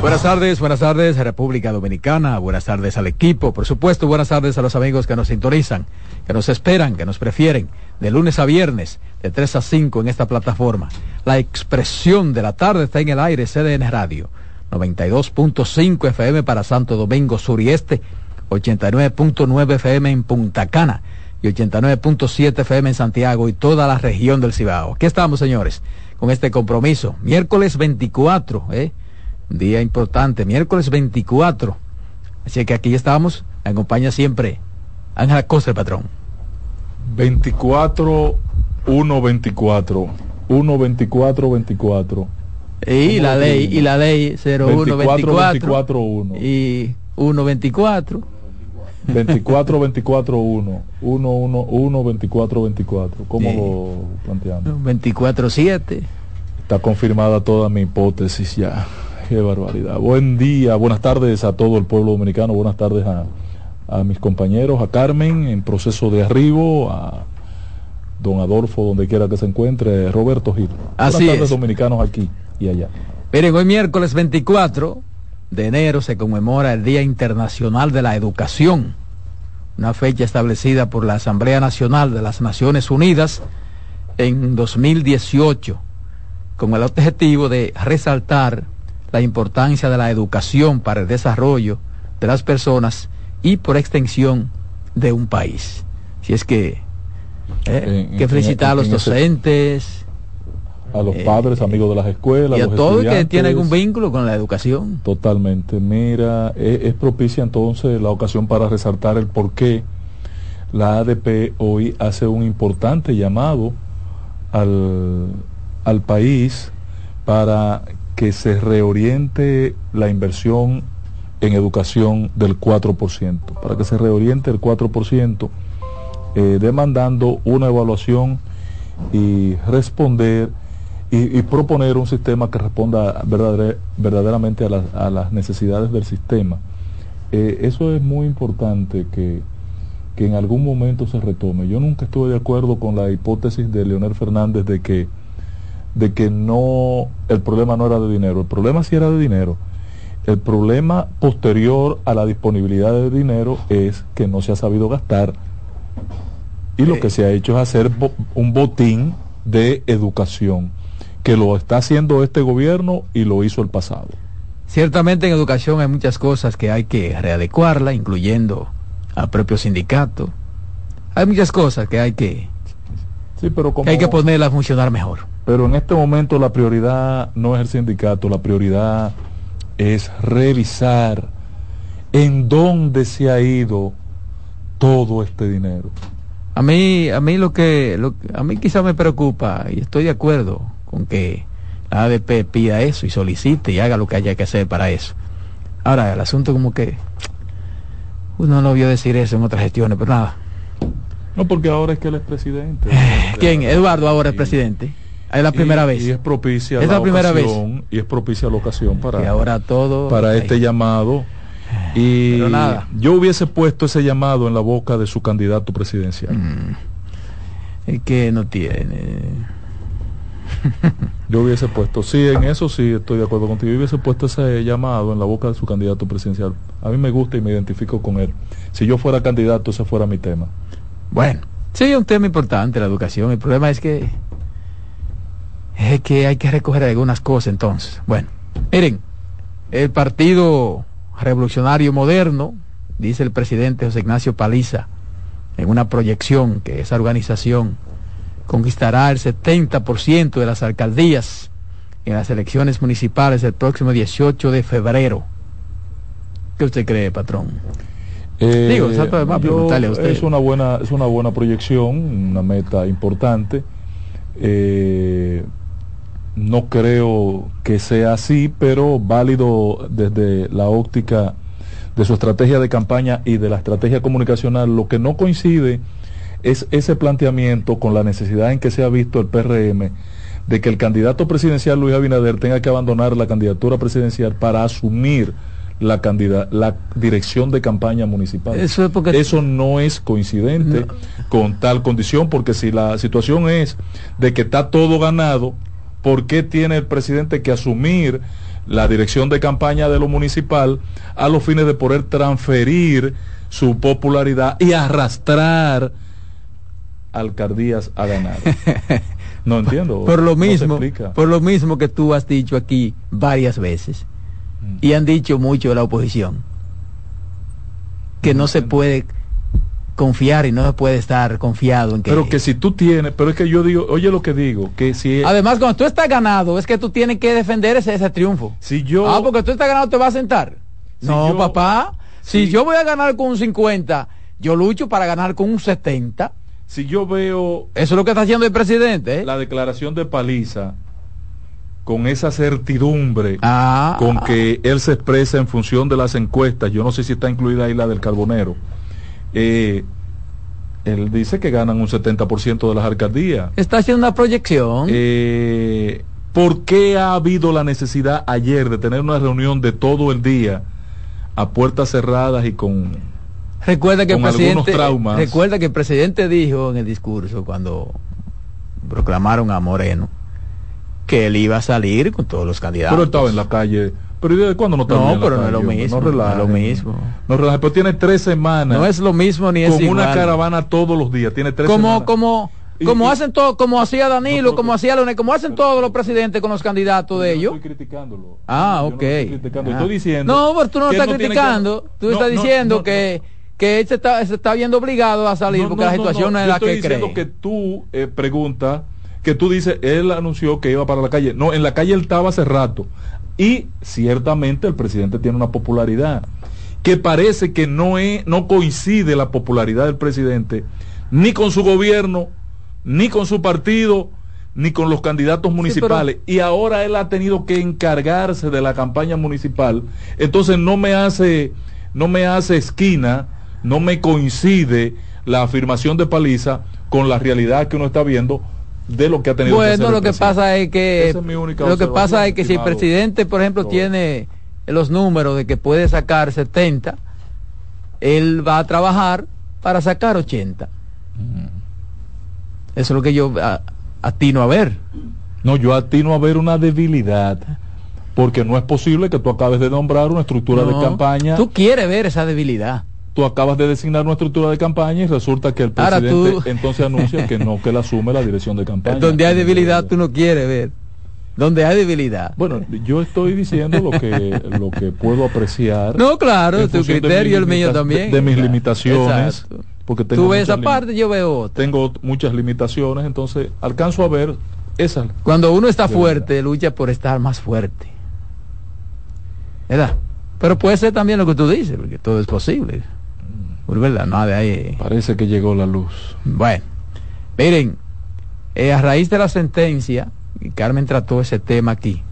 Buenas tardes, buenas tardes República Dominicana, buenas tardes al equipo, por supuesto, buenas tardes a los amigos que nos sintonizan, que nos esperan, que nos prefieren, de lunes a viernes, de 3 a 5 en esta plataforma. La expresión de la tarde está en el aire, CDN Radio, 92.5 FM para Santo Domingo Sur y Este, 89.9 FM en Punta Cana y 89.7 FM en Santiago y toda la región del Cibao. Aquí estamos, señores, con este compromiso. Miércoles 24, ¿eh? Día importante, miércoles 24. Así que aquí estamos, me acompaña siempre Ángela Costa, el patrón. 24, 1, 24, 1, 24, 24. Y la ley, y la ley 01, 24, 24, 1. Y 1, 24. 24, 24, 1. 1, 1, 1, 24, 24. ¿Cómo lo planteamos? 24, 7. Está confirmada toda mi hipótesis ya. Qué barbaridad. Buen día, buenas tardes a todo el pueblo dominicano, buenas tardes a, a mis compañeros, a Carmen en proceso de arribo, a don Adolfo, donde quiera que se encuentre, Roberto Gil. Así buenas tardes es. dominicanos aquí y allá. Miren, hoy miércoles 24 de enero se conmemora el Día Internacional de la Educación, una fecha establecida por la Asamblea Nacional de las Naciones Unidas en 2018, con el objetivo de resaltar la importancia de la educación para el desarrollo de las personas y por extensión de un país. Si es que eh, En- que en- felicitar a los docentes A los Eh, padres, amigos de las escuelas, y a los todo el que tiene algún vínculo con la educación. Totalmente. Mira, es, es propicia entonces la ocasión para resaltar el por qué la ADP hoy hace un importante llamado al, al país para que se reoriente la inversión en educación del 4%, para que se reoriente el 4%, eh, demandando una evaluación y responder y, proponer un sistema que responda verdadera- verdaderamente a, las- a las necesidades del sistema. Eh, eso es muy importante que, que en algún momento se retome. Yo nunca estuve de acuerdo con la hipótesis de Leonel Fernández de que, de que no, el problema no era de dinero. El problema sí era de dinero. El problema posterior a la disponibilidad de dinero es que no se ha sabido gastar. Y lo que se ha hecho es hacer bo- un botín de educación, que lo está haciendo este gobierno y lo hizo el pasado. Ciertamente en educación hay muchas cosas que hay que readecuarla, incluyendo al propio sindicato. Hay muchas cosas que hay que, Sí, pero como, que hay que ponerla a funcionar mejor. Pero en este momento la prioridad no es el sindicato, la prioridad es revisar en dónde se ha ido todo este dinero. A mí, a mí lo que, lo, a mí quizá me preocupa y estoy de acuerdo con que la ADP pida eso y solicite y haga lo que haya que hacer para eso. Ahora, el asunto como que uno no vio decir eso en otras gestiones, pero nada. No, porque ahora es que él es presidente. ¿Quién? Eduardo ahora es presidente. Es la primera y- vez. Y es propicia Es la primera vez. ocasión, Y es propicia la ocasión para, y ahora todo. para este llamado. Y Pero nada. yo hubiese puesto ese llamado en la boca de su candidato presidencial. Mm. Es que no tiene. Yo hubiese puesto, sí, en eso sí estoy de acuerdo contigo. Yo hubiese puesto ese llamado en la boca de su candidato presidencial. A mí me gusta y me identifico con él. Si yo fuera candidato, ese fuera mi tema. Bueno, sí, es un tema importante la educación. El problema es que. Es que hay que recoger algunas cosas entonces. Bueno, miren, el Partido Revolucionario Moderno, dice el presidente José Ignacio Paliza, en una proyección que esa organización conquistará el 70% de las alcaldías en las elecciones municipales el próximo 18 de febrero. ¿Qué usted cree, patrón? Eh, Digo, más, yo- preguntarle a usted. Es una buena, es una buena proyección, una meta importante. Eh, no creo que sea así, pero válido desde la óptica de su estrategia de campaña y de la estrategia comunicacional. Lo que no coincide es ese planteamiento con la necesidad en que se ha visto el PRM de que el candidato presidencial Luis Abinader tenga que abandonar la candidatura presidencial para asumir la la dirección de campaña municipal. Eso, Eso no es coincidente con tal condición, porque si la situación es de que está todo ganado, ¿por qué tiene el presidente que asumir la dirección de campaña de lo municipal a los fines de poder transferir su popularidad y arrastrar alcaldías a ganar? No entiendo. por lo mismo, por lo mismo que tú has dicho aquí varias veces mm. y han dicho mucho de la oposición que no, se puede confiar y no se puede estar confiado en que pero que si tú tienes pero es que yo digo oye lo que digo que si además cuando tú estás ganado es que tú tienes que defender ese, ese triunfo si yo ah porque tú estás ganado te vas a sentar no papá si yo voy a ganar con un 50 yo lucho para ganar con un 70 si yo veo... Eso es lo que está haciendo el presidente. ¿eh? La declaración de Paliza, con esa certidumbre ah. con que él se expresa en función de las encuestas, yo no sé si está incluida ahí la del Carbonero, eh, él dice que ganan un 70% de las alcaldías. Está haciendo una proyección. Eh, ¿Por qué ha habido la necesidad ayer de tener una reunión de todo el día a puertas cerradas y con Recuerda que el presidente recuerda que el presidente dijo en el discurso cuando proclamaron a Moreno que él iba a salir con todos los candidatos. Pero estaba en la calle. Pero ¿de cuándo no estaba No, pero no es lo mismo. No, es lo mismo. No pero tiene tres semanas. No es lo mismo ni es Con una caravana todos los días. Tiene tres como, semanas. Como, como hacen todo, como hacía Danilo, como hacía Leonel, como hacen todos los presidentes con los candidatos de ellos. Estoy criticándolo. Ah, ok. estoy, ah. diciendo. No, pero tú no estás criticando. Tú estás diciendo que que él se está, se está viendo obligado a salir porque la situación no, es la que cree. Estoy diciendo que tú eh, preguntas, que tú dices, él anunció que iba para la calle. No, en la calle él estaba hace rato. Y ciertamente el presidente tiene una popularidad que parece que no, es, no coincide la popularidad del presidente ni con su gobierno, ni con su partido, ni con los candidatos municipales. Y ahora él ha tenido que encargarse de la campaña municipal. Entonces no me hace, no me hace esquina no me coincide la afirmación de Paliza con la realidad que uno está viendo de lo que ha tenido bueno, que lo que pasa es que lo que pasa es que si el presidente, por ejemplo, tiene los números de que puede sacar 70, él va a trabajar para sacar 80. Mm. Eso es lo que yo atino a ver. No, yo atino a ver una debilidad porque no es posible que tú acabes de nombrar una estructura de campaña. Tú quieres ver esa debilidad tú acabas de designar una estructura de campaña y resulta que el presidente entonces anuncia que no, que él asume la dirección de campaña. Donde hay debilidad tú no quieres ver. Donde hay debilidad. Bueno, yo estoy diciendo lo que lo que puedo apreciar. No, claro, tu criterio y el mío también. De, mis limitaciones. Porque tengo tú ves esa parte, yo veo otra. Tengo muchas limitaciones, entonces alcanzo a ver esas. Cuando uno está fuerte, lucha por estar más fuerte. ¿Verdad? Pero puede ser también lo que tú dices, porque todo es posible. Parece que llegó la luz. Bueno, miren, eh, a raíz de la sentencia, y Carmen trató ese tema aquí,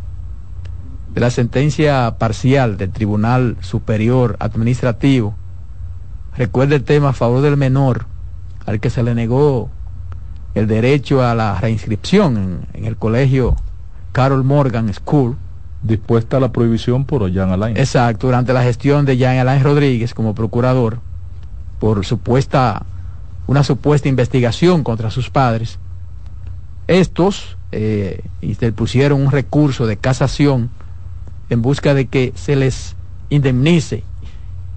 de la sentencia parcial del Tribunal Superior Administrativo, recuerda el tema a favor del menor, al que se le negó el derecho a la reinscripción en, en el colegio Carol Morgan School. Dispuesta a la prohibición por Jan Alain. Exacto, durante la gestión de Jan Alain Rodríguez como procurador por supuesta, una supuesta investigación contra sus padres. Estos eh, pusieron un recurso de casación en busca de que se les indemnice.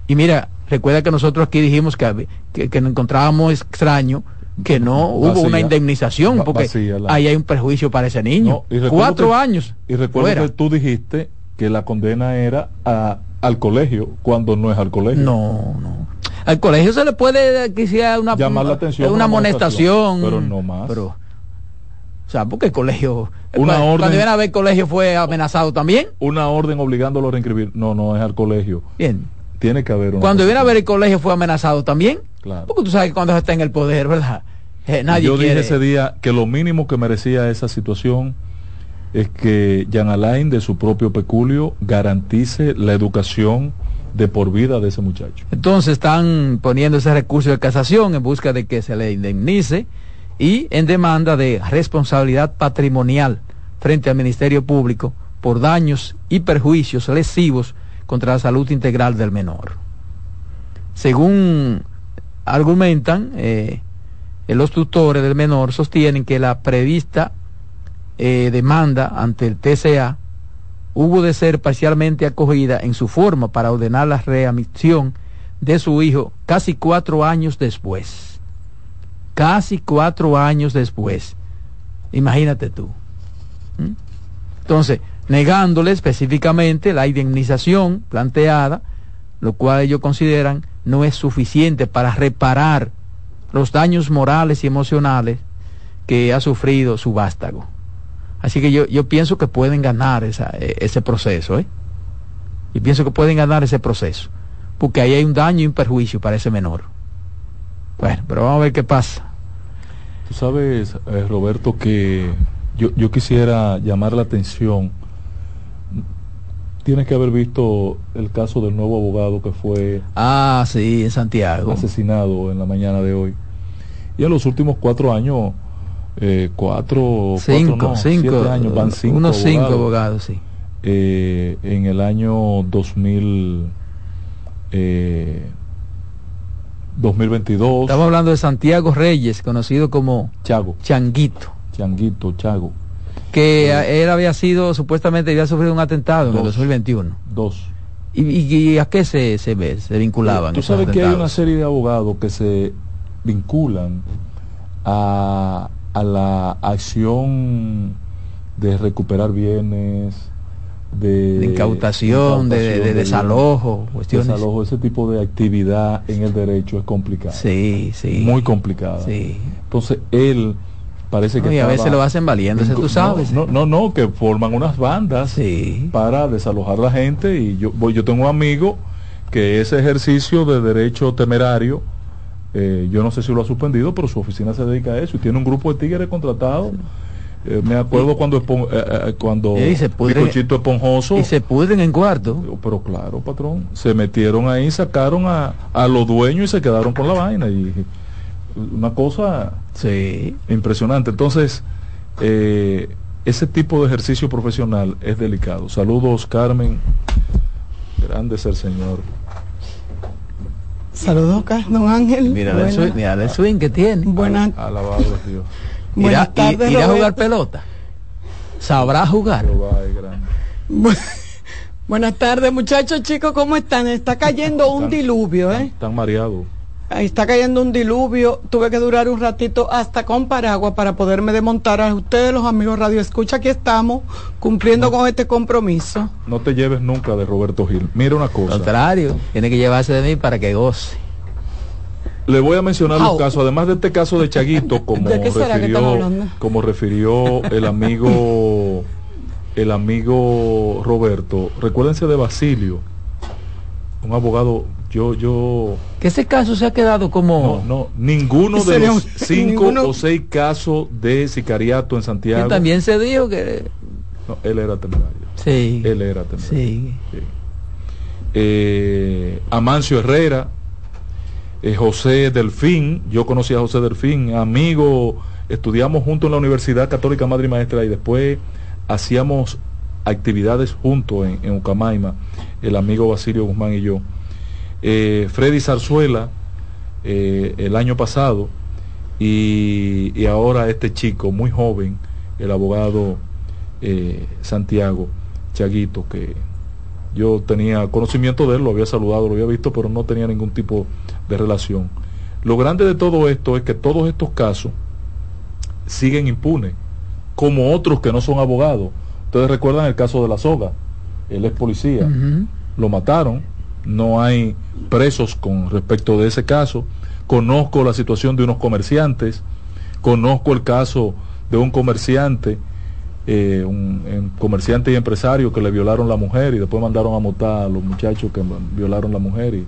Y mira, recuerda que nosotros aquí dijimos que, que, nos encontrábamos extraño que no hubo una indemnización porque ahí hay un perjuicio para ese niño. Cuatro años. Y recuerda que tú dijiste que la condena era a, al colegio cuando no es al colegio. No, no. Al colegio se le puede quisiera una llamar la atención, una, amonestación, pero no más. Pero, o sea, porque el colegio una cuando, orden, cuando viene a ver el colegio fue amenazado también. Una orden obligándolo a reinscribir. No, no es al colegio. Bien. Tiene que haber una Cuando viene a ver el colegio fue amenazado también. Claro. Porque tú sabes que cuando está en el poder, ¿verdad? Eh, nadie Yo quiere... dije ese día que lo mínimo que merecía esa situación es que Jan Alain de su propio peculio garantice la educación de por vida de ese muchacho. Entonces están poniendo ese recurso de casación en busca de que se le indemnice y en demanda de responsabilidad patrimonial frente al Ministerio Público por daños y perjuicios lesivos contra la salud integral del menor. Según argumentan, eh, los tutores del menor sostienen que la prevista eh, demanda ante el TCA hubo de ser parcialmente acogida en su forma para ordenar la readmisión de su hijo casi cuatro años después. Casi cuatro años después. Imagínate tú. ¿Mm? Entonces, negándole específicamente la indemnización planteada, lo cual ellos consideran no es suficiente para reparar los daños morales y emocionales que ha sufrido su vástago. Así que yo, yo pienso que pueden ganar esa, e, ese proceso, ¿eh? Y pienso que pueden ganar ese proceso, porque ahí hay un daño y un perjuicio para ese menor. Bueno, pero vamos a ver qué pasa. Tú sabes, eh, Roberto, que yo, yo quisiera llamar la atención. Tienes que haber visto el caso del nuevo abogado que fue ah, sí, en Santiago. asesinado en la mañana de hoy. Y en los últimos cuatro años eh, cuatro, cinco, cuatro, no, cinco años, van cinco unos abogados, cinco abogados, sí. Eh, en el año 2000, eh, 2022. Estamos hablando de Santiago Reyes, conocido como Chago. Changuito. Changuito, Chago. Que eh, él había sido, supuestamente había sufrido un atentado dos, en el 2021. Dos. ¿Y, y, y a qué se, se, ve, se vinculaban? Tú sabes atentados? que hay una serie de abogados que se vinculan a a la acción de recuperar bienes, de, de incautación, de, de, de desalojo, cuestiones. Desalojo, ese tipo de actividad en el derecho es complicado. Sí, sí. Muy complicada. Sí. Entonces él parece que no, y a veces lo hacen valiéndose, tú sabes. No, no, no, que forman unas bandas sí. para desalojar a la gente y yo yo tengo un amigo que ese ejercicio de derecho temerario eh, yo no sé si lo ha suspendido, pero su oficina se dedica a eso y tiene un grupo de tigres contratados. Eh, me acuerdo cuando espon, eh, eh, cuando y se pudren, esponjoso y se pudren en cuarto. Pero claro patrón se metieron ahí sacaron a, a los dueños y se quedaron con la vaina y una cosa sí. impresionante. Entonces eh, ese tipo de ejercicio profesional es delicado. Saludos Carmen. Grande es el señor Saludos, don Ángel. Mira, el swing, mira el swing que tiene. Buenas. Alabado Dios. Irá, tardes, irá a jugar pelota. Sabrá jugar. Buenas tardes, muchachos, chicos, ¿cómo están? Está cayendo un están, diluvio, ¿eh? Están mareados. Está cayendo un diluvio. Tuve que durar un ratito hasta con paraguas para poderme desmontar. A ustedes, los amigos Radio Escucha, aquí estamos cumpliendo no, con este compromiso. No te lleves nunca de Roberto Gil. Mira una cosa. Contrario, tiene que llevarse de mí para que goce. Le voy a mencionar oh. los casos, además de este caso de Chaguito, como refirió, como refirió el amigo, el amigo Roberto. Recuérdense de Basilio, un abogado yo yo. Que ese caso se ha quedado como no no ninguno de los cinco ninguno... o seis casos de sicariato en Santiago. Que también se dijo que no, él era temerario. Sí. Él era temerario. Sí, sí. Eh, Amancio Herrera eh, José Delfín yo conocí a José Delfín amigo estudiamos juntos en la Universidad Católica Madre y Maestra y después hacíamos actividades juntos en, en Ucamaima el amigo Basilio Guzmán y yo eh, Freddy Zarzuela eh, el año pasado y, y, ahora este chico muy joven, el abogado eh, Santiago Chaguito, que yo tenía conocimiento de él, lo había saludado, lo había visto, pero no tenía ningún tipo de relación. Lo grande de todo esto es que todos estos casos siguen impunes, como otros que no son abogados. Ustedes recuerdan el caso de la soga, él es policía, uh -huh. lo mataron, no hay presos con respecto de ese caso. Conozco la situación de unos comerciantes, conozco el caso de un comerciante, eh, un, un, comerciante y empresario que le violaron la mujer y después mandaron a motar a los muchachos que violaron la mujer y, y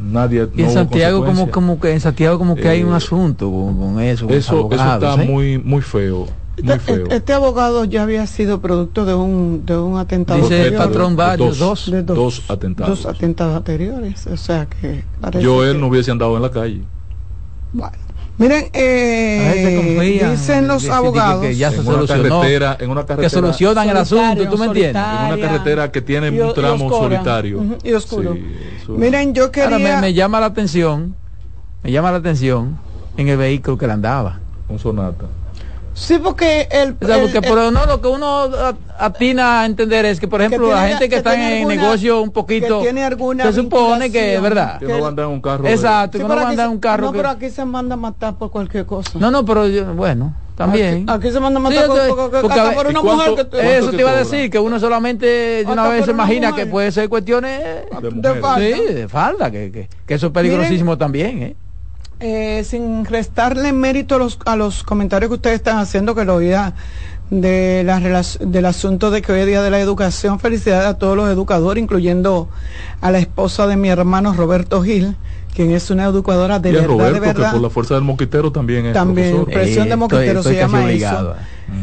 nadie y en no Santiago como como que en Santiago como que eh, hay un asunto con, con eso con eso, eso está ¿eh? muy muy feo Este, este abogado ya había sido producto de un, de un atentado. Dice el anterior. patrón varios, dos. De dos atentados. Dos atentados anteriores. O sea que Yo que- él no hubiese andado en la calle. Bueno. Miren, eh, confía, dicen los abogados. que ya se en una solucionó. carretera, en una carretera, que solucionan el asunto, ¿tú me entiendes? en una carretera que tiene Y un tramo solitario. Y oscuro. Sí, eso- Miren, yo quería. Ahora me, me llama la atención, me llama la atención en el vehículo que le andaba. un sonata. Sí, porque el. O sea, el- porque el- pero no, lo que uno atina a entender es que, por ejemplo, tiene- la gente que, que está en alguna- negocio un poquito, que tiene alguna se supone que, vinculación. ¿verdad? Que no anda en un carro. de- Exacto, Sí, que en se- un carro No, que- pero aquí se manda a matar por cualquier cosa. No, no, pero yo- bueno, también. Aquí, aquí se manda a matar Sí, por, entonces, por- porque hasta por ¿y una cuánto- mujer que Eso te te iba a decir, que uno solamente de una vez por se imagina mujer. que puede ser cuestiones de de mujeres. falta. sí, de falda, que, que, que eso es peligrosísimo también, ¿eh? Eh, sin restarle mérito a los, a los comentarios que ustedes están haciendo, que lo oía de la del asunto de que hoy es Día de la Educación. Felicidades a todos los educadores, incluyendo a la esposa de mi hermano Roberto Gil, quien es una educadora de y a verdad, Roberto, de verdad. que por la fuerza del mosquitero también es También, profesor. Presión de moquetero se llama eso. obligado.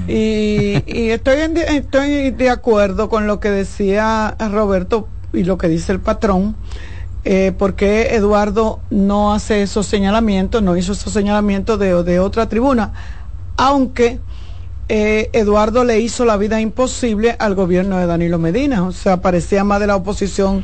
Y, y estoy, en estoy de acuerdo con lo que decía Roberto y lo que dice el patrón, eh, porque Eduardo no hace esos señalamientos, no hizo esos señalamientos de, de otra tribuna, aunque eh, Eduardo le hizo la vida imposible al gobierno de Danilo Medina, o sea, parecía más de la oposición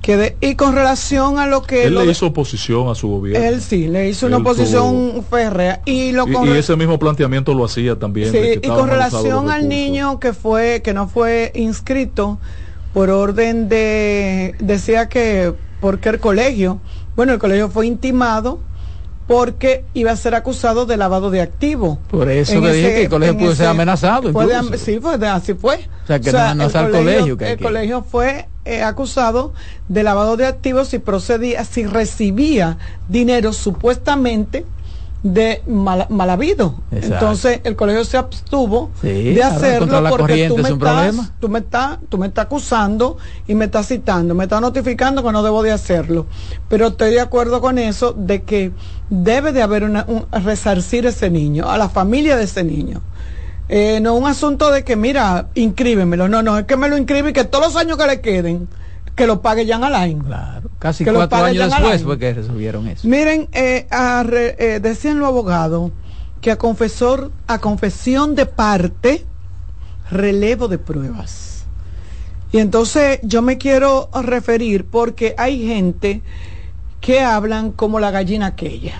que de... Y con relación a lo que... Él lo le hizo oposición a su gobierno. él sí, le hizo una oposición férrea. Y lo y, con y re- ese mismo planteamiento lo hacía también. de que Sí, y con relación al niño que fue, que no fue inscrito por orden de, decía que, porque el colegio, bueno, el colegio fue intimado porque iba a ser acusado de lavado de activos. Por eso que dije que el colegio pudo ser amenazado fue de incluso. am- sí, de- así fue. O sea, que no- no es al colegio que el que- colegio fue eh, acusado de lavado de activos si procedía, si recibía dinero supuestamente de mal, mal habido. Exacto. Entonces el colegio se abstuvo Sí, de hacerlo porque tú me, es un estás, tú me estás tú me estás acusando y me estás citando, me estás notificando que no debo de hacerlo. Pero estoy de acuerdo con eso de que debe de haber una, un resarcir ese niño, a la familia de ese niño. Eh, no un asunto de que, mira, inscríbemelo. No, no, es que me lo inscribe y que todos los años que le queden, que lo pague Jan Alain. Claro, casi Que lo cuatro pague años Jan después Alain. fue que resolvieron eso. Miren, eh, a eh, decían los abogados que a confesor, a confesión de parte, relevo de pruebas. Y entonces yo me quiero referir porque hay gente que hablan como la gallina aquella.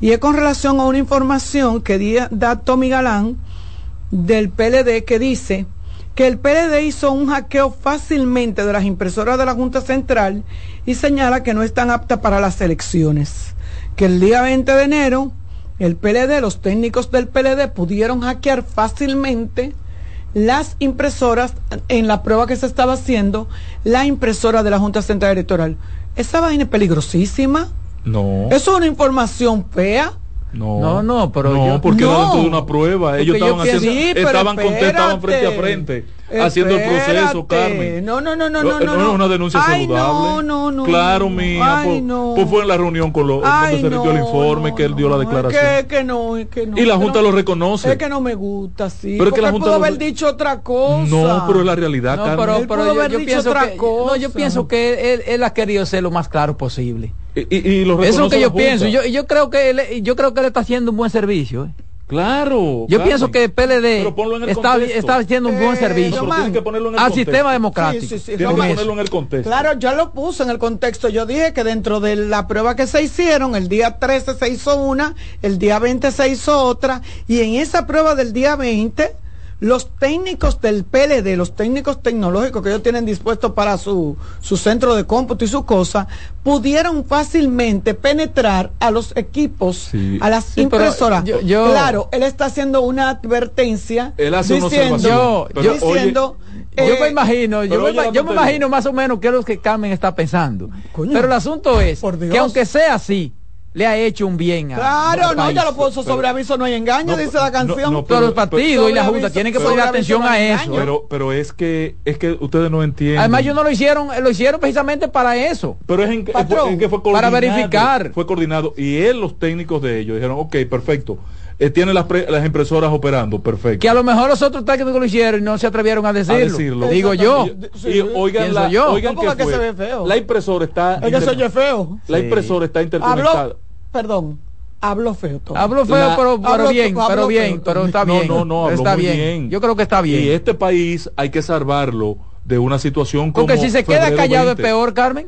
Y es con relación a una información que da Tommy Galán del PLD que dice que el PLD hizo un hackeo fácilmente de las impresoras de la Junta Central y señala que no están aptas para las elecciones. Que el día 20 de enero el PLD, los técnicos del PLD pudieron hackear fácilmente las impresoras en la prueba que se estaba haciendo, la impresora de la Junta Central Electoral. Esa vaina es peligrosísima. No. Eso es una información fea. No, No, no, pero no, yo- porque No. era dentro de una prueba. Ellos Porque estaban haciendo, Sí, estaban con- estaban frente a frente haciendo el proceso. Carmen. No, no, no, no, No, no, no una denuncia Ay, saludable. no, no, no, Claro, mía. Ay, pues, no. pues fue en la reunión con los Ay, donde se le dio el no, informe no, que él dio la no, declaración. Es que, que no, es que no. Y la Junta no. lo reconoce. Es que no me gusta, sí. Pero es que la Junta pudo lo- haber dicho otra cosa. No, pero es la realidad, No, Carmen. pero, Él pero pudo yo, haber yo dicho pienso otra que, no, yo cosa. pienso que él, él ha querido ser lo más claro posible. Y, y- y lo Eso es lo que yo pienso. Yo, y yo creo que él, yo creo que él está haciendo un buen servicio. ¿eh. Claro. Yo Carmen. pienso que el PLD está, está haciendo un buen Eh, servicio tienes que ponerlo en el al contexto. sistema democrático. Sí, sí, sí, que ponerlo en el contexto. Claro, ya lo puse en el contexto. Yo dije que dentro de la prueba que se hicieron, el día 13 se hizo una, el día 20 se hizo otra, y en esa prueba del día 20, los técnicos del PLD, los técnicos tecnológicos que ellos tienen dispuestos para su, su centro de cómputo y su cosa, pudieron fácilmente penetrar a los equipos, Sí. a las Sí, impresoras. yo- yo- Claro, él está haciendo una advertencia Él hace una diciendo. Yo- diciendo, yo eh, me imagino, yo, me, yo imagino más o menos qué es lo que Carmen está pensando. Coño. Pero el asunto es Por Dios. que aunque sea así, le ha hecho un bien a Claro, no, país. ya lo puso sobre aviso, no hay engaño, No, dice la no, canción. no, Todos los pero- partidos y la Junta aviso- tienen que poner atención no a eso. Pero, pero es que es que ustedes no entienden. Además, ellos no lo hicieron, lo hicieron precisamente para eso. Pero es en, que- Patrón, fue, en que fue para coordinado, verificar. Fue coordinado. Y él, los técnicos de ellos, dijeron, ok, perfecto. Eh, tiene las, pre- las impresoras operando, perfecto. Que a lo mejor los otros técnicos lo hicieron y no se atrevieron a decirlo. decirlo. Digo yo. Y, y oigan, Pienso la, yo. oigan No, porque fue. se ve feo. La impresora está Es que se oye feo. la Sí. impresora está interconectada. Hablo, perdón, hablo feo. Tommy. Hablo feo, La- pero, pero hablo- bien, hablo pero bien, pero está No, bien. no, no, habló está muy bien. bien. Yo creo que está bien. Y este país hay que salvarlo de una situación como Porque si se queda callado 20. es peor, Carmen.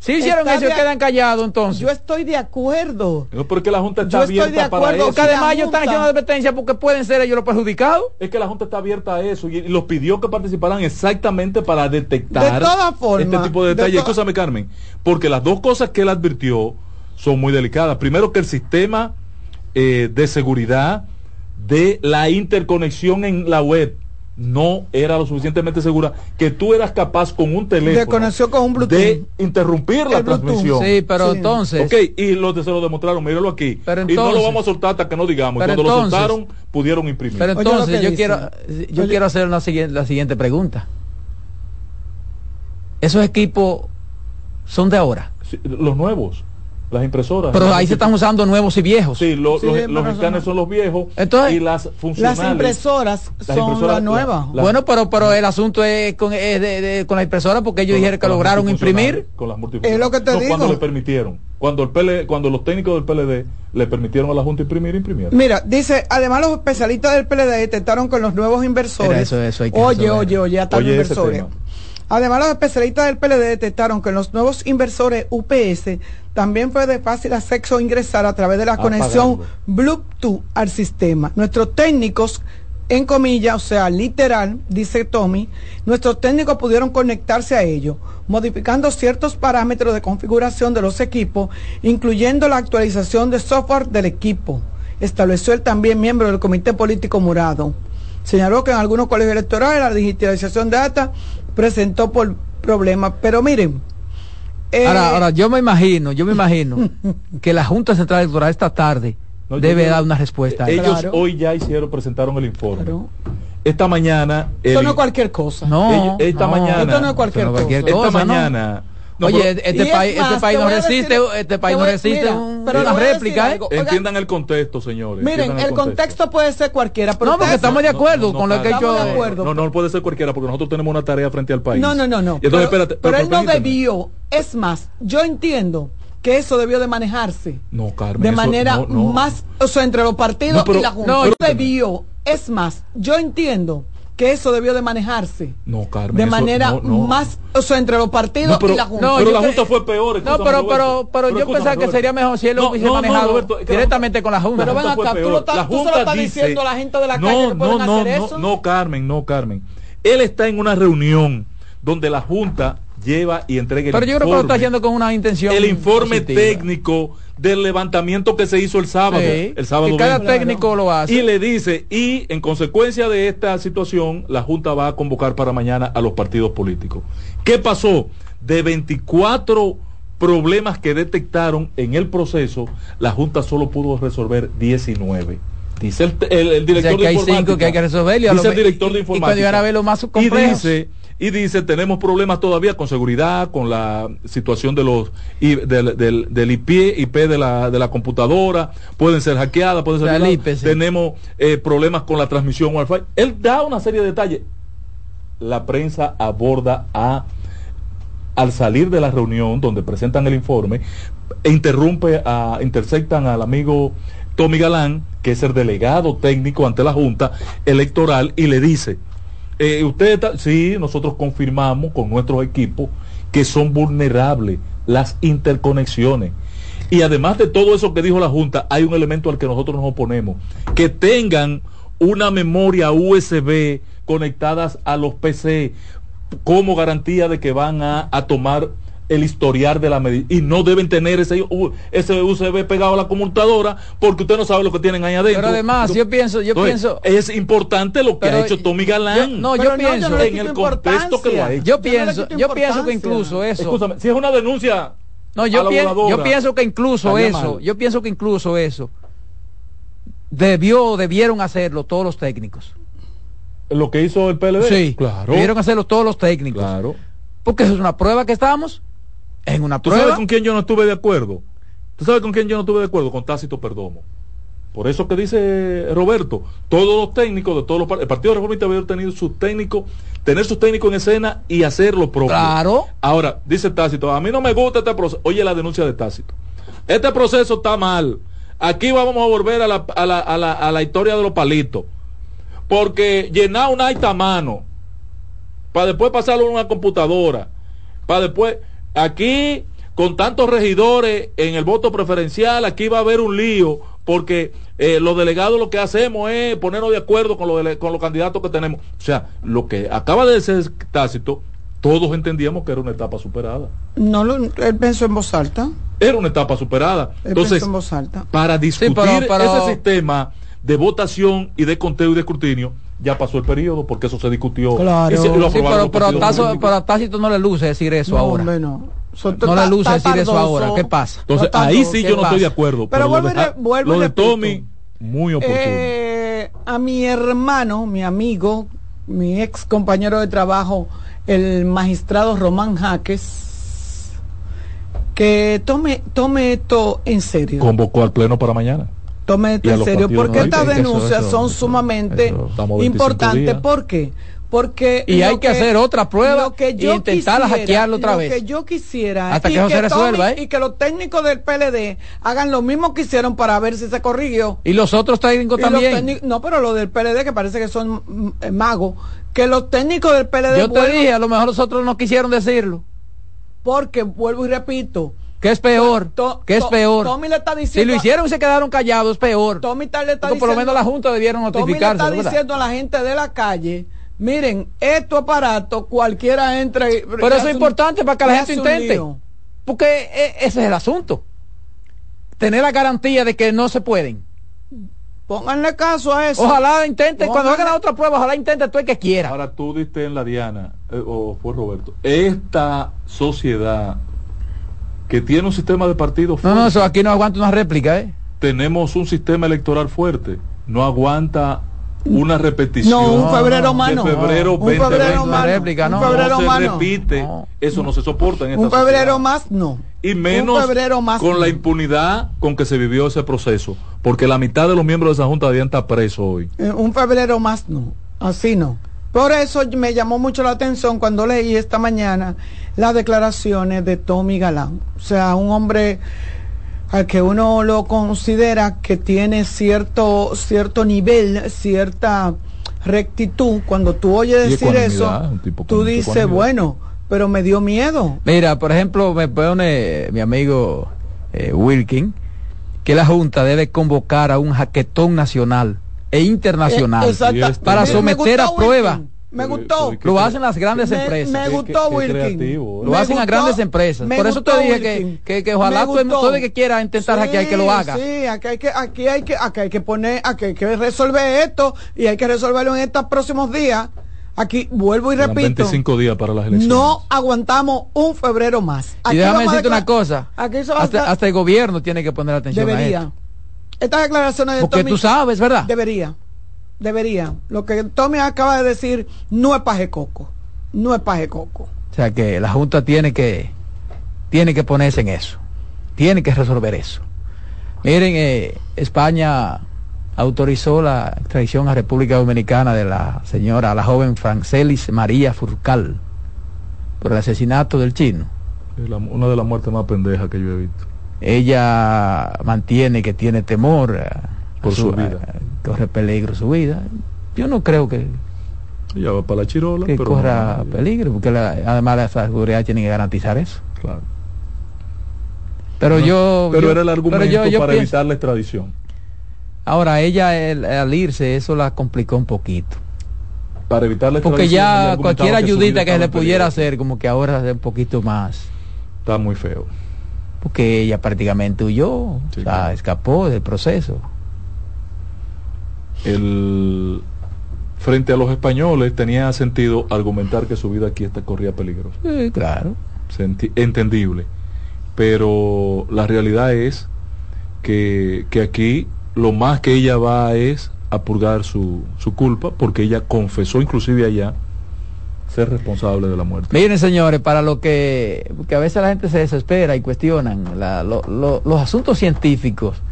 Si hicieron Está eso y de- quedan callados entonces. Yo estoy de acuerdo. No, porque la Junta está Yo estoy de abierta para acuerdo eso. Porque además ellos están haciendo advertencia porque pueden ser ellos los perjudicados. Es que la Junta está abierta a eso y, y los pidió que participaran exactamente para detectar De todas formas, este tipo de de detalles. to- Escúchame, Carmen, porque las dos cosas que él advirtió son muy delicadas. Primero, que el sistema eh, de seguridad de la interconexión en la web no era lo suficientemente segura que tú eras capaz con un teléfono con un Bluetooth. de interrumpir la transmisión. Sí, pero Sí. entonces. Ok, y los de se lo demostraron, míralo aquí. Pero y no lo vamos a soltar hasta que no digamos. Pero Cuando entonces- lo soltaron, pudieron imprimir. Pero entonces yo dice. quiero yo Oye. quiero hacer una siguiente, la siguiente pregunta. Esos equipos son de ahora. Sí, los nuevos, las impresoras. Pero ahí se están usando nuevos y viejos. Sí, lo- Sí, los, los eso escáneres son los viejos Entonces- y las funcionales. Las impresoras Las son impresoras, las nuevas. la- bueno, pero pero el asunto es con, es de- de- con la impresora porque ellos dijeron que lograron imprimir. Con las multifuncionales. Es lo que te No, digo. Cuando le permitieron. Cuando, el PL, cuando los técnicos del PLD le permitieron a la Junta imprimir, imprimieron. Mira, dice, además los especialistas del PLD detectaron que los nuevos inversores. Eso- eso hay que oye, resolver. oye, oye, hasta los Oye, inversores. Además, los especialistas del PLD detectaron que los nuevos inversores UPS también fue de fácil acceso ingresar a través de la Apagarlo. conexión Bluetooth al sistema. Nuestros técnicos, en comillas, o sea, literal, dice Tommy, nuestros técnicos pudieron conectarse a ello, modificando ciertos parámetros de configuración de los equipos, incluyendo la actualización de software del equipo. Estableció el también miembro del Comité Político Murado. Señaló que en algunos colegios electorales la digitalización de data presentó por problemas. Pero miren, eh, Ahora, ahora yo me imagino, yo me imagino que la Junta Central Electoral esta tarde No, debe dar una respuesta. a Ellos. Claro. hoy ya hicieron, presentaron el informe. Claro. Esta mañana. esto el- no es cualquier cosa. No, ellos- esta no, mañana- Esto no es cualquier no cosa. cualquier esta mañana. No, Oye, pero- este país, este país no decir- resiste, este país no resiste mira, un- pero una réplica. entiendan el contexto, señores. Miren, el contexto puede ser cualquiera. Pero No, porque estamos de acuerdo No, con lo que acuerdo. No, no puede ser cualquiera porque nosotros tenemos una tarea frente al país. No, no, no, no. Y entonces, pero, espérate, pero él no debió. Es más, yo entiendo que eso debió de manejarse No, Carmen. de eso- manera no, no. más, o sea, entre los partidos No, pero- y la Junta. no, No, yo- debió. Es más, yo entiendo que eso debió de manejarse No, Carmen. de eso- manera no, no. más, o sea, entre los partidos No, pero, y la Junta. No, pero yo la Junta fue peor. No, pero, pero, pero yo pensaba que sería mejor si él lo No, hubiese no, no, manejado Roberto, es que la- directamente con la Junta. Pero ven acá, tú lo estás- La tú se lo estás dice- diciendo a la gente de la no, calle que pueden no, no, hacer no, eso. No, Carmen, no, Carmen. Él está en una reunión donde la Junta lleva y entrega el Pero yo creo que lo está informe. haciendo con una intención. el informe positiva. técnico del levantamiento que se hizo el sábado. Sí, el sábado que cada 20. técnico lo hace. Y le dice, y en consecuencia de esta situación, la Junta va a convocar para mañana a los partidos políticos. ¿Qué pasó? De 24 problemas que detectaron en el proceso, la Junta solo pudo resolver 19. Dice el, el- el O director sea, que de hay cinco que hay que resolver y dice lo- el director de y informática. cuando iban a ver lo más y dice, y dice, tenemos problemas todavía con seguridad, con la situación de los del, del, del IP, IP de la, de la computadora, pueden ser hackeadas, pueden ser. IP, sí. tenemos eh, problemas con la transmisión Wi-Fi. Él da una serie de detalles. La prensa aborda a al salir de la reunión donde presentan el informe, interrumpe a, intersectan al amigo Tommy Galán, que es el delegado técnico ante la Junta Electoral, y le dice, eh, usted está, sí, nosotros confirmamos con nuestros equipos que son vulnerables las interconexiones. Y además de todo eso que dijo la Junta, hay un elemento al que nosotros nos oponemos, que tengan una memoria USB conectadas a los PC como garantía de que van a, a tomar el historial de la medida y no deben tener ese, ese USB pegado a la computadora porque usted no sabe lo que tienen ahí adentro. Pero además, yo pienso, yo Entonces, pienso. es importante lo que Pero ha hecho Tommy Galán. yo- no, yo pienso. no en el contexto que lo ha hecho. Yo pienso, yo pienso que incluso eso. Escúchame, si es una denuncia No, yo, pien- yo pienso que incluso eso, mal. yo pienso que incluso eso debió, debieron hacerlo todos los técnicos. lo que hizo el PLD. Sí, claro. debieron hacerlo todos los técnicos. Claro. Porque eso es una prueba que estamos en una ¿Tú sabes con quién yo no estuve de acuerdo? ¿Tú sabes con quién yo no estuve de acuerdo? Con Tácito Perdomo. Por eso que dice Roberto, todos los técnicos de todos los el Partido Reformista había tenido sus técnicos, tener sus técnicos en escena y hacer lo propio. Claro. Ahora, dice Tácito, a mí no me gusta este proceso. Oye la denuncia de Tácito. Este proceso está mal. Aquí vamos a volver a la, a la, a la, a la historia de los palitos. Porque llenar un acta a mano, para después pasarlo a una computadora, para después, aquí con tantos regidores en el voto preferencial, aquí va a haber un lío, porque eh, los delegados lo que hacemos es ponernos de acuerdo con, lo con los candidatos que tenemos. O sea, lo que acaba de ser tácito, todos entendíamos que era una etapa superada. No, lo, él pensó en voz alta. Era una etapa superada. Él Entonces, pensó en voz alta. para discutir Sí, pero- pero- ese sistema de votación y de conteo y de escrutinio, ya pasó el periodo, porque eso se discutió. Claro. lo Sí, pero, pero, a Tazo- pero Tácito no le luce decir eso no, ahora. hombre, no. Le luce decir eso ahora. ¿Qué pasa? Entonces, ahí sí ¿Qué yo no estoy de acuerdo. Pero lo de, y re- vuelvo y lo de. Tommy, muy oportuno. Eh, a mi hermano, mi amigo, mi ex compañero de trabajo, el magistrado Román Jaques, que tome, tome esto en serio. Convocó al pleno para mañana. Tome esto en serio, porque no, estas que denuncias eso- son eso- sumamente eso- estamos 25 importantes. ¿Por qué? Porque Y hay lo que hacer otra prueba lo que y yo intentar quisiera- hackearlo otra lo vez. que yo quisiera Hasta y que eso se resuelva, ¿eh? y que los técnicos del PLD hagan lo mismo que hicieron para ver si se corrigió. Y los otros técnicos Y también. no, pero los del PLD que parece que son mm, eh, magos, que los técnicos del PLD Yo te vuelvan- dije, a lo mejor los otros no quisieron decirlo. porque vuelvo y repito, Que es peor. To- Que es peor. Tommy le está Si diciendo lo hicieron y se quedaron callados, es peor. Tommy está- le está Porque por lo diciendo- menos la Junta debieron Tommy le notificarse. está ¿verdad? diciendo a la gente de la calle, miren, estos aparatos cualquiera entra y Pero eso es importante para que la gente intente. lío. Porque e- ese es el asunto. Tener la garantía de que no se pueden. Pónganle caso a eso. Ojalá Póngale- cuando hagan la otra prueba, ojalá intente tú el que quiera. Ahora tú diste en la Diana, eh, o fue Roberto, esta sociedad que tiene un sistema de partidos No, fuerte, no, eso aquí no aguanta una réplica, ¿eh? tenemos un sistema electoral fuerte, no aguanta una repetición. No, un No, febrero no, mano. de febrero un febrero 2020. mano. réplica, un no. febrero no se mano. repite, No. eso no se soporta en esta Un febrero sociedad. más, no. y menos un febrero más con no. la impunidad con que se vivió ese proceso, porque la mitad de los miembros de esa junta debían estar presos hoy. Eh, Un febrero más, no. Así no. Por eso me llamó mucho la atención cuando leí esta mañana las declaraciones de Tommy Galán. O sea, un hombre al que uno lo considera que tiene cierto, cierto nivel, cierta rectitud. Cuando tú oyes decir eso, tú dices, bueno, pero me dio miedo. Mira, por ejemplo, me pone mi amigo eh, Wilkin que la Junta debe convocar a un jaquetón nacional e internacional Eh, Y para Me- me someter a prueba. Me gustó. Lo hacen las grandes Me- empresas. me Qué- gustó, qué Wilkin. creativo, ¿eh? Lo Me hacen a gustó, grandes empresas. Por eso te dije que, que, que ojalá todo el, el que quiera intentar Sí, hackear que lo haga. Sí, aquí hay que, aquí hay que, aquí hay que poner, aquí hay que resolver esto y hay que resolverlo en estos próximos días. Aquí vuelvo y repito. 25 días para las elecciones. No aguantamos un febrero más. Y Aquí déjame vamos a decirte una cosa. Aquí a Hasta, hasta el gobierno tiene que poner atención a esto. Estas declaraciones de Porque Tommy tú sabes, ¿verdad? debería. Debería. Lo que Tommy acaba de decir no es paje coco. No es paje coco. O sea que la Junta tiene que tiene que ponerse en eso. Tiene que resolver eso. Miren, eh, España autorizó la extradición a República Dominicana de la señora, la joven Francelis María Furcal, por el asesinato del chino. La- una de las muertes más pendejas que yo he visto. Ella mantiene que tiene temor eh, a Por su vida. a- corre peligro su vida. Yo no creo que, Ella va para la chirola, que pero corra no, peligro, porque la- además la seguridad tiene que garantizar eso. claro. Pero No, yo. pero yo- era el argumento pero yo- yo para pienso- evitar la extradición. Ahora, ella el- al irse, eso la complicó un poquito. Para evitar la Porque extradición. ella ya cualquier ayudita que se le pudiera hacer, como que ahora es un poquito más. Está muy feo. Porque ella prácticamente huyó, Sí, o sea, claro. escapó del proceso. El, frente a los españoles tenía sentido argumentar que su vida aquí está corría peligro. Sí, claro. Senti- entendible. Pero la realidad es que, que aquí lo más que ella va es a purgar su, su culpa, porque ella confesó inclusive allá ser responsable de la muerte. Miren, señores, para lo que, porque a veces la gente se desespera y cuestionan la- lo- lo- los asuntos científicos,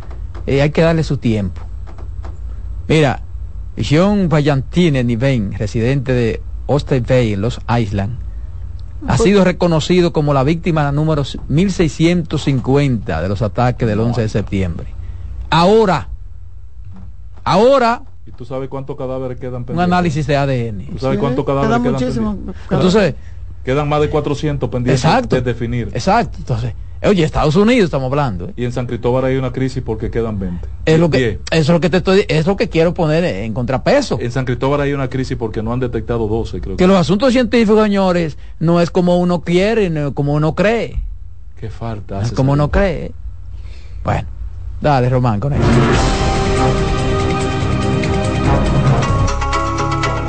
eh, hay que darle su tiempo. Mira, John Vallantine Niven, residente de Oyster Bay en los Islands, ha sido reconocido como la víctima número 1650 de los ataques del 11 de septiembre. Ahora, ahora ¿Y tú sabes cuántos cadáveres quedan un análisis de ADN. ¿Tú sabes Sí, cuántos cadáveres queda quedan muchísimo. pendientes? Entonces, Quedan más de 400 pendientes exacto. de definir. Exacto. Entonces, oye, Estados Unidos estamos hablando. ¿eh? Y en San Cristóbal hay una crisis porque quedan 20. Es lo que, 10. eso es lo que te estoy, es lo que quiero poner en contrapeso. En San Cristóbal hay una crisis porque no han detectado 12, creo Que los asuntos científicos, señores, no es como uno quiere, no es como uno cree. Qué falta. No es como uno cree. Bueno, dale, Román, con eso.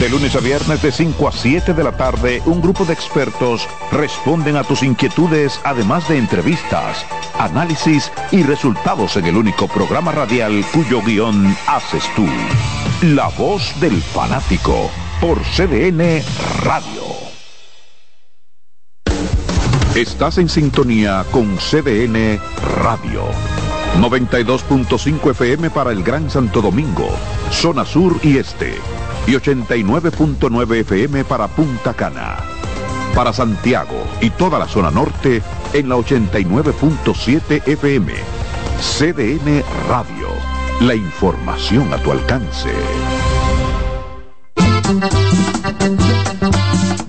De lunes a viernes de 5 a 7 de la tarde, un grupo de expertos responden a tus inquietudes, además de entrevistas, análisis y resultados en el único programa radial cuyo guion haces tú. La voz del fanático por CDN Radio. Estás en sintonía con CDN Radio. 92.5 FM para el Gran Santo Domingo, zona sur y este. Y 89.9 FM para Punta Cana. Para Santiago y toda la zona norte en la 89.7 FM. CDN Radio. La información a tu alcance.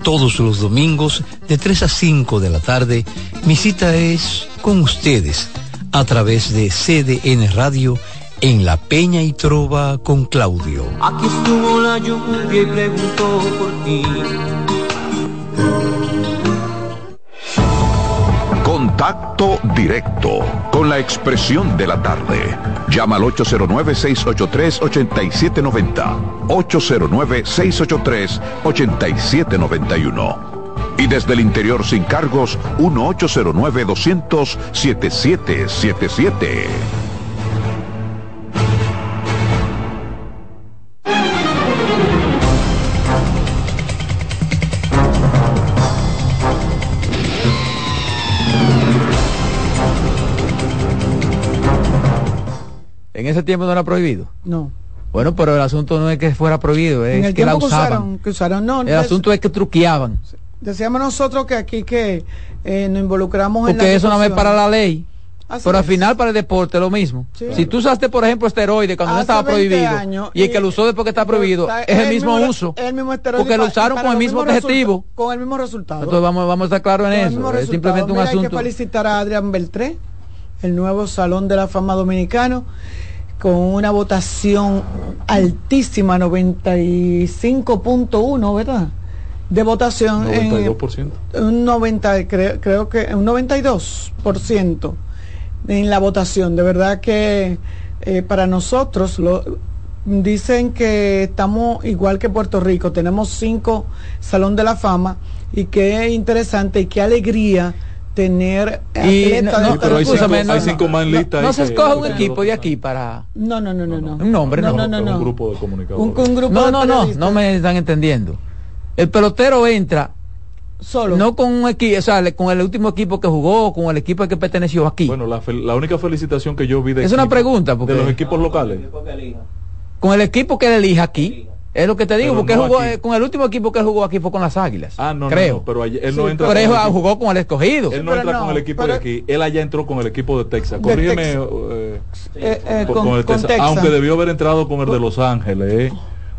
Todos los domingos de 3 a 5 de la tarde, mi cita es con ustedes a través de CDN Radio en La Peña y Trova con Claudio. Aquí estuvo la lluvia y preguntó por ti. Contacto directo con la expresión de la tarde. Llama al 809-683-8790. 809-683-8791. Y desde el interior sin cargos, 1-809-200-7777. En ese tiempo no era prohibido. No. Bueno, pero el asunto no es que fuera prohibido, En es el que la que usaban. usaron, que usaron, no, El des- asunto es que truqueaban. decíamos nosotros que aquí que eh, nos involucramos en la Porque eso no es para la ley. Así pero al final para el deporte lo mismo. Sí. Si tú usaste, por ejemplo, esteroide cuando no estaba 20 prohibido años, y el que lo usó después que está prohibido está- es el mismo re- uso. el mismo esteroide porque lo usaron con el mismo objetivo. Con el mismo resultado. Entonces vamos, vamos a estar claros en Con eso. mismo Es simplemente un Mira, Hay asunto. que felicitar a Adrián Beltré, el nuevo Salón de la Fama Dominicano, con una votación altísima, 95.1, ¿verdad? De votación. en- 92%. un 90, creo, creo que un 92% en la votación. De verdad que eh, para nosotros lo, dicen que estamos igual que Puerto Rico, tenemos cinco Salón de la Fama y qué interesante y qué alegría tener Y no, pero hay cinco- no, hay cinco más en no, lista No ahí se escoge un equipo de aquí para No, no, no, no, no. un nombre, no. no, no, no. Un grupo de comunicadores. Un, un grupo No, de no, no, no me están entendiendo. El pelotero entra Solo. No con un equipo, o sea, con el último equipo que jugó, con el equipo al que perteneció aquí. Bueno, la, fel- la única felicitación que yo vi de Es una pregunta, porque- de los equipos locales. con el equipo que él elija aquí. Es lo que te digo, Pero porque él jugó, aquí. eh, con el último equipo que él jugó aquí fue con las Águilas. Ah, no, no, creo. no, pero ayer- él no Sí, entra Pero él con el equipo- jugó con el escogido. Él no pero entra no, con el equipo pero- de aquí. Él allá entró con el equipo de Texas. De Corrígeme. Texas. eh, Eh, con, con, con el con Texas. Texas. Aunque debió haber entrado con el de Los Ángeles, eh,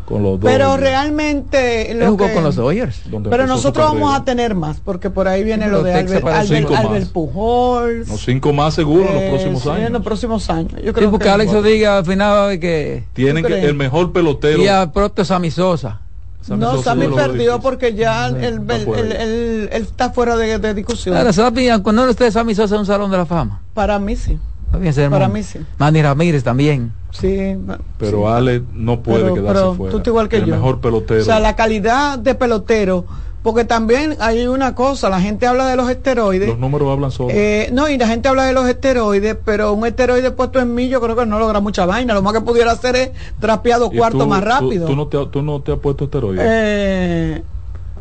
con los. Pero realmente. Él Lo jugó que- con los Dodgers. Pero nosotros vamos a tener más, porque por ahí viene Pero lo de Albert, Albert. Albert Pujols. No, cinco más seguro en los Eh, próximos sí, años. en los próximos años. Yo Sí, creo porque que Alex diga al final a que. Tienen ¿Tú que el mejor pelotero. Y al propio Sammy Sosa. Sammy no, Sammy perdió porque ya Sí, él, está él- está fuera de, de discusión. Ahora, Sammy, cuando no esté Sammy Sosa en un salón de la fama. Para mí sí. Está bien, ser Para mí sí. Manny Ramírez también. Sí. Pero sí. Ale no puede Pero- quedarse pero fuera. tú estás igual que el yo. mejor pelotero. O sea, la calidad de pelotero, porque también hay una cosa, la gente habla de los esteroides. Los números hablan solos. Eh, no, y la gente habla de los esteroides, pero un esteroide puesto en mí yo creo que no logra mucha vaina. Lo más que pudiera hacer es trapeado cuarto tú- más tú- rápido. Tú, no te, tú no te has puesto esteroides. Eh,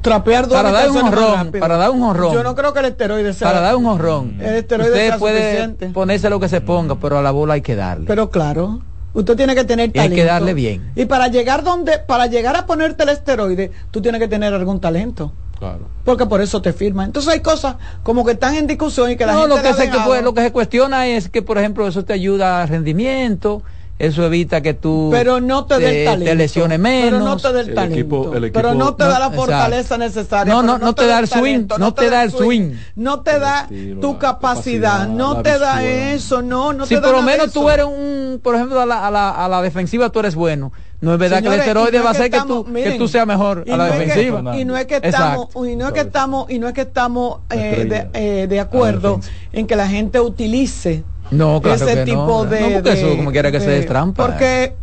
trapear Para dar un honrón, para dar un honrón. Yo no creo que el esteroide sea. Para dar un honrón. El esteroide Usted sea puede suficiente. ponerse lo que se ponga, pero a la bola hay que darle. Pero claro, usted tiene que tener Y hay que darle bien. Y para llegar donde, para llegar a ponerte el esteroide, tú tienes que tener algún talento. Claro. Porque por eso te firman. Entonces hay cosas como que están en discusión y que la no, gente lo que, se, fue- lo que se cuestiona es que, por ejemplo, eso te ayuda al rendimiento, eso evita que tú pero no te, talento. te lesiones menos. Pero no te el, equipo- el pero equipo- no te No, da la exacto. fortaleza necesaria. No, pero no, no te da el swing, talento, no te da el swing. No te da estilo, tu capacidad, capacidad, no te da eso, no, no si te da por lo menos tú eres un, por ejemplo, a la, a la, a la defensiva tú eres bueno. No es verdad Señores, que el esteroide no va a hacer que, estamos- tú, miren, que tú seas mejor a la no es que- defensiva. y no es que estamos Exacto. y no es que estamos y no es que estamos eh, de, eh, de acuerdo en que la gente utilice No, claro ese que tipo no. de No, porque de- eso como quiera que de- sea es trampa. porque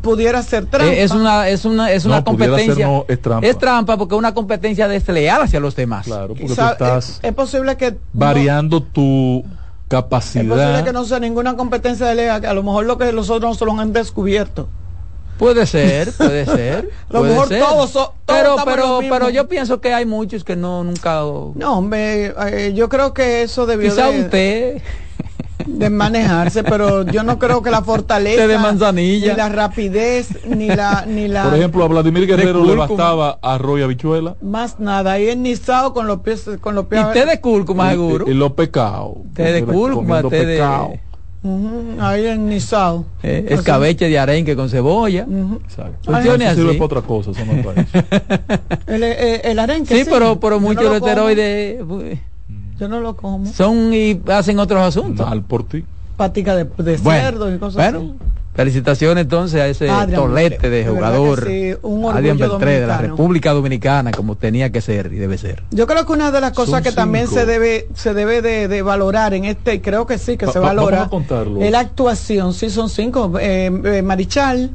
pudiera ser trampa Eh, es una es una es No, una ser competencia no, es trampa. es trampa porque es una competencia desleal hacia los demás Claro, porque tú sabe- estás es, es posible que no- variando tu es posible capacidad. que no sea ninguna competencia de lea, que a lo mejor lo que los otros no se lo han descubierto puede ser puede ser A lo puede mejor ser. todos so- todos pero pero pero yo pienso que hay muchos que no nunca no hombre eh, yo creo que eso debió quizá de, usted de manejarse pero yo no creo que la fortaleza de manzanilla. ni la rapidez ni la ni la Por ejemplo, a Vladimir Guerrero le bastaba arroz y habichuela más nada ahí ennisado con los pies con los pies y té de cúrcuma seguro y, y los pecados. té de cúrcuma té de. Ujú, ahí ennisado eh, escabeche de arenque con cebolla. Exacto. Funcione Eso sirve así. para otra cosa, eso no es para eso. el, el, el arenque sí, pero pero Yo muchos no lo de como. esteroides pues, yo no lo como son y hacen otros asuntos Mal por ti. patica de, de cerdo y cosas bueno, así felicitaciones entonces a ese Adrián tolete de jugador sí, un Beltré de la. República Dominicana como tenía que ser y debe ser Yo creo que una de las cosas Son que también cinco. se debe se debe de, de valorar en este, y creo que sí, que Va- se va- valora, es la actuación, sí son cinco, eh, eh, Marichal,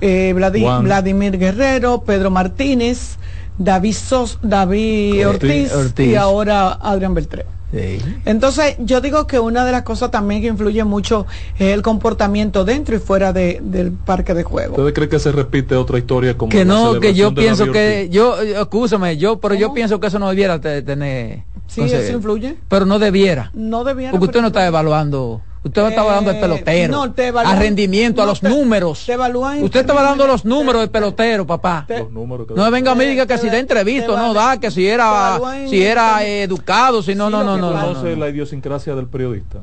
eh, Vladi- Juan. Vladimir Guerrero, Pedro Martínez, David, Sos, David Ortiz. Ortiz, Ortiz. y ahora Adrián Beltré. Sí. Entonces, yo digo que una de las cosas también que influye mucho es el comportamiento dentro y fuera de- del parque de juego. ¿Ustedes creen que se repite otra historia como que la no que yo pienso David que Ortiz? yo excúsame yo pero yo pienso que eso no debiera te- tener Sí, no sé, eso influye. pero no debiera No debiera. porque usted no está evaluando usted no Eh, evaluando el pelotero no, te evalúan- a rendimiento a no, los te- números te usted evaluando términos- los números del pelotero papá te- Los números que no me venga a mí y diga que te- si da entrevista no da que si era evalúan si era eh, educado si no Sí, no no que no, no, conoce no. la idiosincrasia del periodista.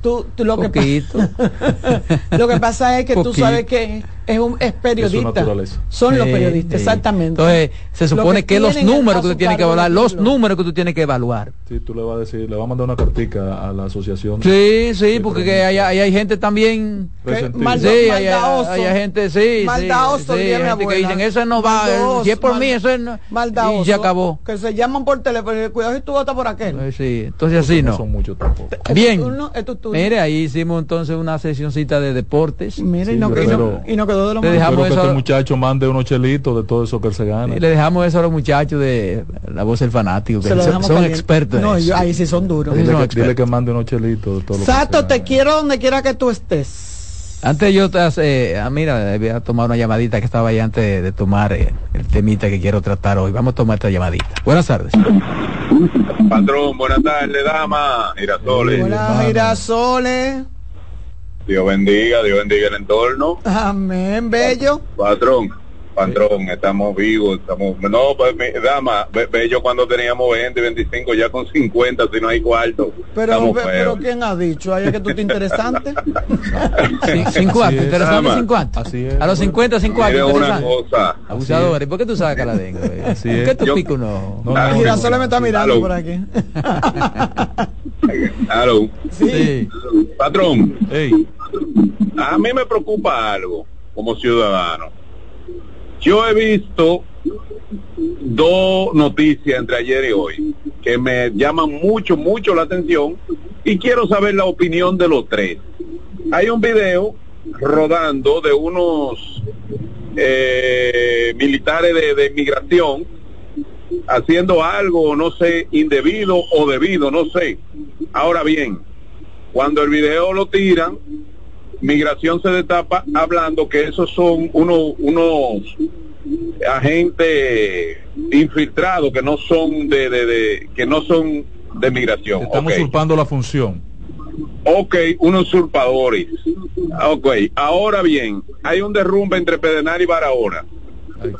Tú, tú lo, que Poquito. lo que pasa es que tú Poquito. sabes que es un es periodista. Son los periodistas, sí. exactamente. entonces se Lo supone que, los números que tú tienes que evaluar los números que tú tienes que evaluar Sí, tú le vas a decir, le vas a mandar una cartica a la asociación. Sí, sí, porque que hay, hay, hay gente también. Que Sí, hay, maldadoso. hay gente, sí. Maldadoso, sí, gente que abuela. dicen, eso no va, Maldadoso, si es por mal- mí, eso es no. maldadoso, Y se acabó. Que se llaman por teléfono. y Cuidado si tú votas por aquel. Eh, Sí, entonces así no no. son muchos tampoco. Es tu Bien. turno. Mire, ahí hicimos entonces una sesioncita de deportes. Mira, y, Sí, no, yo y, no, espero- y no quedó de lo Le dejamos Espero que eso- este muchacho mande unos chelitos de todo eso que él se gana. Y le dejamos eso a los muchachos de la voz del fanático, que Se son, caliente. expertos. No, eso. yo- ahí sí son duros. Sí, Dile son que, dile que mande unos chelitos de todo lo que Sato, se te gana. quiero donde quiera que tú estés. Antes yo, eh, ah, mira, voy a tomar una llamadita que estaba ahí antes de, de tomar eh, el temita que quiero tratar hoy. Vamos a tomar esta llamadita. Buenas tardes. Patrón, buenas tardes, dama. Girasoles. Hola, Girasoles. Dios bendiga, Dios bendiga el entorno. Amén, bello. Patrón, patrón, estamos vivos, estamos... No, pues, mi, dama, yo cuando teníamos 20, 25, ya con 50, si no hay cuarto. Pero, pero ¿quién ha dicho? Es que tú te interesante. Sí, 50, es. interesante Dama. 50. Así es. A los 50, 50, Mire una cosa. Abusador, ¿y por qué tú sacas la lengua? eh? Así ¿Por qué tú Yo- picas uno? No, Ah, no, Girasoles me está mirando por aquí. Sí. Patrón, Ey, a mí me preocupa algo como ciudadano. Yo he visto dos noticias entre ayer y hoy que me llaman mucho, mucho la atención y quiero saber la opinión de los tres. Hay un video rodando de unos eh, militares de, de inmigración haciendo algo, no sé, indebido o debido, no sé. Ahora bien, cuando el video lo tiran, migración se destapa hablando que esos son unos unos agentes infiltrados que no son de, de, de- que no son de migración están Ok. usurpando la función. ok unos usurpadores ok ahora bien hay un derrumbe entre Pedernal y Barahona.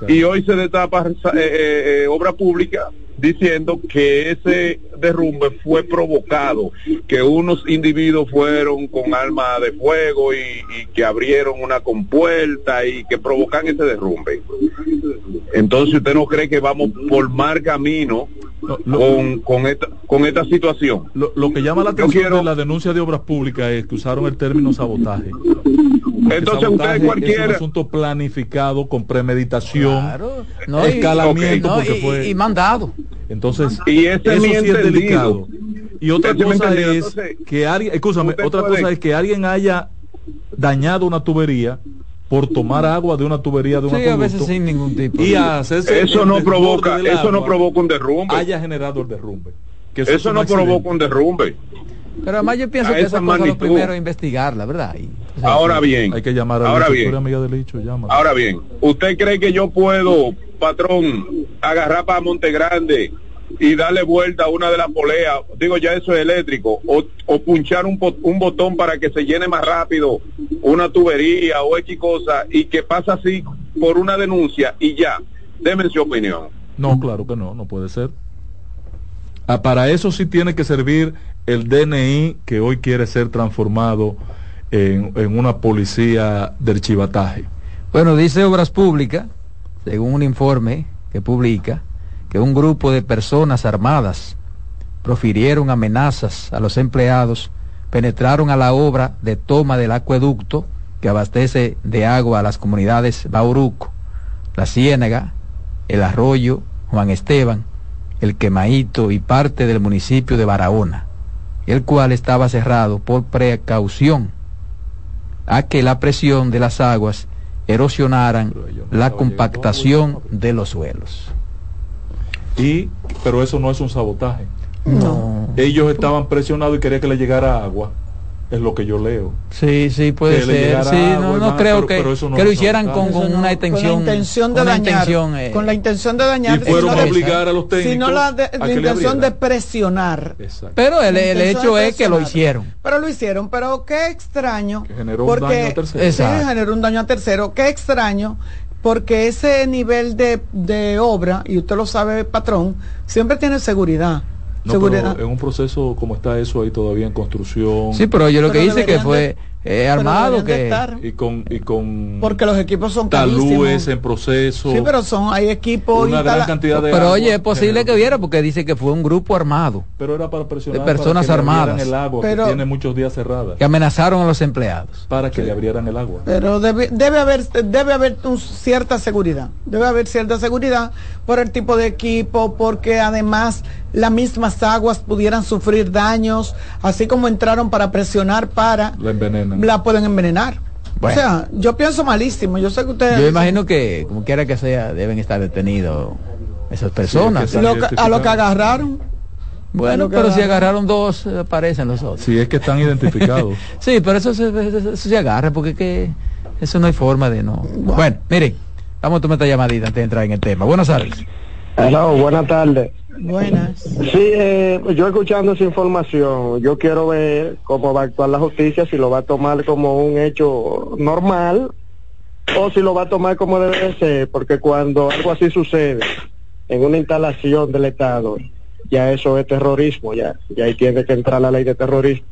Y hoy se destapa eh, eh, eh, obra pública diciendo que ese derrumbe fue provocado, que unos individuos fueron con arma de fuego y, y que abrieron una compuerta y que provocan ese derrumbe. Entonces usted no cree que vamos por mal camino No, lo- con, con esta con esta situación. Lo, lo que llama la atención quiero- de la denuncia de obras públicas es que usaron el término sabotaje. Entonces usted Es un cualquiera asunto planificado, con premeditación, Claro. No, y- escalamiento, no, porque y- fue... y mandado. Entonces, Y ese eso sí es delicado. Y otra cosa es Entonces, que alguien, escúchame, otra puede- cosa es que alguien haya dañado una tubería por tomar agua de una tubería de un Sí, a veces sin ningún tipo. y a hacerse eso no provoca, eso no provoca un derrumbe. haya generado el derrumbe. Que Eso no accidente. provoca un derrumbe. Pero además yo pienso A que esa cosa lo primero es investigarla, ¿verdad? Y, o sea, Ahora bien, Hay que llamar a ahora bien, amiga de Licho, llámala. Ahora bien, ¿usted cree que yo puedo, patrón, agarrar para Monte Grande y darle vuelta a una de las poleas? Digo, ya eso es eléctrico. O, o punchar un, po- un botón para que se llene más rápido una tubería o X cosa y que pasa así por una denuncia y ya. Deme su opinión. No, claro que no, no puede ser. Ah, para eso sí tiene que servir el DNI que hoy quiere ser transformado en, en una policía del chivataje. Bueno, dice Obras Públicas, según un informe que publica, que un grupo de personas armadas profirieron amenazas a los empleados, penetraron a la obra de toma del acueducto que abastece de agua a las comunidades Bauruco, La Ciénaga, El Arroyo, Juan Esteban, El Quemaíto y parte del municipio de Barahona, el cual estaba cerrado por precaución a que la presión de las aguas erosionaran la compactación de los suelos. Y, pero eso no es un sabotaje. No. Ellos estaban presionados y querían que le llegara agua. Es lo que yo leo. Sí, sí, puede ser. Sí, no, no más, creo pero- que, pero eso no que lo hicieran con, con una intención. con la intención de dañar intención, eh, con la intención de dañar Y fueron a obligar a los técnicos sino la, de- a la que le intención de presionar Exacto. Pero el, el hecho es que lo hicieron. pero lo hicieron pero qué extraño Que generó un porque daño a sí, Exacto. generó un daño a tercero qué extraño porque ese nivel de, de obra y usted lo sabe patrón siempre tiene seguridad No, seguridad. pero en un proceso como está eso ahí todavía en construcción. Sí, pero yo lo que Pero hice que fue de- eh, armado que estar. y con y con porque los equipos son talúes en proceso. Sí pero son hay equipos una gran cantidad de pero agua oye es posible que hubiera porque dice que fue un grupo armado. Pero era para presionar de personas para que le abrieran armadas. el agua Pero- que tiene muchos días cerrada. Que amenazaron a los empleados. para que le abrieran el agua. Pero debe, debe haber debe haber un- cierta seguridad, debe haber cierta seguridad por el tipo de equipo, porque además las mismas aguas pudieran sufrir daños, así como entraron para presionar para la envenenan la pueden envenenar. Bueno. O sea, yo pienso malísimo, yo sé que ustedes Yo imagino que como quiera que sea deben estar detenidos esas personas. Sí, es que lo que- a lo que agarraron, Bueno, pero si agarraron dos, aparecen los otros. Si es que están identificados. sí, pero eso se, eso se agarra porque que eso no hay forma de no. Bueno, miren, vamos a tomar esta llamadita antes de entrar en el tema. Buenas tardes. Hello, buenas tardes. Buenas. Sí, eh, yo escuchando esa información, yo quiero ver cómo va a actuar la justicia, si lo va a tomar como un hecho normal o si lo va a tomar como debe ser, porque cuando algo así sucede en una instalación del Estado, ya eso es terrorismo, ya, ya ahí tiene que entrar la ley de terrorismo.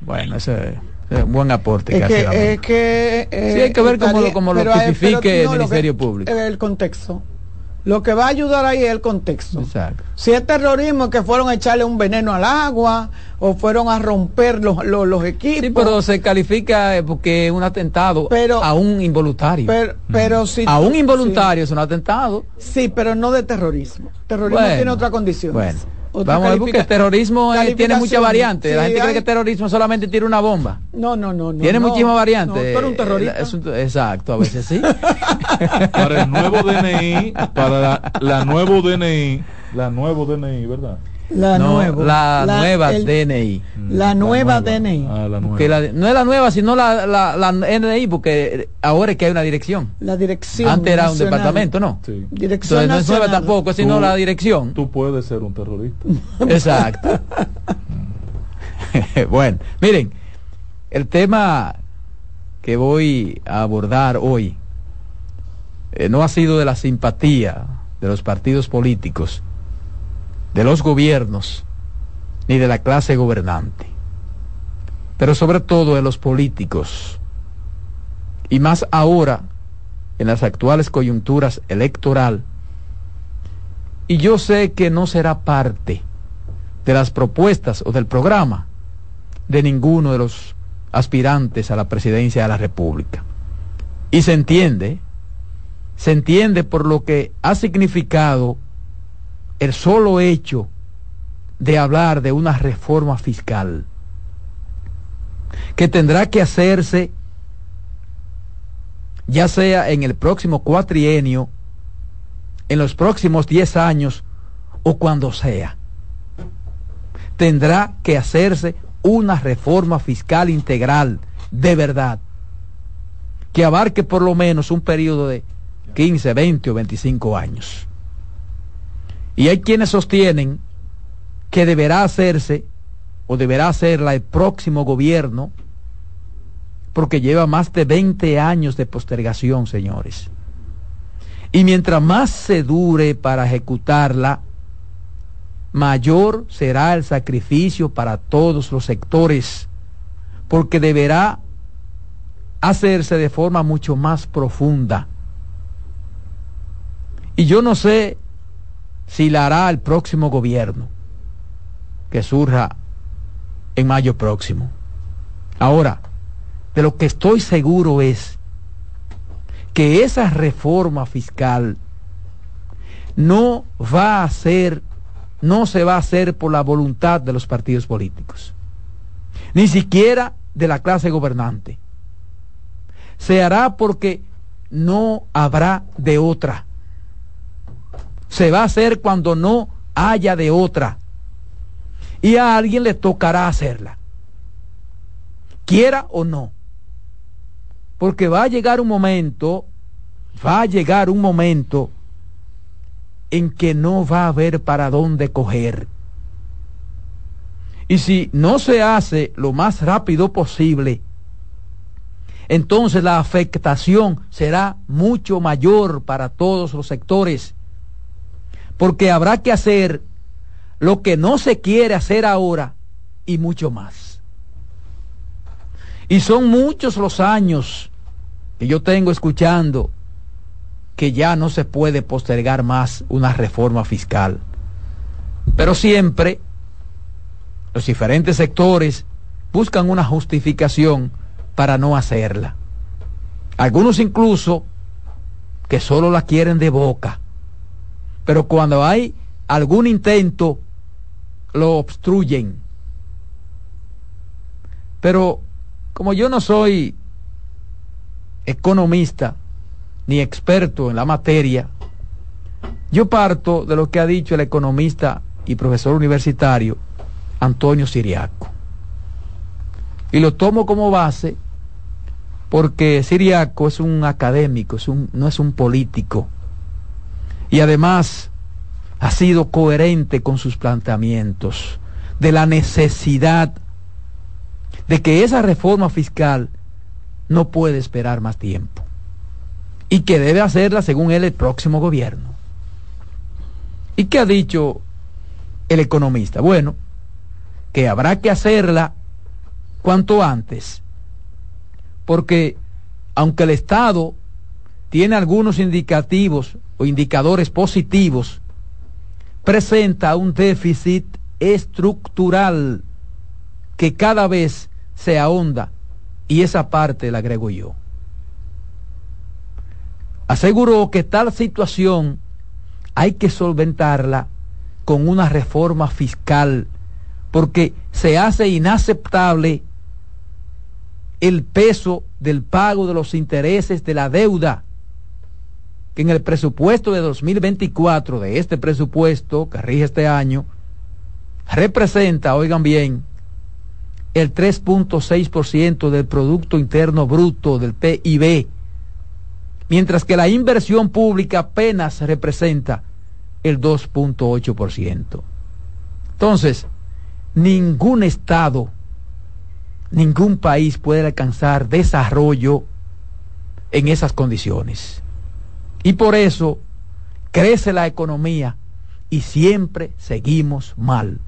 Bueno, ese es un buen aporte. Es que, es que eh, sí, hay que ver cómo lo, cómo lo el Ministerio Público. El contexto. Lo que va a ayudar ahí es el contexto. Exacto. Si es terrorismo que fueron a echarle un veneno al agua o fueron a romper los, los, equipos. Sí, pero se califica eh, porque es un atentado a un involuntario. Pero, pero si a un involuntario es un atentado. Sí, pero no de terrorismo. Terrorismo tiene otra condición. Bueno. Vamos a ver, porque el terrorismo tiene muchas variantes. la gente cree que el terrorismo solamente tiene una bomba. No, no, no. Tiene muchísimas variantes. No, un terrorista. exacto, a veces sí. para el nuevo DNI, para la, nuevo DNI, la nuevo DNI, ¿verdad? La, nueva, la, nueva DNI. La nueva DNI. Ah, la nueva. no es la nueva, sino la, la, la, DNI, porque ahora es que hay una dirección. La dirección. Antes era un departamento, ¿no? Sí. Dirección no es nueva tampoco, sino la dirección. Tú puedes ser un terrorista. Exacto. bueno, miren, el tema que voy a abordar hoy eh, no ha sido de la simpatía de los partidos políticos de los gobiernos ni de la clase gobernante, pero sobre todo de los políticos, y más ahora en las actuales coyunturas electoral, y yo sé que no será parte de las propuestas o del programa de ninguno de los aspirantes a la presidencia de la República. Y se entiende, se entiende por lo que ha significado el solo hecho de hablar de una reforma fiscal que tendrá que hacerse ya sea en el próximo cuatrienio, en los próximos diez años o cuando sea. Tendrá que hacerse una reforma fiscal integral de verdad, que abarque por lo menos un periodo de 15, 20 o 25 años. Y hay quienes sostienen que deberá hacerse o deberá hacerla el próximo gobierno porque lleva más de 20 años de postergación, señores. Y mientras más se dure para ejecutarla, mayor será el sacrificio para todos los sectores, porque deberá hacerse de forma mucho más profunda. Y yo no sé si la hará el próximo gobierno que surja en mayo próximo. Ahora, de lo que estoy seguro es que esa reforma fiscal no va a ser, no se va a hacer por la voluntad de los partidos políticos, ni siquiera de la clase gobernante. Se hará porque no habrá de otra se va a hacer cuando no haya de otra. Y a alguien le tocará hacerla. Quiera o no. Porque va a llegar un momento, va a llegar un momento en que no va a haber para dónde coger. Y si no se hace lo más rápido posible, entonces la afectación será mucho mayor para todos los sectores porque habrá que hacer lo que no se quiere hacer ahora y mucho más. Y son muchos los años que yo tengo escuchando que ya no se puede postergar más una reforma fiscal. Pero siempre los diferentes sectores buscan una justificación para no hacerla. Algunos incluso que solo la quieren de boca pero cuando hay algún intento, lo obstruyen. Pero como yo no soy economista ni experto en la materia, yo parto de lo que ha dicho el economista y profesor universitario, Antonio Siriaco. Y lo tomo como base porque Siriaco es un académico, es un, no es un político. Y además ha sido coherente con sus planteamientos de la necesidad de que esa reforma fiscal no puede esperar más tiempo y que debe hacerla según él el próximo gobierno. ¿Y qué ha dicho el economista? Bueno, que habrá que hacerla cuanto antes, porque aunque el Estado tiene algunos indicativos o indicadores positivos, presenta un déficit estructural que cada vez se ahonda y esa parte la agrego yo. Aseguró que tal situación hay que solventarla con una reforma fiscal porque se hace inaceptable el peso del pago de los intereses de la deuda, en el presupuesto de 2024, de este presupuesto que rige este año, representa, oigan bien, el 3.6% del Producto Interno Bruto del PIB, mientras que la inversión pública apenas representa el 2.8%. Entonces, ningún Estado, ningún país puede alcanzar desarrollo en esas condiciones. Y por eso crece la economía y siempre seguimos mal.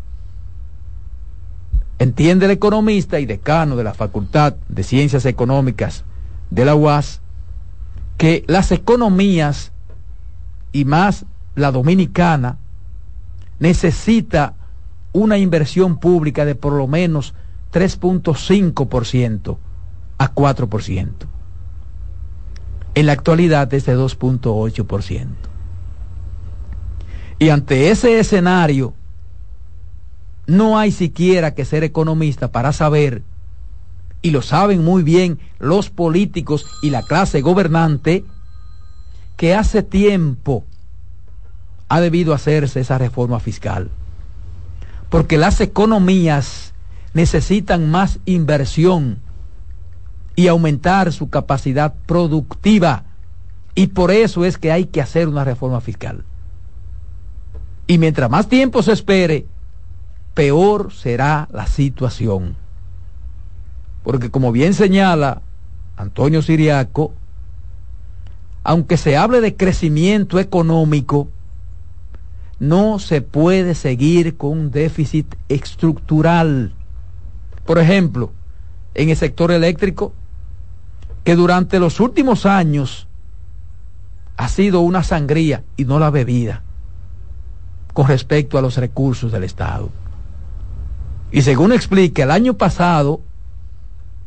Entiende el economista y decano de la Facultad de Ciencias Económicas de la UAS que las economías y más la dominicana necesita una inversión pública de por lo menos 3.5% a 4%. En la actualidad es de 2.8%. Y ante ese escenario, no hay siquiera que ser economista para saber, y lo saben muy bien los políticos y la clase gobernante, que hace tiempo ha debido hacerse esa reforma fiscal porque las economías necesitan más inversión y aumentar su capacidad productiva. Y por eso es que hay que hacer una reforma fiscal. Y mientras más tiempo se espere, peor será la situación. Porque como bien señala Antonio Siriaco, aunque se hable de crecimiento económico, no se puede seguir con un déficit estructural. Por ejemplo, en el sector eléctrico, que durante los últimos años ha sido una sangría y no la bebida con respecto a los recursos del Estado. Y según explica, el año pasado,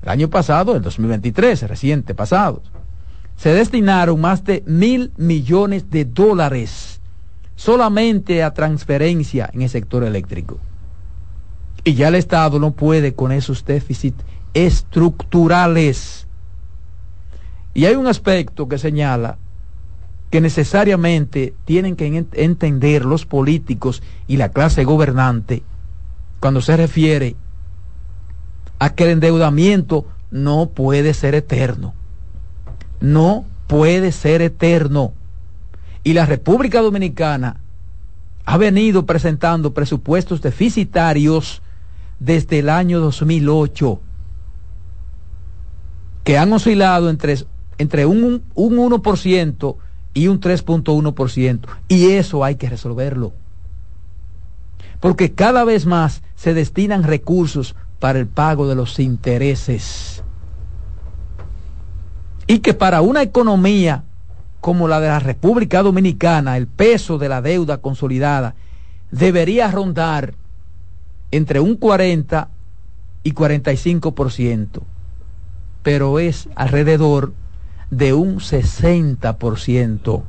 el año pasado, el 2023, reciente pasado, se destinaron más de mil millones de dólares solamente a transferencia en el sector eléctrico. Y ya el Estado no puede con esos déficits estructurales. Y hay un aspecto que señala que necesariamente tienen que entender los políticos y la clase gobernante cuando se refiere a que el endeudamiento no puede ser eterno. No puede ser eterno y la República Dominicana ha venido presentando presupuestos deficitarios desde el año 2008, que han oscilado entre, entre un, un 1% y un 3.1%. Y eso hay que resolverlo. Porque cada vez más se destinan recursos para el pago de los intereses. Y que para una economía como la de la República Dominicana, el peso de la deuda consolidada debería rondar entre un 40 y 45%, pero es alrededor de un 60%.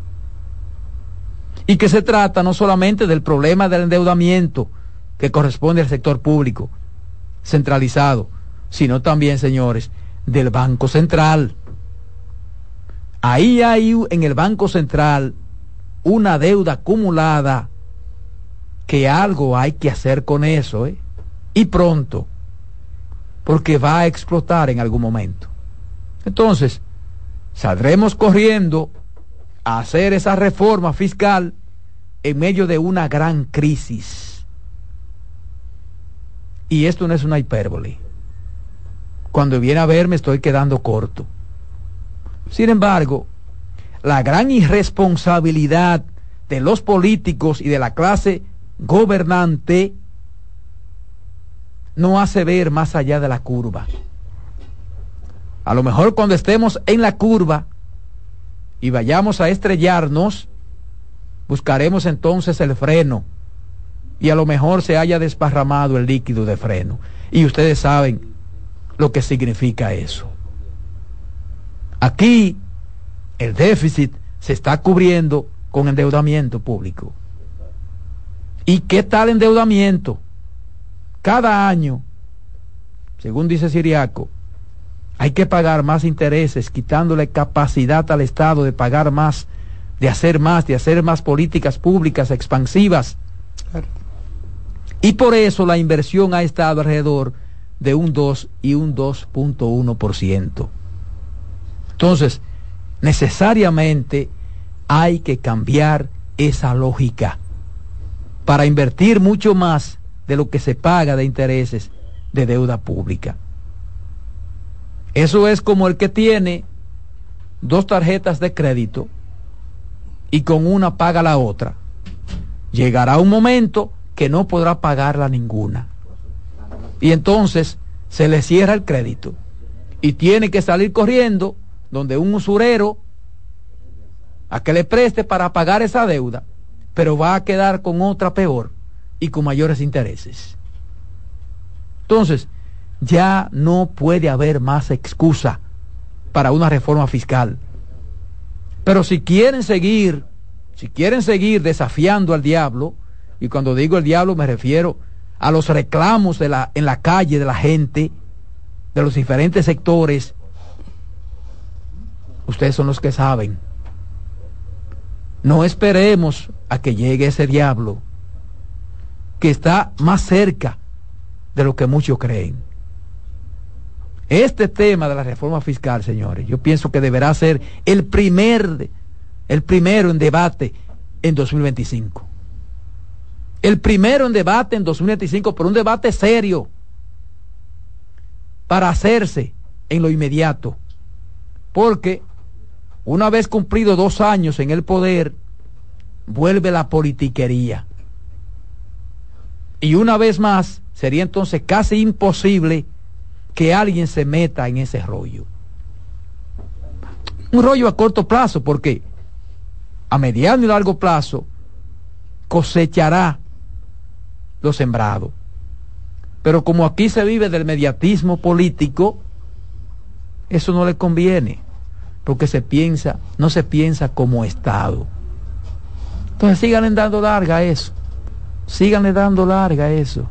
Y que se trata no solamente del problema del endeudamiento que corresponde al sector público centralizado, sino también, señores, del Banco Central Ahí hay en el Banco Central una deuda acumulada que algo hay que hacer con eso, ¿eh? y pronto, porque va a explotar en algún momento. Entonces, saldremos corriendo a hacer esa reforma fiscal en medio de una gran crisis. Y esto no es una hipérbole. Cuando viene a ver me estoy quedando corto. Sin embargo, la gran irresponsabilidad de los políticos y de la clase gobernante no hace ver más allá de la curva. A lo mejor cuando estemos en la curva y vayamos a estrellarnos, buscaremos entonces el freno y a lo mejor se haya desparramado el líquido de freno. Y ustedes saben lo que significa eso. Aquí el déficit se está cubriendo con endeudamiento público. ¿Y qué tal endeudamiento? Cada año, según dice Siriaco, hay que pagar más intereses, quitándole capacidad al Estado de pagar más, de hacer más, de hacer más políticas públicas expansivas. Y por eso la inversión ha estado alrededor de un 2 y un 2.1%. Entonces, necesariamente hay que cambiar esa lógica para invertir mucho más de lo que se paga de intereses de deuda pública. Eso es como el que tiene dos tarjetas de crédito y con una paga la otra. Llegará un momento que no podrá pagarla ninguna. Y entonces se le cierra el crédito y tiene que salir corriendo donde un usurero a que le preste para pagar esa deuda, pero va a quedar con otra peor y con mayores intereses. Entonces, ya no puede haber más excusa para una reforma fiscal. Pero si quieren seguir, si quieren seguir desafiando al diablo, y cuando digo el diablo me refiero a los reclamos la, en la calle de la gente, de los diferentes sectores, ustedes son los que saben. No esperemos a que llegue ese diablo que está más cerca de lo que muchos creen. Este tema de la reforma fiscal, señores, yo pienso que deberá ser el primer, el primero en debate en 2025. El primero en debate en 2025, pero un debate serio para hacerse en lo inmediato. Porque una vez cumplido dos años en el poder, vuelve la politiquería. Y una vez más, sería entonces casi imposible que alguien se meta en ese rollo. Un rollo a corto plazo, porque a mediano y largo plazo cosechará lo sembrado. Pero como aquí se vive del mediatismo político, eso no le conviene porque se piensa, no se piensa como Estado. Entonces síganle dando larga a eso, síganle dando larga a eso.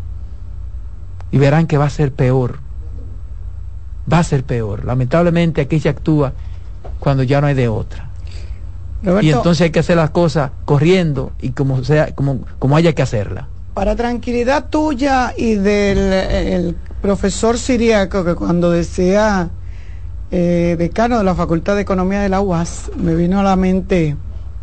Y verán que va a ser peor. Va a ser peor. Lamentablemente aquí se actúa cuando ya no hay de otra. y entonces hay que hacer las cosas corriendo y como sea, como, como haya que hacerla. Para tranquilidad tuya y del profesor Siriaco que cuando decía eh, decano de la Facultad de Economía de la UAS, me vino a la mente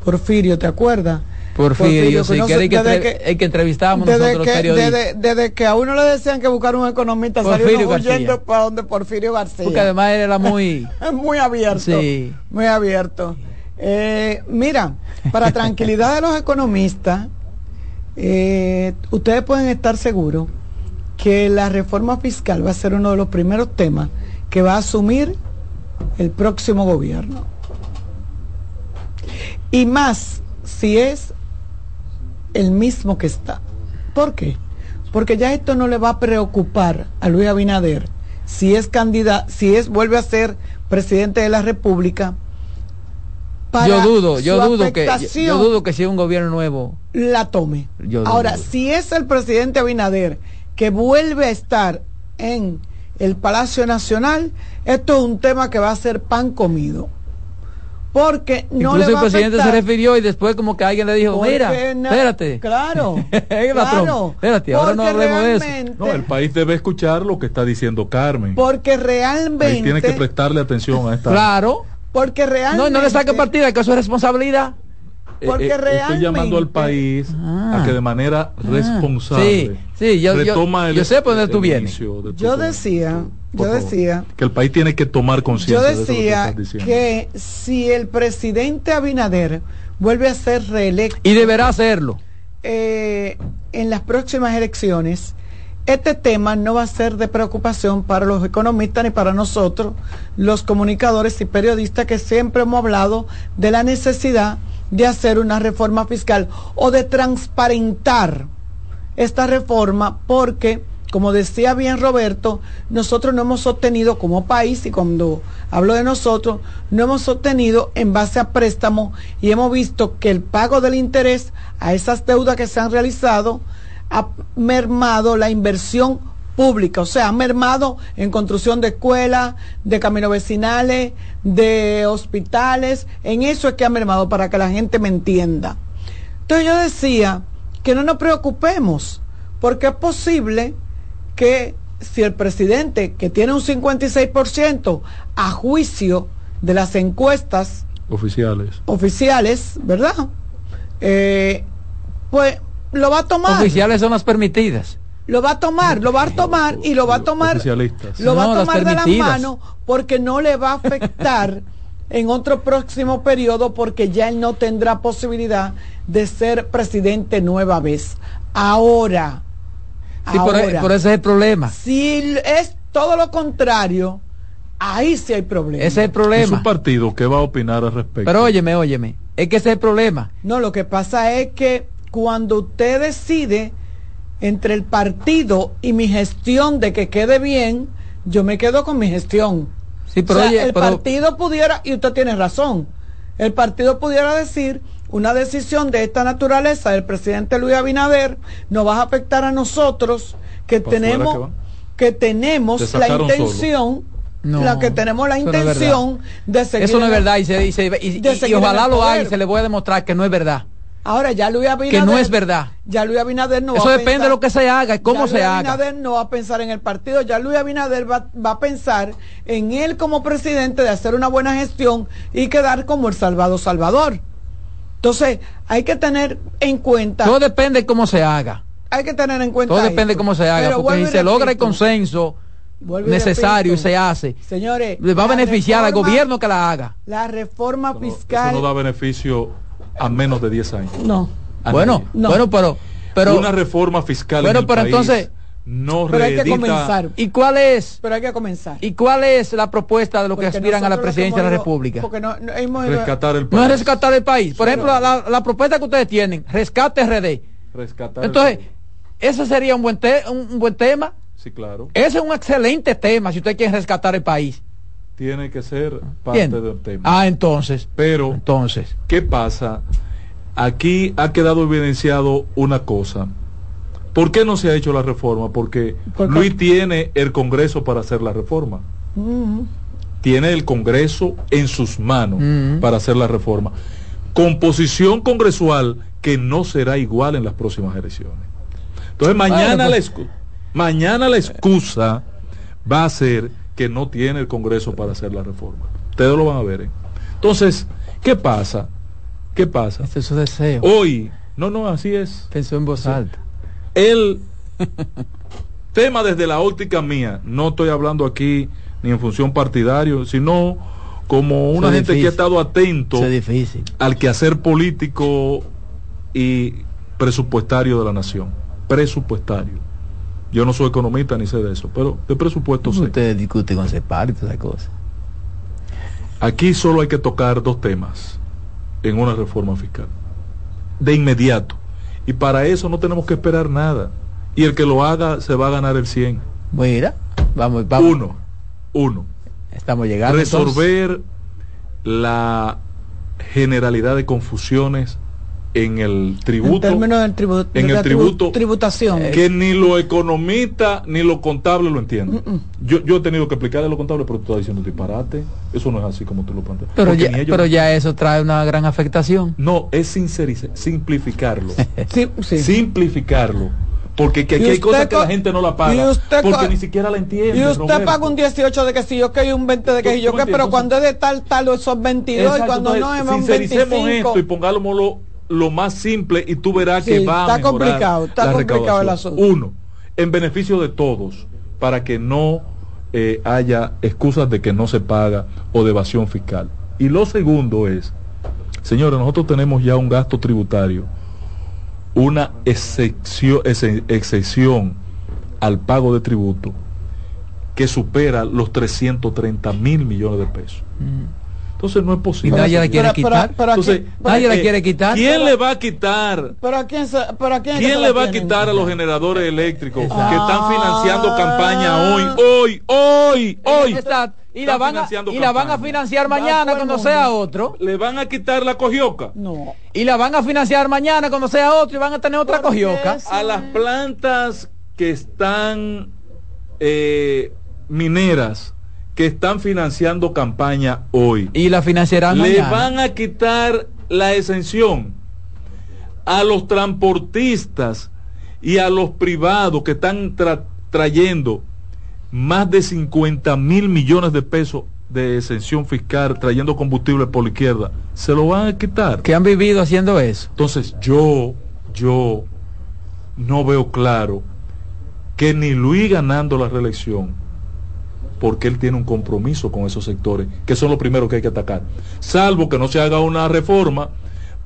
Porfirio, ¿te acuerdas? Porfirio, sí, que, que, que, entrevistábamos nosotros los periodistas. Desde, que a uno le decían que buscar un economista, salió para donde Porfirio García. Porque además era muy... muy abierto. Sí. Muy abierto. Eh, mira, para tranquilidad de los economistas, eh, ustedes pueden estar seguros que la reforma fiscal va a ser uno de los primeros temas que va a asumir el próximo gobierno. Y más si es el mismo que está. ¿Por qué? Porque ya esto no le va a preocupar a Luis Abinader si es candidato, si es vuelve a ser presidente de la República. yo dudo, yo dudo que yo, dudo que si un gobierno nuevo la tome. Ahora, si es el presidente Abinader que vuelve a estar en el Palacio Nacional, esto es un tema que va a ser pan comido. Porque no Incluso le va el a presidente se refirió y después como que alguien le dijo, Porque mira, na- espérate. Claro, patrón, claro. espérate, ahora no hablemos de eso. realmente- No, el país debe escuchar lo que está diciendo Carmen. Porque Ahí realmente, tiene que prestarle atención a esta. Claro. porque realmente, No, no le saque partida, que eso es responsabilidad. Eh, porque eh, Estoy llamando al realmente- país a que de manera responsable Sí, sí, yo, yo, retoma el, yo sé por dónde tú el vienes. yo decía, Por yo favor. decía, que el país tiene que tomar conciencia yo de eso que decía que si el presidente Abinader vuelve a ser reelecto Y deberá hacerlo. eh, en las próximas elecciones, este tema no va a ser de preocupación para los economistas ni para nosotros, los comunicadores y periodistas que siempre hemos hablado de la necesidad de hacer una reforma fiscal o de transparentar esta reforma porque, como decía bien Roberto, nosotros no hemos obtenido como país, y cuando hablo de nosotros, no hemos obtenido en base a préstamos y hemos visto que el pago del interés a esas deudas que se han realizado ha mermado la inversión pública, o sea, ha mermado en construcción de escuelas, de caminos vecinales, de hospitales, en eso es que ha mermado para que la gente me entienda. Entonces yo decía que no nos preocupemos, porque es posible que si el presidente, que tiene un 56% a juicio de las encuestas Oficiales. oficiales, ¿verdad? Eh, pues lo va a tomar. Oficiales son las permitidas. Lo va a tomar, lo va a tomar y lo va a tomar, lo va No, a las tomar de las manos porque no le va a afectar en otro próximo periodo porque ya él no tendrá posibilidad de ser presidente nueva vez. Ahora, Sí, por, ahora, por ese es el problema. si es todo lo contrario, ahí sí hay problema. Ese es el Es problema. un partido que va a opinar al respecto. Pero óyeme, óyeme. Es que ese es el problema. No, lo que pasa es que cuando usted decide entre el partido y mi gestión de que quede bien, yo me quedo con mi gestión. Sí, pero o sea, oye, el pero- partido pudiera, y usted tiene razón, el partido pudiera decir una decisión de esta naturaleza del presidente Luis Abinader nos va a afectar a nosotros que tenemos que tenemos Te la intención No, la que tenemos la no intención de seguir Eso no es verdad y, se, y, se- y- de ojalá lo haga poder. y se le voy a demostrar que no es verdad. Ahora ya Luis Abinader Que no es verdad. Ya Luis Abinader no Eso va a depende pensar- de lo que se haga y cómo ya se Luis haga. Abinader no va a pensar en el partido, ya Luis Abinader va, va a pensar en él como presidente de hacer una buena gestión y quedar como el salvado Salvador. Entonces, hay que tener en cuenta, Todo depende de cómo se haga. hay que tener en cuenta Todo depende de esto. cómo se haga. Pero Porque si se logra el repito, consenso y necesario y repito, se hace, Señores, le va a beneficiar al reforma- gobierno que la haga. La reforma Eso no- fiscal. Eso no da beneficio a menos de 10 años. no. A Bueno. No. bueno, pero, pero, una reforma fiscal Bueno, en el pero país entonces- no Pero hay que comenzar. ¿y cuál es, Pero hay que comenzar. y cuál es la propuesta de los que aspiran a la presidencia de la República? Porque no, no hemos ido- rescatar el país. No es rescatar el país. Por ejemplo, la, la propuesta que ustedes tienen, rescate RD. Rescatar el Entonces, ese sería un buen, te- un, un buen tema. Sí, claro. Ese es un excelente tema si usted quiere rescatar el país. Tiene que ser parte Bien. del tema. Ah, entonces. Pero, Entonces. ¿qué pasa? Aquí ha quedado evidenciado una cosa. ¿Por qué no se ha hecho la reforma? Porque Porque- Luis tiene el Congreso para hacer la reforma. Mm. Tiene el Congreso en sus manos Mm. para hacer la reforma. Composición congresual que no será igual en las próximas elecciones. Entonces mañana, Bueno, la, pues- mañana la excusa va a ser que no tiene el Congreso para hacer la reforma. Ustedes lo van a ver. ¿eh? Entonces, ¿qué pasa? ¿Qué pasa? Este es su deseo. Hoy, no, no, así es. Pensó en voz alta. El tema desde la óptica mía, no estoy hablando aquí ni en función partidario, sino como una gente que ha estado atento al quehacer político y presupuestario de la nación. Presupuestario. Yo no soy economista ni sé de eso, pero de presupuesto sé. Ustedes discuten con CEPAR y todas esas cosas. Aquí solo hay que tocar dos temas en una reforma fiscal. De inmediato. Y para eso no tenemos que esperar nada. Y el que lo haga se va a ganar el 100. Mira, vamos, vamos. Uno. Uno. Estamos llegando. entonces. Resolver la generalidad de confusiones en el tributo. En términos del tributo. En de el tribu- tributo. Tributación. Que ni lo economista ni lo contable lo entienden. Yo, yo he tenido que explicarle a lo contable, pero tú estás diciendo disparate. Eso no es así como tú lo planteas. Pero ya, ni ellos- pero ya eso trae una gran afectación. No, es sincerice- simplificarlo. Sí, sí. Simplificarlo. Porque que aquí Y hay cosas que la gente no la y paga. Porque ni siquiera la entiende. Y usted Roberto. paga un 18 de que si yo que y un 20 de que si yo que, pero cuando es de tal, tal, son 22 y Exacto, cuando no es un sincericemos 25. esto y pongámoslo lo más simple y tú verás Sí, que va a está mejorar complicado, está la complicado el asunto. Uno, en beneficio de todos, para que no eh, haya excusas de que no se paga o de evasión fiscal. Y lo segundo es, señores, nosotros tenemos ya un gasto tributario, una excepción, al pago de tributo que supera los 330 mil millones de pesos. Entonces no es posible. Y nadie la quiere quitar. Entonces, nadie la quiere quitar. ¿Quién le va a quitar? Pero a quién, se, pero a quién, ¿Quién le va a quitar a los generadores eléctricos que Ah. están financiando campaña hoy, hoy, hoy, hoy? Está- y la van a, y la van a financiar mañana cuando sea otro. ¿Le van a quitar la cogioca? No. Y la van a financiar mañana cuando sea otro y van a tener otra ¿Por qué cogioca. eso? A las plantas que están eh, mineras, que están financiando campaña hoy. Y la financiarán le mañana. van a quitar la exención a los transportistas y a los privados que están tra- trayendo más de 50 mil millones de pesos de exención fiscal trayendo combustible por la izquierda, se lo van a quitar. Que han vivido haciendo eso. Entonces yo, yo no veo claro que ni Luis ganando la reelección, porque él tiene un compromiso con esos sectores, que son los primeros que hay que atacar. Salvo que no se haga una reforma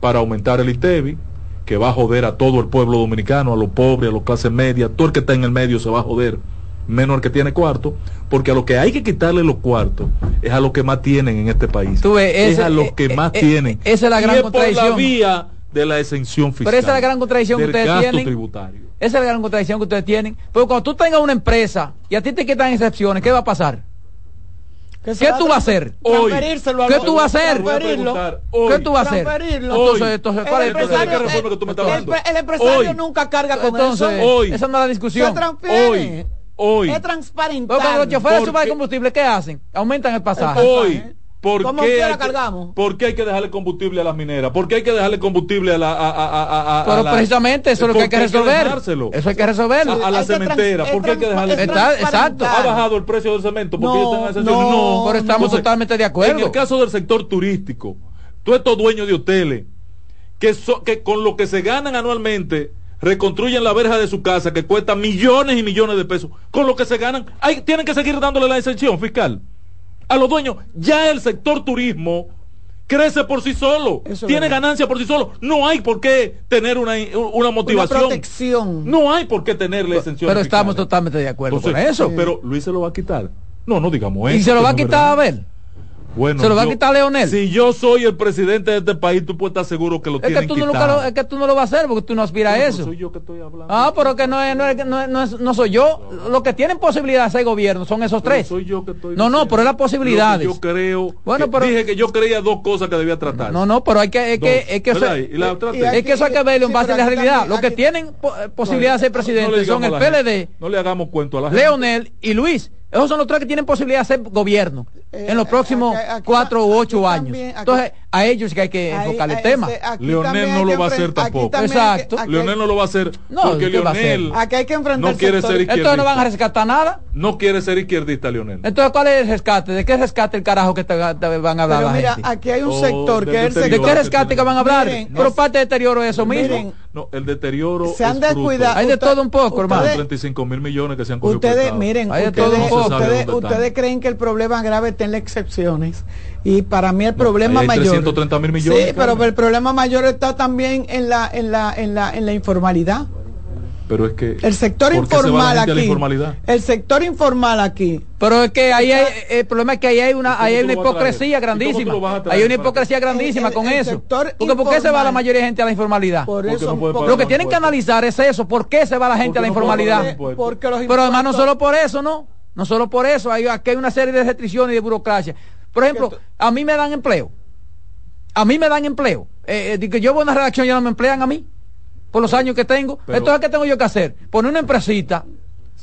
para aumentar el ITEBI, que va a joder a todo el pueblo dominicano, a los pobres, a los clases medias, todo el que está en el medio se va a joder, menos el que tiene cuarto, porque a lo que hay que quitarle los cuartos es a los que más tienen en este país. Tú ves, es a los que eh, más eh, tienen. esa es la Y gran es por la vía de la exención fiscal. Pero esa es la gran contradicción que ustedes gasto tienen. tributario. Esa es la gran contradicción que ustedes tienen. Porque cuando tú tengas una empresa y a ti te quitan excepciones, ¿qué va a pasar? ¿Qué va tú vas a hacer? Hoy. ¿Qué tú vas a hacer? ¿Qué tú vas a hacer? Entonces, El ¿cuál es el Entonces, ¿de qué empresario, reforma que tú me estás el, hablando? el empresario Hoy. nunca carga con Entonces, eso. Hoy. esa no es la discusión. Hoy, hoy, Es transparente. Pero cuando los choferes el combustible, ¿qué hacen? Aumentan el pasaje. hoy. ¿Por qué, hay que, cargamos. ¿Por qué hay que dejarle combustible a las mineras? ¿Por qué hay que dejarle combustible a la... A, a- a- Pero la- precisamente eso es lo que hay que ¿Por qué resolver. Eso hay que resolverlo. A, la cementera, ¿por qué hay que dejarle... es Está- exacto. ¿Ha bajado el precio del cemento? Porque No, ellos tengan exenciones? no, Pero estamos Entonces, totalmente de acuerdo. En el caso del sector turístico, todos estos dueños de hoteles, que, so- que con lo que se ganan anualmente, reconstruyen la verja de su casa, que cuesta millones y millones de pesos, con lo que se ganan, hay, tienen que seguir dándole la exención fiscal. A los dueños, ya el sector turismo crece por sí solo, Eso tiene ganancia por sí solo. No hay por qué tener una, una motivación. Una protección. No hay por qué tenerle exención. Pero estamos totalmente de acuerdo con eso. Pero Luis se lo va a quitar. No, no digamos eso. y se lo va a quitar a ver. Bueno, ¿Se lo va a quitar Leonel? Si yo soy el presidente de este país, tú puedes estar seguro que lo Es que, tienen tú no, lo- quitado. es que tú no lo vas a hacer porque tú no aspiras a eso. soy yo que estoy hablando. Ah, pero que no es, no es, no es- no es- no soy yo. Los que tienen posibilidad de ser gobierno son esos Pero tres. soy yo que estoy No, no, pero es que posibilidades. Yo creo. Bueno, que- pero- dije que yo creía dos cosas que debía tratar. No, no, pero hay que, es que, es que, eso, ¿verdad? Y la traté. y aquí- es que eso hay que verlo en base a la realidad. Los que aquí- tienen po- posibilidad de ser No presidente son el la. PLD, No le hagamos cuento a la gente. Leonel y Luis. Esos son los tres que tienen posibilidad de ser gobierno Eh, en los próximos aquí- aquí- cuatro u ocho años. también- Entonces, a ellos que hay que enfocar el tema. este, Leonel no lo que va a hacer tampoco. que- Exacto. aquí- Leonel no lo va a hacer No, porque ¿qué va a hacer? Leonel Aquí hay que enfrentar no quiere ser izquierdista. Entonces no van a rescatar nada. No quiere ser izquierdista, Leonel. Entonces, ¿cuál es el rescate? ¿De qué rescate el carajo que te, te van a hablar Pero la mira, gente? aquí hay un Oh, sector que es el ¿De sector. qué rescate que van a hablar? Miren, Pero es- parte de deterioro de eso mismo. Miren, No, el deterioro. Se han es descuidado. Hay de todo un poco, hermano. de 35 mil millones que se han cogido Ustedes, miren, de ustedes creen que el problema grave está en las excepciones. Y para mí el problema mayor. 330 mil millones, Sí, pero el problema mayor está también en la, en la, en la, en la informalidad. Pero es que. El sector ¿por qué se va la informal aquí. El sector informal aquí. Pero es que ahí hay, el problema es que ahí hay una, ¿Y cómo ahí hay una hipocresía ¿Y cómo tú grandísima. Hay una hipocresía grandísima El- con el eso. Porque ¿por qué se va la informal. mayoría de gente a la informalidad? Por Porque eso no pagar Lo que tienen que analizar es eso, ¿por qué se va la gente a la no informalidad? porque los Pero además no solo por eso, ¿no? No solo por eso, hay, aquí hay una serie de restricciones y de burocracia. Por ejemplo, a mí me dan empleo. a mí me dan empleo. Eh, eh, yo voy a una redacción y no me emplean a mí por los años que tengo. Pero- Entonces, ¿qué tengo yo que hacer? Poner una empresita.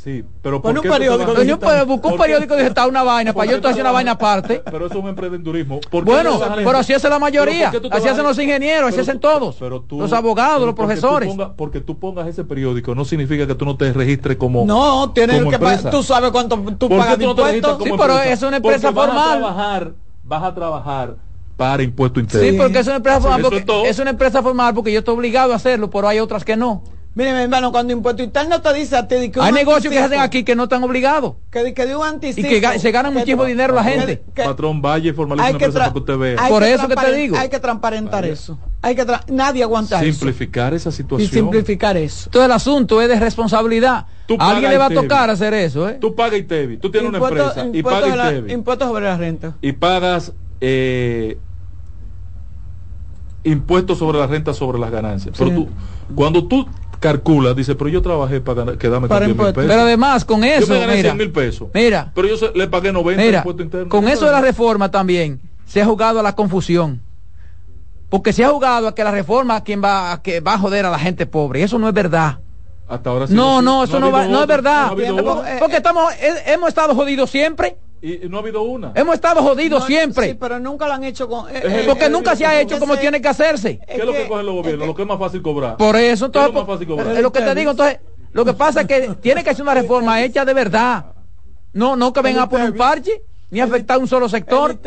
Sí, pero ¿por un qué te periódico digital. Busco un ¿Por qué- periódico digital, una vaina, para yo estoy haciendo una vaina aparte. Pero eso es un emprendedurismo. ¿Por qué Bueno, pero así hace la mayoría. ¿Pero por qué tú te Así hacen los ingenieros, así hacen todos. pero tú- los abogados, los tú profesores. porque tú pongas ese periódico no significa que tú no te registres como No, tienes como que empresa. tú sabes cuánto tú ¿Por pagas de no impuestos. Sí, pero empresa? es una empresa Porque formal. Vas a trabajar, vas a trabajar para impuesto interno. Sí, porque es una empresa formal. Porque- es una empresa formal porque yo estoy obligado a hacerlo, pero hay otras que no. Mire, mi hermano, cuando impuesto interno te dice a ti de que un Hay negocios que se hacen anticipo, aquí que no están obligados. que, de- que de un anticipo Y que ga- se gana que- muchísimo dinero la que- gente. que- Patrón, vaya y formaliza una que empresa para que usted vea. hay Por eso que te digo. Hay que transparentar eso. Hay que tra- nadie aguanta Simplificar esa eso. Y situación. simplificar eso. Todo el asunto es de responsabilidad. Tú A alguien le va a tocar hacer eso, ¿eh? Tú pagas ITEVI, tú tienes una empresa y pagas la- ITEVI. Impuestos sobre la renta. y pagas eh, impuestos sobre la renta sobre las ganancias. Pero tú, cuando tú calculas, dices, pero yo trabajé para quedarme Para con 10 mil pesos. Pero además, con eso, yo me gané mira, 100 mil pesos. mira, Pero yo le pagué 90 de mira, impuesto interno. con eso de la reforma también se ha jugado a la confusión. Porque se ha jugado a que la reforma a quien va a que va a joder a la gente pobre. Y eso no es verdad. Hasta ahora sí, No, no, eso no, va- habido no es verdad. no eh, Porque estamos, he- hemos estado jodidos siempre. Y, y no ha habido una. Hemos estado jodidos No, siempre. Sí, pero nunca lo han hecho con. eh, eh, porque eh, nunca se ha hecho como ese- tiene que hacerse. ¿Qué es lo que cogen los gobiernos? Lo que es más fácil cobrar. Por eso, ¿Qué es entonces, lo más fácil cobrar? es lo que te digo, entonces, lo que pasa es que tiene que ser una reforma hecha de verdad. No, no que venga a poner un parche, ni afectar a un solo sector.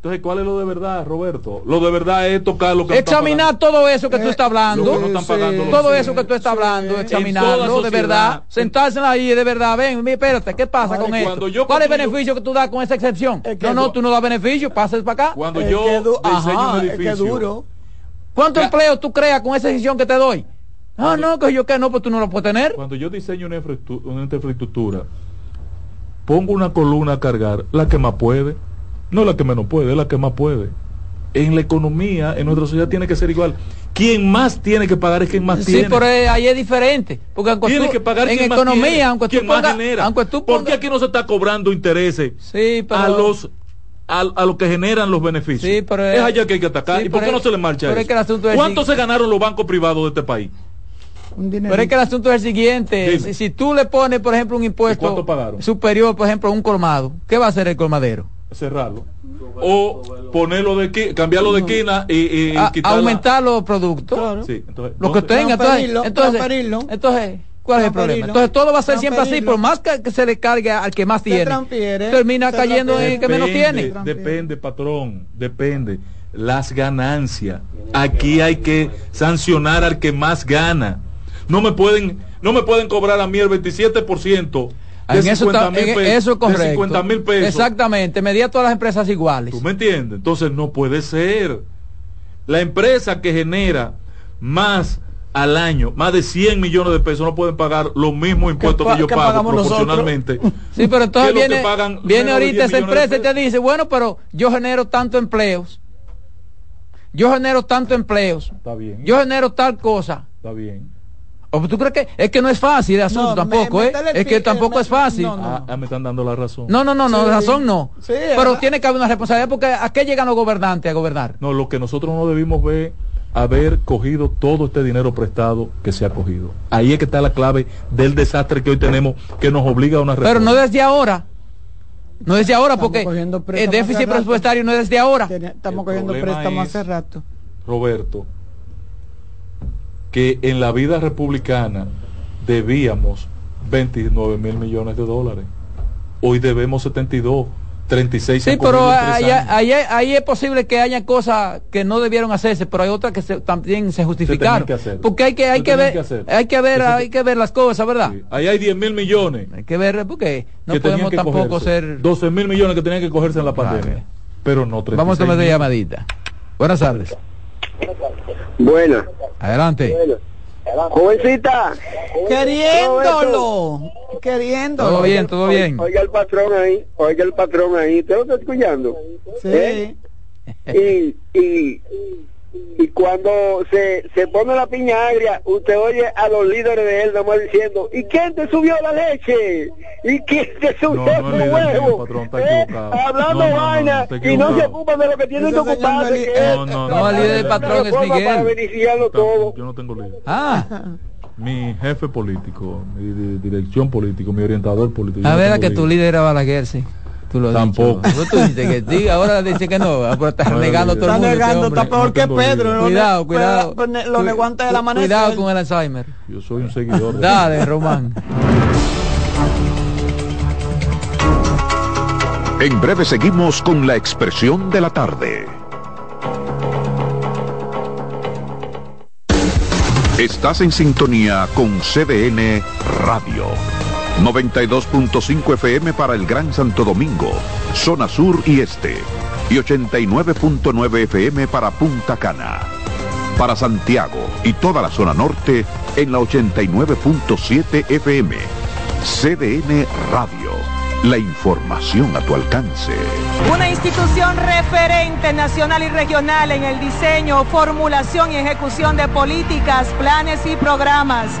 Entonces, ¿cuál es lo de verdad, Roberto? Lo de verdad es tocar lo que Examinar todo eso que tú estás hablando. No están pagando todo eso que tú estás hablando, examinarlo de verdad, sentarse ahí de verdad, ven, mira, espérate, ¿qué pasa con cuando esto? yo ¿Cuál es el beneficio que tú das con esa excepción? Es que No, no, tú no das beneficio, pases para acá. Cuando Es yo que du- diseño ajá, un es que edificio, duro. ¿Cuánto Ya. empleo tú creas con esa decisión que te doy? Ah, no, que yo que no, pues tú no lo puedes tener. cuando yo diseño una infraestructura, pongo una columna a cargar, la que más puede, no la que menos puede, la que más puede. En la economía, en nuestra sociedad tiene que ser igual. Quien más tiene que pagar es quien más Sí, tiene. pero eh, ahí es diferente. Porque aunque tiene tú- que pagar en quien más economía, tiene, aunque tú quien más pongas, genera. aunque tú ¿Por qué aquí no se está cobrando intereses sí, pero, a los a, a lo que generan los beneficios? Sí, pero es es- allá que hay que atacar. sí, ¿Y por pero qué no es- se le marcha pero es eso? que el asunto es ¿Cuánto se ganaron los bancos privados de este país? Un dinero. Pero es que el asunto es el siguiente. Si, si tú le pones, por ejemplo, un impuesto cuánto pagaron? superior, por ejemplo, a un colmado, ¿qué va a hacer el colmadero? Cerrarlo. O ponerlo de esquina, cambiarlo de esquina y, y A- aumentar los productos. Claro. Sí, entonces, Lo que tenga. Entonces, entonces, entonces, ¿cuál es el problema? Entonces todo va a ser siempre así, por más que, que se le cargue al que más tiene. termina se cayendo en el que menos tiene. Depende, patrón, depende. Las ganancias. Aquí hay que sancionar al que más gana. No me pueden, no me pueden cobrar a mí el 27% de En eso, 50 está- pesos. eso es correcto. de 50 mil pesos. Exactamente, medir a todas las empresas iguales. ¿Tú me entiendes? Entonces no puede ser. La empresa que genera más al año, más de 100 millones de pesos, no pueden pagar los mismos impuestos pa- que yo que pago pagamos nosotros? proporcionalmente. Sí, pero entonces ¿Qué es lo que viene, viene ahorita 10 esa empresa y te dice, bueno, pero yo genero tanto empleos. Yo genero tanto empleos. Está bien. Yo genero tal cosa. Está bien. ¿O tú crees que es que no es fácil el asunto No, tampoco, me- eh? Es que tampoco me- es fácil. no, no. Ah, ah, me están dando la razón. No, no, no, no, Sí. razón no. Sí, pero tiene que haber una responsabilidad porque ¿a qué llegan los gobernantes a gobernar? No, lo que nosotros no debimos ver, haber cogido todo este dinero prestado que se ha cogido. Ahí es que está la clave del desastre que hoy tenemos, que nos obliga a una reforma. Pero no desde ahora. No desde ahora Estamos porque el déficit presupuestario no es desde ahora. Estamos El cogiendo problema préstamos es- hace rato. Roberto, que en la vida republicana debíamos 29 mil millones de dólares. Hoy debemos 72, 36. se Sí, pero ahí, ahí- ahí es posible que haya cosas que no debieron hacerse, pero hay otras que se- también se justificaron. que hacer. porque hay que hay que ver que hay que ver hay que ver las cosas, ¿verdad? Sí. Ahí hay 10 mil millones. Hay que ver porque no que podemos tampoco cogerse. ser 12 mil millones que tenían que cogerse en la pandemia. Vale. Pero no 36 Vamos a tomar de llamadita. Buenas tardes. Buena. Adelante. Jovencita. Queriéndolo. Queriéndolo. Todo bien, todo bien. Oiga el patrón ahí, oiga el patrón ahí. ¿Usted lo está escuchando? Sí. ¿Eh? Y, y y cuando se, se pone la piña agria, usted oye a los líderes de él nomás diciendo, ¿y quién te subió la leche? ¿Y quién te subió no, el líder huevo? Eh, hablando No, no, no, vaina y no se ocupan de lo que tienen que ocuparse, que es No, no, No, no. el líder del la patrón es reforma para Miguel. beneficiarlo todo. Yo no tengo líder. Ah, Mi jefe político, mi di- dirección político, mi orientador político. yo a no ver, tengo que tu líder. líder era Balaguer, sí. Tú lo has Tampoco. dicho. Tú dices que sí, ahora dice que no. ah, Pero estás negando todo Está el mundo. este negando, está peor No que Pedro. Cuidado, cuidado. pues, ne- Lo negó antes del amanecer. Cuidado con el Alzheimer. Yo soy un seguidor. de- Dale, Román. En breve seguimos con la expresión de la tarde. Estás en sintonía con CDN Radio. 92.5 FM para el Gran Santo Domingo, zona sur y este. Y 89.9 FM para Punta Cana. Para Santiago y toda la zona norte en la 89.7 FM. CDN Radio. La información a tu alcance. Una institución referente nacional y regional en el diseño, formulación y ejecución de políticas, planes y programas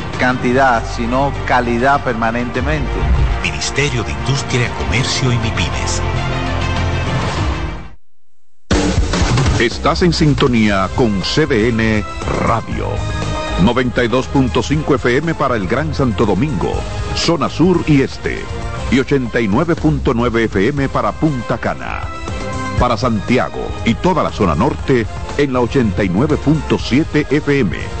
cantidad, sino calidad permanentemente. Ministerio de Industria, Comercio y MIPIMES. Estás en sintonía con CDN Radio. 92.5 FM para el Gran Santo Domingo, zona sur y este. Y 89.9 FM para Punta Cana. Para Santiago y toda la zona norte en la 89.7 FM.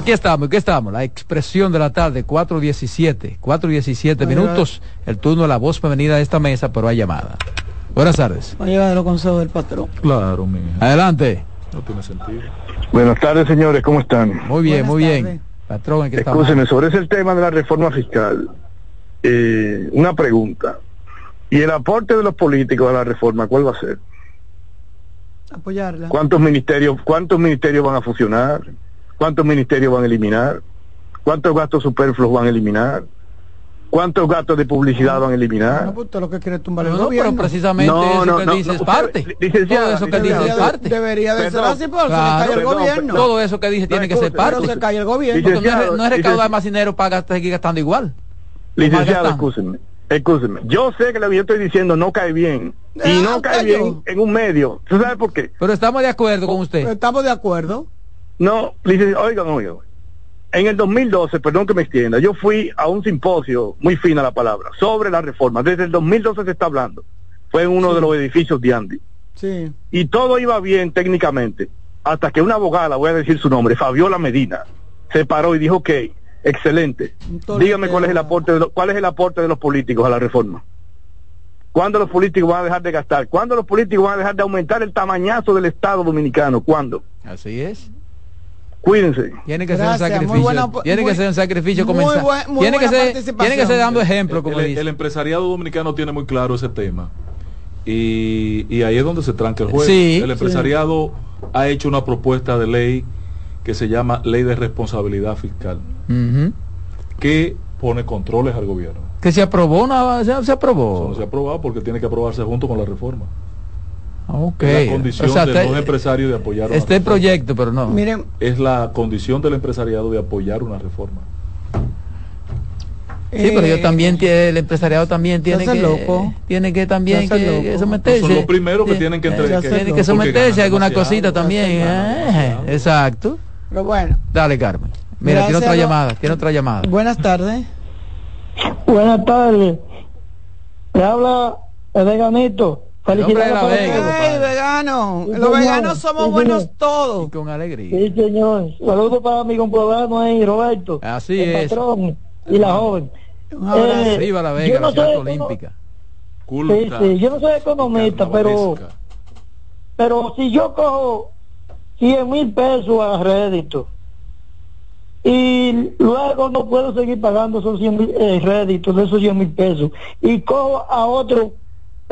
Aquí estamos, ¿qué estamos? La expresión de la tarde, 4.17, 4.17 minutos. El turno de la voz femenina de esta mesa, pero hay llamada. Buenas tardes. Va a llevar los consejos del patrón. Claro, mi Adelante. No tiene sentido. Buenas tardes, señores, ¿cómo están? Muy bien, Buenas muy bien. Patrón, ¿en qué está Escúcheme, sobre ese tema de la reforma fiscal, eh, una pregunta. ¿Y el aporte de los políticos a la reforma cuál va a ser? Apoyarla. ¿Cuántos ministerios, cuántos ministerios van a fusionar? ¿Cuántos ministerios van a eliminar? ¿Cuántos gastos superfluos van a eliminar? ¿Cuántos gastos de publicidad van a eliminar? No, pues, usted lo que quiere es tumbar No, el no, pero precisamente No, eso no, que no, dice no, es parte. licenciada, Todo eso que dice es parte. debería de ser así porque Claro. cae el Perdón, gobierno. Todo eso que dice tiene que ser parte. Pero se cae el gobierno. Porque no es, Licenciado, no es recaudar licenciado. más dinero para seguir gastando igual. Licenciado, escúcheme, escúcheme. Yo sé que lo que yo estoy diciendo no cae bien. Y Ah, no cae cayó. bien en un medio. ¿Tú sabes por qué? Pero estamos de acuerdo con usted. Estamos de acuerdo. No, oigan, oigan. En el 2012, perdón que me extienda, yo fui a un simposio, muy fina la palabra, sobre la reforma. Desde el 2012 se está hablando. Fue en uno de los edificios de Andy. Sí. Y todo iba bien técnicamente, hasta que una abogada, voy a decir su nombre, Fabiola Medina, se paró y dijo, ok, excelente. Dígame cuál es el aporte de los, cuál es el aporte de los políticos a la reforma. ¿Cuándo los políticos van a dejar de gastar? ¿Cuándo los políticos van a dejar de aumentar el tamañazo del Estado dominicano? ¿Cuándo? Así es. Cuídense. Tiene que Gracias, ser un sacrificio. buena- tiene muy- que ser un sacrificio comenzar. buen- tiene que ser, tiene que ser dando ejemplo, como el, dice. el empresariado dominicano tiene muy claro ese tema. Y, y ahí es donde se tranca el juego. Sí, el empresariado ha hecho una propuesta de ley que se llama Ley de Responsabilidad Fiscal, que pone controles al gobierno. Que se aprobó, no, se, se aprobó. Eso no se ha aprobado porque tiene que aprobarse junto con la reforma. Ok. Es la condición O sea, de los empresarios de apoyar Este proyecto, pero no. Miren, Es la condición del empresariado de apoyar una reforma. Sí, pero eh, yo también tiene, el empresariado también tiene que loco. tiene que también que, que someterse. Son los primeros que tienen que Eh, entregar. tienen que someterse a alguna cosita también. Eh, exacto. Pero bueno, Dale, Carmen. Mira, tiene otra lo- llamada, tiene otra llamada. buenas tardes. Buenas tardes. Le habla el veganito. hombre de Felicidades la el Vega. ¡Ey, vegano! Sí, Los veganos somos Sí, buenos todos. Y con alegría. Sí, señor. Saludos para mi comprobado ahí, Roberto. Así el es. patrón y la joven. Eh, Arriba la yo Vega, no la ciudad soy- olímpica. Culta Sí, sí, yo no soy economista, pero pero si yo cojo 100 mil pesos a rédito y luego no puedo seguir pagando esos 100 mil eh, réditos de esos 100 mil pesos y cojo a otro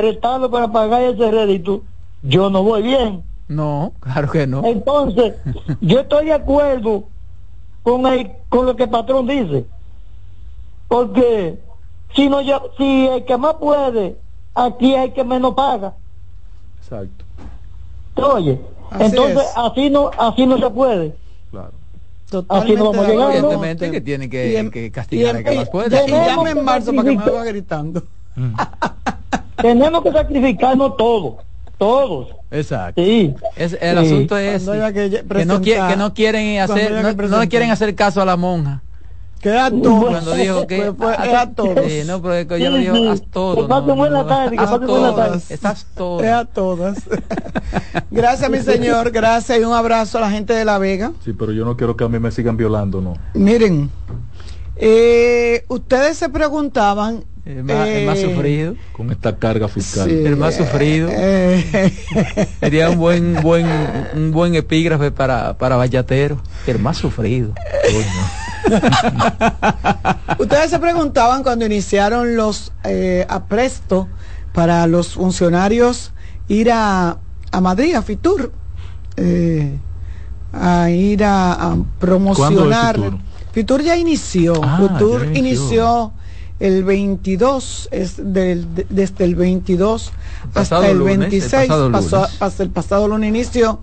prestado para pagar ese rédito, yo no voy bien. No, claro que no. Entonces, yo estoy de acuerdo con el, con lo que el patrón dice. Porque si no ya, si el que más puede, aquí hay que menos paga. Exacto, ¿Te oye? Así Entonces, es. así no así no se puede. claro. Así no vamos a llegar. Evidentemente que tiene que, Y en- que y castigar al que más y- puede. Y Tenemos llame en que marzo para que me vaya gritando. Tenemos que sacrificarnos todos, todos. Exacto. Sí. Es, el Sí. asunto es que que, no, que no quieren hacer no, que no le quieren hacer caso a la monja Que a todos. cuando dijo que Pues, pues, a- es a todos. Sí, no pero que no Sí, digo sí. haz todo Que pasen no, buena no, tarde, que pasen buena todo, tarde. estás todo Es a todas. gracias, mi señor. Gracias y un abrazo a la gente de La Vega. Sí, pero yo no quiero que a mí me sigan violando, ¿no? Miren, eh, ustedes se preguntaban. el más, el más eh, sufrido Con esta carga fiscal. sí, el más sufrido eh, sería un buen buen un buen epígrafe para para Vallatero el más sufrido Ustedes se preguntaban cuando iniciaron los eh, aprestos para los funcionarios ir a, a Madrid, a Fitur, eh, a ir a, a promocionar. ¿Cuándo es Fitur? Ya inició. Ah, Fitur ya inició. inició el 22, es del, de- desde el 22 pasado hasta el lunes, el 26, pasado pasó- pas- el pasado lunes inició.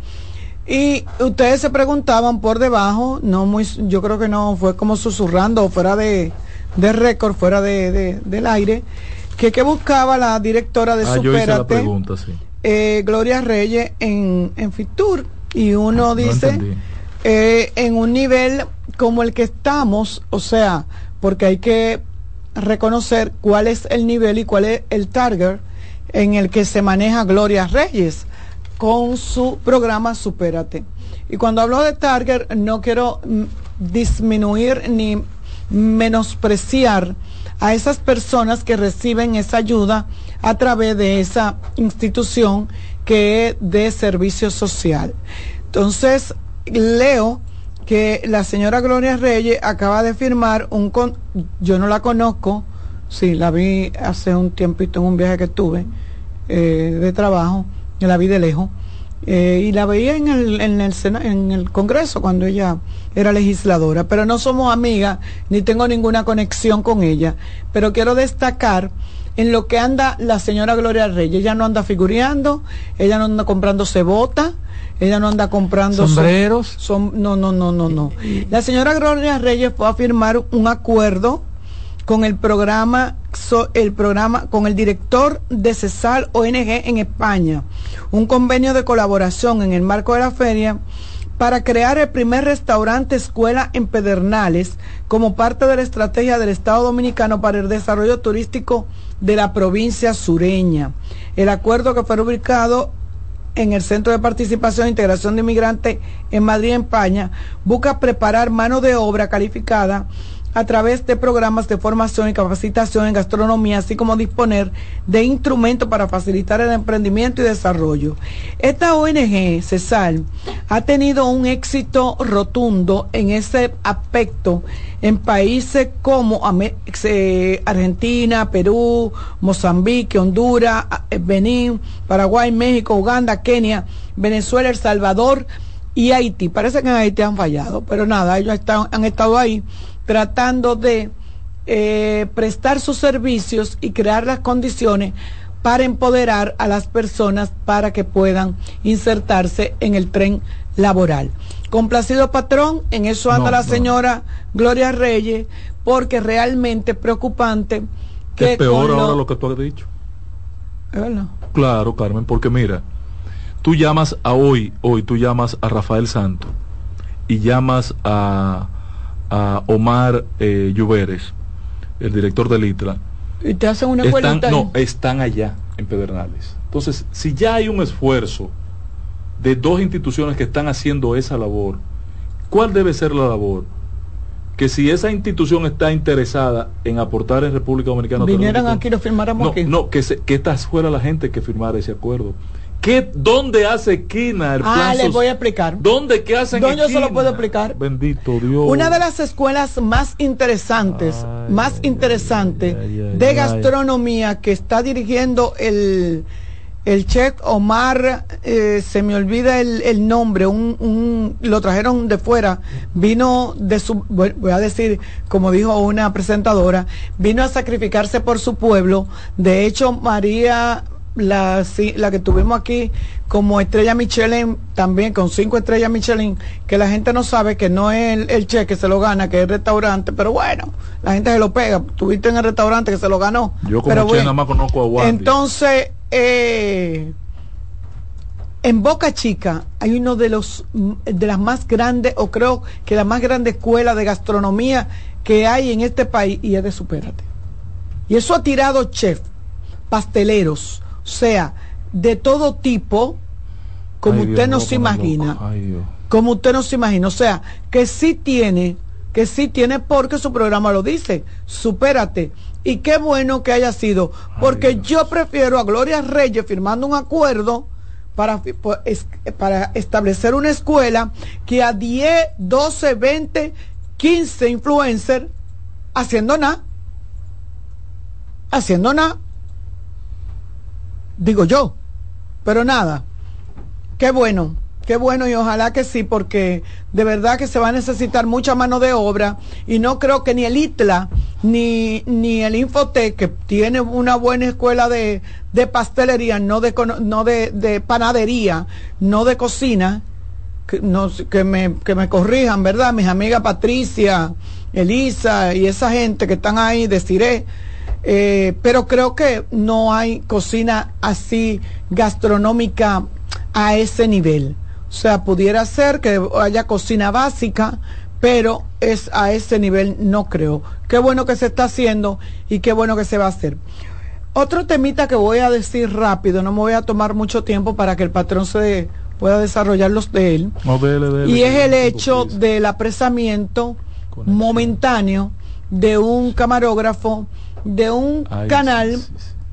Y ustedes se preguntaban por debajo, no muy, yo creo que no fue como susurrando fuera de, de récord, fuera de, de- del aire, que qué buscaba la directora de Ah, pregunta, sí. eh, Gloria Reyes, en, en Fitur. Y uno No dice, eh, en un nivel como el que estamos, o sea, porque hay que reconocer cuál es el nivel y cuál es el target en el que se maneja Gloria Reyes con su programa Supérate. Y cuando hablo de target, no quiero mm, disminuir ni menospreciar a esas personas que reciben esa ayuda a través de esa institución que es de servicio social. Entonces, leo que la señora Gloria Reyes acaba de firmar un con yo no la conozco, sí, la vi hace un tiempito en un viaje que tuve eh, de trabajo, y la vi de lejos, eh, y la veía en el, en, el Sena- en el Congreso cuando ella era legisladora, pero no somos amigas ni tengo ninguna conexión con ella, pero quiero destacar en lo que anda la señora Gloria Reyes, ella no anda figureando, ella no anda comprando cebota, ella no anda comprando som- sombreros. son, no, no, no, no, no. La señora Gloria Reyes fue a firmar un acuerdo con el programa, so- el programa, con el director de CESAL ONG en España, un convenio de colaboración en el marco de la feria para crear el primer restaurante escuela en Pedernales como parte de la estrategia del Estado Dominicano para el desarrollo turístico de la provincia sureña. El acuerdo que fue ubicado en el Centro de Participación e Integración de Inmigrantes en Madrid, España, busca preparar mano de obra calificada a través de programas de formación y capacitación en gastronomía, así como disponer de instrumentos para facilitar el emprendimiento y desarrollo. Esta ONG, CESAL, ha tenido un éxito rotundo en ese aspecto en países como eh, Argentina, Perú, Mozambique, Honduras, eh, Benín, Paraguay, México, Uganda, Kenia, Venezuela, El Salvador y Haití. Parece que en Haití han fallado, pero nada, ellos han estado ahí tratando de eh, prestar sus servicios y crear las condiciones para empoderar a las personas para que puedan insertarse en el tren laboral. Complacido patrón, en eso anda la señora Gloria Reyes, porque realmente preocupante que... Es peor ahora lo... que tú has dicho. Claro, Carmen, porque mira, tú llamas a hoy, hoy tú llamas a Rafael Santo y llamas a, a Omar eh, Lluveres, el director del ITRA, y te hacen una están, No, están allá en Pedernales. Entonces, si ya hay un esfuerzo de dos instituciones que están haciendo esa labor, ¿cuál debe ser la labor? Que si esa institución está interesada en aportar en República Dominicana... Vinieran aquí y lo firmáramos no, aquí. No, que, se, que esta fuera la gente que firmara ese acuerdo. ¿Qué, ¿Dónde hace esquina el Ah, les voy a explicar. ¿Dónde qué hacen ¿Dónde yo se lo puedo explicar? Bendito Dios. Una de las escuelas más interesantes, más interesante de gastronomía que está dirigiendo el, el chef Omar, eh, se me olvida el, nombre, un, un, lo trajeron de fuera, vino de su, voy a decir, como dijo una presentadora, vino a sacrificarse por su pueblo. De hecho, María la, la que tuvimos aquí como estrella Michelin, también con cinco estrellas Michelin, que la gente no sabe que no es el, el cheque, se lo gana, que es el restaurante, pero bueno, la gente se lo pega. Tuviste en el restaurante que se lo ganó. Yo como pero nada más conozco a Entonces, eh, en Boca Chica hay uno de los de las más grandes, o creo que la más grande escuela de gastronomía que hay en este país, y es de Supérate. Y eso ha tirado chef, pasteleros, sea, de todo tipo, como usted no se imagina. como usted no se imagina. O sea, que sí tiene, que sí tiene porque su programa lo dice. Supérate. Y qué bueno que haya sido. Porque yo prefiero a Gloria Reyes firmando un acuerdo para, pues, para establecer una escuela que a 10, 12, 20, 15 influencers haciendo nada. Haciendo nada digo yo. Pero nada, qué bueno, qué bueno y ojalá que sí, porque de verdad que se va a necesitar mucha mano de obra y no creo que ni el ITLA ni, ni el Infotec, que tiene una buena escuela de, de pastelería, no, de, no de, de panadería, no de cocina, que, no, que, me, que me corrijan, ¿verdad? Mis amigas Patricia, Elisa y esa gente que están ahí, deciré eh, pero creo que no hay cocina así gastronómica a ese nivel. O sea, pudiera ser que haya cocina básica, pero es a ese nivel no creo. Qué bueno que se está haciendo y qué bueno que se va a hacer. Otro temita que voy a decir rápido, no me voy a tomar mucho tiempo para que el patrón se pueda desarrollar los de él. y es el hecho del apresamiento momentáneo de un camarógrafo de un canal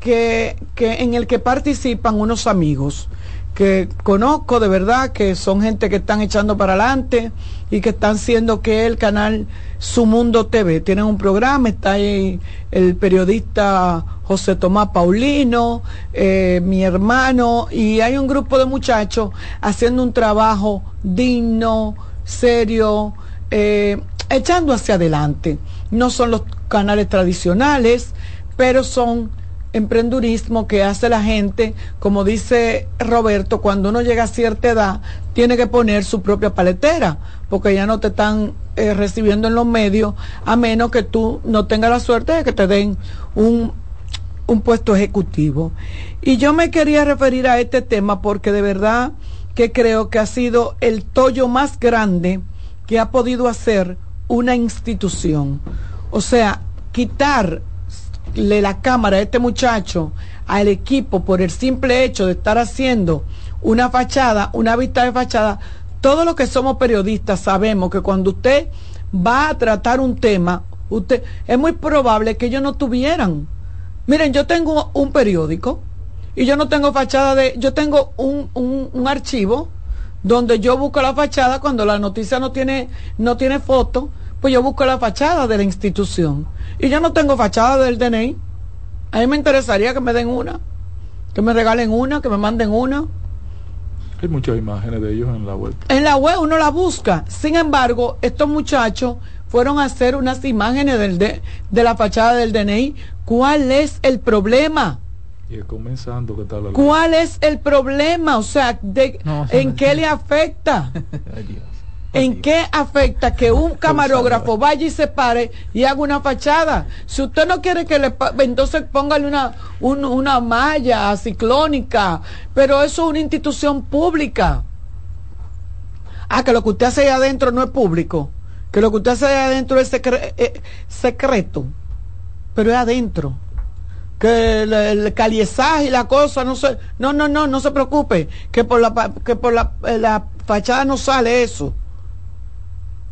Que, que, en el que participan unos amigos que conozco de verdad, que son gente que están echando para adelante y que están haciendo que el canal Su Mundo TV. Tienen un programa, está ahí el periodista José Tomás Paulino, eh, mi hermano, y hay un grupo de muchachos haciendo un trabajo digno, serio, eh, echando hacia adelante. No son los canales tradicionales, pero son emprendurismo que hace la gente, como dice Roberto, cuando uno llega a cierta edad, tiene que poner su propia paletera, porque ya no te están eh, recibiendo en los medios, a menos que tú no tengas la suerte de que te den un, un puesto ejecutivo. Y yo me quería referir a este tema porque de verdad que creo que ha sido el tollo más grande que ha podido hacer una institución. O sea, quitarle la cámara a este muchacho, al equipo, por el simple hecho de estar haciendo una fachada, una vista de fachada, todos los que somos periodistas sabemos que cuando usted va a tratar un tema, usted es muy probable que ellos no tuvieran. Miren, yo tengo un periódico y yo no tengo fachada de, yo tengo un, un, un archivo donde yo busco la fachada cuando la noticia no tiene, no tiene foto, pues yo busco la fachada de la institución. Y yo no tengo fachada del DNI. A mí me interesaría que me den una, que me regalen una, que me manden una. Hay muchas imágenes de ellos en la web. En la web uno la busca. Sin embargo, estos muchachos fueron a hacer unas imágenes del de, de la fachada del DNI. ¿Cuál es el problema? Y es comenzando que tal ¿Cuál es el problema? O sea, de, No, ¿en qué le afecta? ¿En qué afecta que un camarógrafo vaya y se pare y haga una fachada? Si usted no quiere que le... Entonces póngale una, un- una malla ciclónica, pero eso es una institución pública. Ah, que lo que usted hace ahí adentro no es público, que lo que usted hace ahí adentro es secre- eh, secreto, pero es adentro. Que el, el caliezaje y la cosa no se no no no no se preocupe que por la que por la, la fachada no sale eso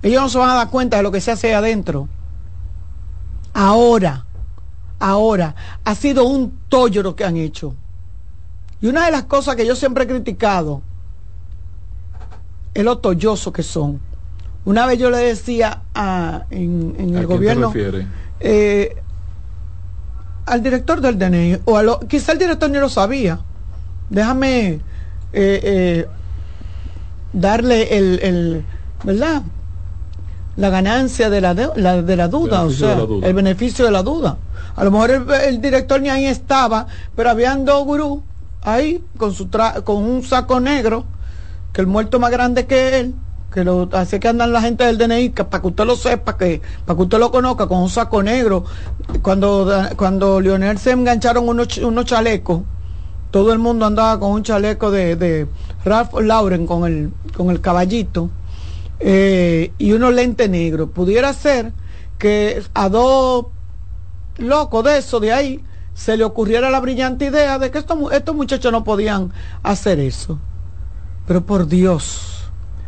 ellos no se van a dar cuenta de lo que se hace ahí adentro ahora ahora ha sido un tollo lo que han hecho y una de las cosas que yo siempre he criticado es lo tolloso que son una vez yo le decía a, en, en ¿A el gobierno te eh, al director del DNI, o a lo, quizá el director ni lo sabía. Déjame eh, eh, darle el, el, ¿verdad? La ganancia de la, de, la, de la duda, o sea, duda. el beneficio de la duda. A lo mejor el, el director ni ahí estaba, pero habían dos gurús ahí con, su tra con un saco negro, que el muerto más grande que él, que lo hace que andan la gente del DNI, que para que usted lo sepa, que para que usted lo conozca, con un saco negro. Cuando, cuando Lionel se engancharon unos, unos chalecos, todo el mundo andaba con un chaleco de, de Ralph Lauren con el, con el caballito eh, y unos lentes negros. Pudiera ser que a dos locos de eso, de ahí, se le ocurriera la brillante idea de que estos, mu- estos muchachos no podían hacer eso. Pero por Dios.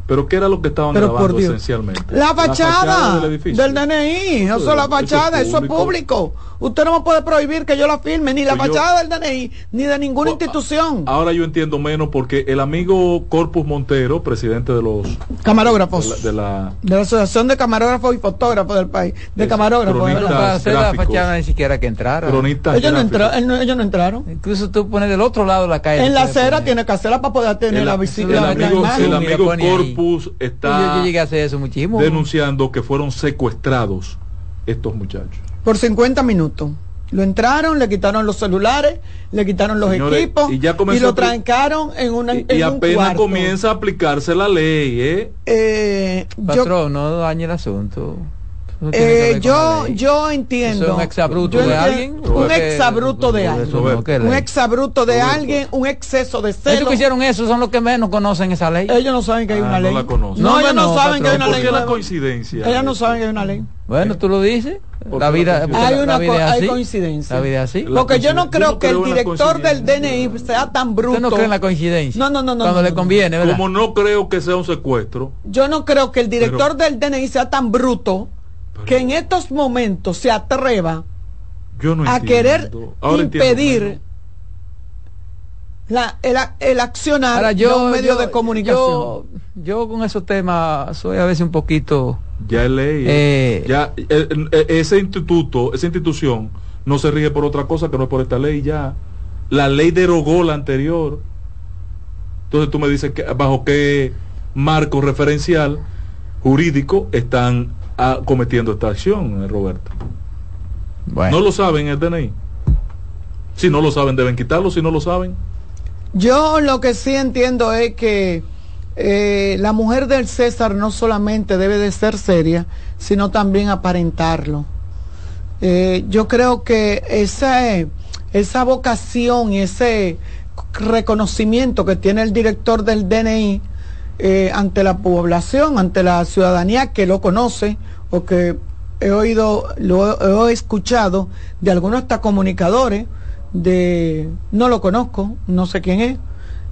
Pero ¿qué era lo que estaban Pero grabando esencialmente? La fachada, del edificio. del DNI, eso es la fachada, eso es público. Usted no me puede prohibir que yo la firme, ni la Pues yo- fachada del DNI, ni de ninguna institución. Ahora yo entiendo menos porque el amigo Corpus Montero, presidente de los Camarógrafos. de la, de la- De la Asociación de Camarógrafos y Fotógrafos del país. De camarógrafos. Para hacer la fachada ni siquiera que entrara. Ellos no, entra- él no- ellos no entraron. Incluso tú pones del otro lado de la calle. En la acera tiene que hacerla para poder tener el, la el visibilidad. amigo, el amigo. Corpus Yo, está yo llegué a hacer eso muchísimo. denunciando que fueron secuestrados estos muchachos. Por 50 minutos. Lo entraron, le quitaron los celulares, le quitaron los Señores, equipos y y, ya comenzó lo trancaron en, una, Y, en y un apenas cuarto. comienza a aplicarse la ley, ¿eh? Eh, yo, Patrón, no dañe el asunto. Eh, yo, la yo entiendo. ¿Eso es un exabruto de alguien? Un exabruto de alguien. no, ¿qué Un exabruto de alguien, un exceso de celo. que hicieron eso son los que menos conocen esa ley. Ellos no saben que hay Ah, una no ley. la conocen. No, No, ellos no, no, saben que hay una ¿Por ley. qué la coincidencia? Ellos no saben que hay una ley. Bueno, tú lo dices. ¿Por La vida, la la- Hay la una vida co- es hay así. coincidencia. La vida es así. La Porque yo no creo Yo no que el creo la director del. DNI sea tan bruto. Usted no cree en la coincidencia. No, no, no, no, Cuando no, le no. conviene, ¿verdad? Como no creo que sea un secuestro, Yo no creo que el director del DNI sea tan bruto que en estos momentos se atreva yo no a entiendo. querer Ahora impedir la, el, el accionar Ahora, de un medio yo- de comunicación. Yo, yo con esos temas soy a veces un poquito. Ya es ley. Eh, ya eh, eh, ese instituto, esa institución no se rige por otra cosa que no es por esta ley ya. La ley derogó la anterior. Entonces tú me dices que bajo qué marco referencial jurídico están cometiendo esta acción, eh, Roberto. Bueno. No lo saben el DNI. Si no lo saben deben quitarlo, si no lo saben. Yo lo que sí entiendo es que eh, la mujer del César no solamente debe de ser seria, sino también aparentarlo. Eh, yo creo que esa, esa vocación y ese reconocimiento que tiene el director del DNI eh, ante la población, ante la ciudadanía que lo conoce o que he oído, lo he escuchado de algunos hasta comunicadores, de no lo conozco, no sé quién es.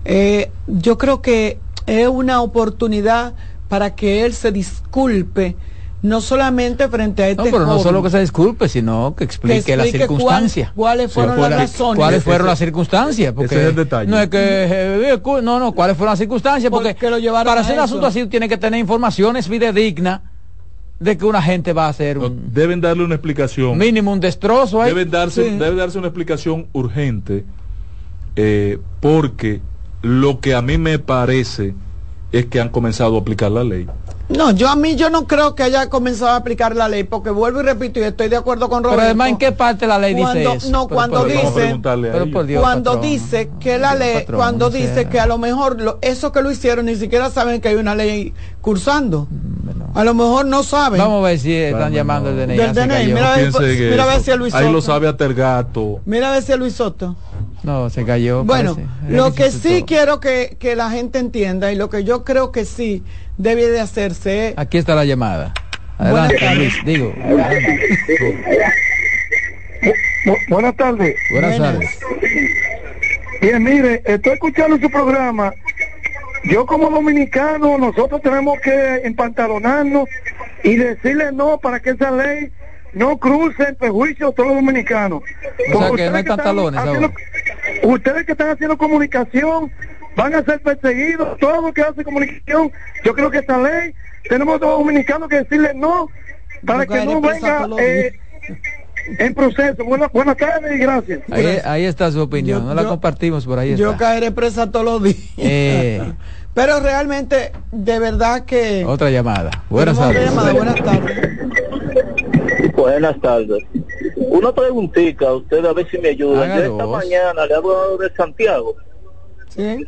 Eh, yo creo que es una oportunidad para que él se disculpe no solamente frente a este No, pero no solo que se disculpe, sino que explique, que la explique circunstancia. cuál- cuáles fueron Sí, las cuál- razones. ¿Cuáles fueron las circunstancias? Porque ese es el detalle. No es que, eh, eh, cu- no, no, ¿cuáles fueron las circunstancias? Porque Porque lo llevaron para hacer un asunto así tiene que tener informaciones fidedignas de que una gente va a hacer un Deben darle una explicación. mínimo un destrozo ahí. Deben darse, Sí. debe darse una explicación urgente eh, porque lo que a mí me parece es que han comenzado a aplicar la ley. No, yo a mí yo no creo que haya comenzado a aplicar la ley, porque vuelvo y repito, y estoy de acuerdo con Roberto. Pero además, ¿en qué parte la ley cuando, dice eso? No, Pero cuando dice, Pero por Dios, cuando patrón. dice que la ley, patrón, cuando dice sea. que a lo mejor lo- eso que lo hicieron ni siquiera saben que hay una ley cursando. A lo mejor no saben. Vamos a ver si están llamando no. el DNI. Del DNI, mira a ver, mira a ver si es Luis Ahí lo Soto. sabe hasta el gato. Mira a ver si es Luis Soto. No, se cayó. Bueno, parece. lo que sí todo. quiero que, que la gente entienda y lo que yo creo que sí debe de hacerse Aquí está la llamada. Adelante, Buenas Luis, digo. adelante. buenas tardes. Buenas Buenas. tardes. Bien, mire, estoy escuchando su programa. Yo como dominicano, nosotros tenemos que empantalonarnos y decirle no para que esa ley no cruce en perjuicio a todos los dominicanos. O sea que no hay pantalones haciendo-. Ustedes que están haciendo comunicación van a ser perseguidos. Todo lo que hace comunicación, yo creo que esta ley tenemos los dominicanos que decirle no para que no venga eh, en proceso. Buenas buenas tardes y gracias. Ahí, ahí está su opinión. Yo- no la yo- compartimos por ahí. yo está. caeré presa todos los días. Eh, Pero realmente, de verdad que... otra llamada. Buenas tardes. llamada, Buenas tardes. Buenas tardes. Una preguntita a usted a ver si me ayuda. Yo esta mañana le hablo de Santiago. Sí.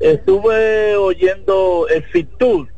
Estuve oyendo el FITUR,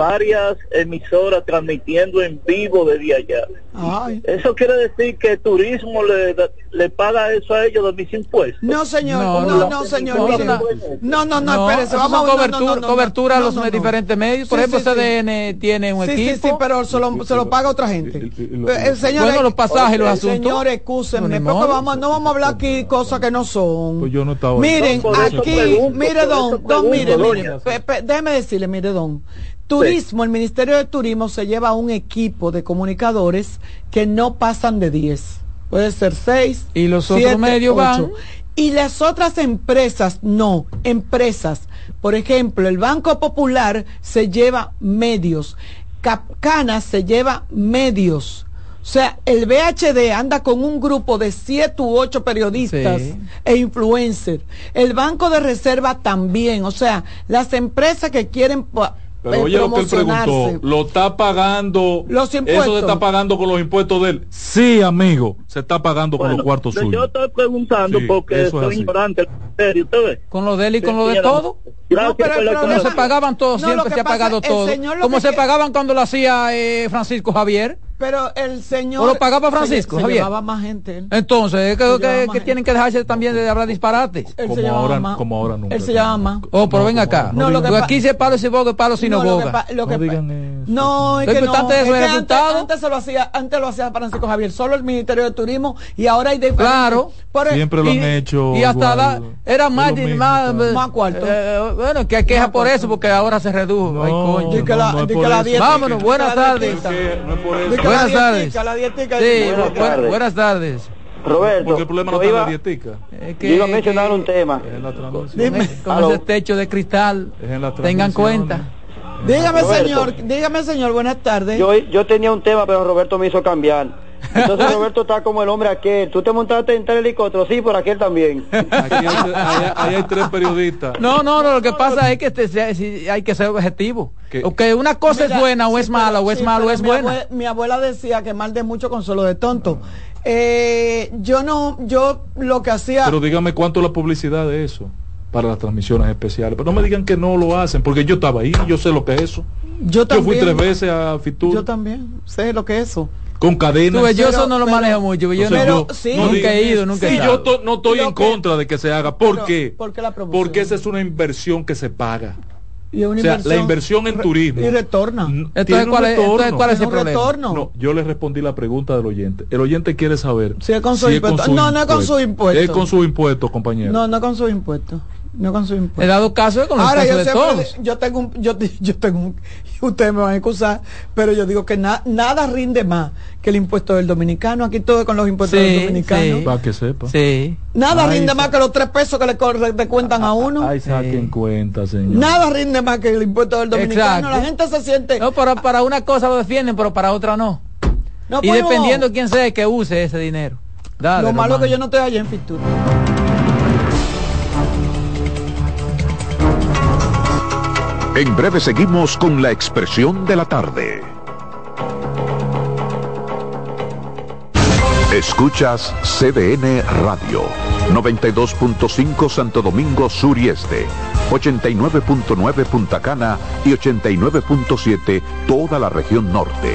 varias emisoras transmitiendo en vivo desde allá. Ay. Eso quiere decir que turismo le, le paga eso a ellos de mis impuestos. No, señor, No, no, no. no, señor. No, mire. no. No, no, no, No, espérese, vamos a no, no, cobertura, no, no, cobertura a los no, no. diferentes medios. Por Sí, ejemplo, sí, sí. CDN tiene un Sí, equipo. sí, sí, pero se lo, se lo paga otra gente. Eh, señor, Bueno, los pasajes, los eh, asuntos. Señor, No, excúsenme, porque vamos, no vamos a hablar aquí cosas que no son. Pues yo no estaba Miren, aquí, pregunto, mire, don, don, mire, mire, doña. pe- pe- déjeme decirle, mire, don. Turismo, el Ministerio de Turismo se lleva un equipo de comunicadores que no pasan de 10. Puede ser 6. Y los otros medios van. Y las otras empresas, no, empresas. Por ejemplo, el Banco Popular se lleva medios. Capcana se lleva medios. O sea, el BHD anda con un grupo de siete u ocho periodistas Sí. e influencers. El Banco de Reserva también. O sea, las empresas que quieren Pero oye lo que él preguntó, ¿lo está pagando? Los ¿Eso se está pagando con los impuestos de él? Sí, amigo, se está pagando con los cuartos yo suyos. estoy preguntando Sí, porque es soy así. ignorante del ministerio, ¿usted ve? Con lo de él y con lo de todo. Gracias No, pero por el la ¿Cómo problema- se pagaban todos? No, Siempre que se ha pagado todo. señor lo ¿Cómo que se que- pagaban cuando lo hacía eh, Francisco Javier? Pero el señor. ¿O lo pagaba se- Francisco, se, Javier? llevaba más gente. él. Entonces, ¿qué, Se llevaba más qué tienen que dejarse también de hablar disparates? Él Como se ahora- más. como ahora nunca. Él se llama más. Oh, pero No, ven como- acá. no, lo que aquí se palo si boga, palo si no que boga. lo que digan eso. No, es que no. importante es que antes, antes se lo hacía, antes lo hacía Francisco Javier, solo el Ministerio de Turismo y ahora hay diferentes. Claro. El- Siempre lo y, han hecho. y hasta era más, más, claro. Más cuarto. Bueno, que hay queja por cuarto. eso, porque ahora se redujo. No, Ay, coño. Que la- no que la dieta- Vámonos, que buenas tardes. dietita. Que no es por Di eso. que la Buenas dietica, tardes. Dietica, Sí, Buenas bu- tardes. Roberto, Porque el problema no iba, la dietica. Es yo iba a mencionar un tema. Es en la transmisión. Dime. Con ese techo de cristal, tengan cuenta. Dígame, Roberto. señor, dígame, señor, buenas tardes. Yo, yo tenía un tema, pero Roberto me hizo cambiar. Entonces Roberto está como el hombre aquel. Tú te montaste en tal helicóptero, sí, por aquel también. Aquí hay, hay- ahí hay tres periodistas. No, no, no, lo que pasa es que este, hay que ser objetivo. ¿Qué? O que una cosa Mira, es buena o sí, es mala, pero- o es sí, malo o es mi buena. mi abuela decía que mal de mucho consuelo de tonto. Eh, yo no, yo lo que hacía. Pero dígame cuánto la publicidad de eso para las transmisiones especiales. Pero no me digan que no lo hacen, porque yo estaba ahí, yo sé lo que es eso. yo Yo también. fui tres veces a Fitur Yo también sé lo que es eso. Con cadenas. Tú ves, yo Pero- eso no lo pero- manejo mucho. Yo Entonces no- Pero sí. no nunca he ido, nunca he Sí, estado. yo to- no estoy en que- contra de que se haga. ¿Por Pero, qué? ¿por qué la promoción? Porque esa es una inversión que se paga. Y es una O sea, la inversión en turismo. Y retorna. Entonces, ¿cuál es, entonces, ¿cuál es el problema? retorno. No, yo le respondí la pregunta del oyente. El oyente quiere saber Si es con su impuesto. No, no es con su impuesto. Es con su impuesto, compañero. No, no con sus impuestos. No con su impuesto. He dado caso con los Ahora, yo, casos de siempre- todos. yo tengo un, yo, yo tengo un, ustedes me van a excusar, pero yo digo que na- nada rinde más que el impuesto del dominicano. Aquí todo es con los impuestos Sí, del dominicano. sí. Para que sepa. Sí. Nada rinde más que los tres pesos que le, corre- le cuentan a uno. Ay, saquen cuenta, señor. Nada rinde más que el impuesto del dominicano. Exacto. La gente se siente. No, para, para una cosa lo defienden, pero para otra no. No y podemos- dependiendo quién sea el que use ese dinero. Dale, Lo malo es que yo no estoy allá en Fitur. En breve seguimos con la expresión de la tarde. Escuchas CDN Radio, 92.5 Santo Domingo Sur y Este, 89.9 Punta Cana y 89.7 toda la región norte.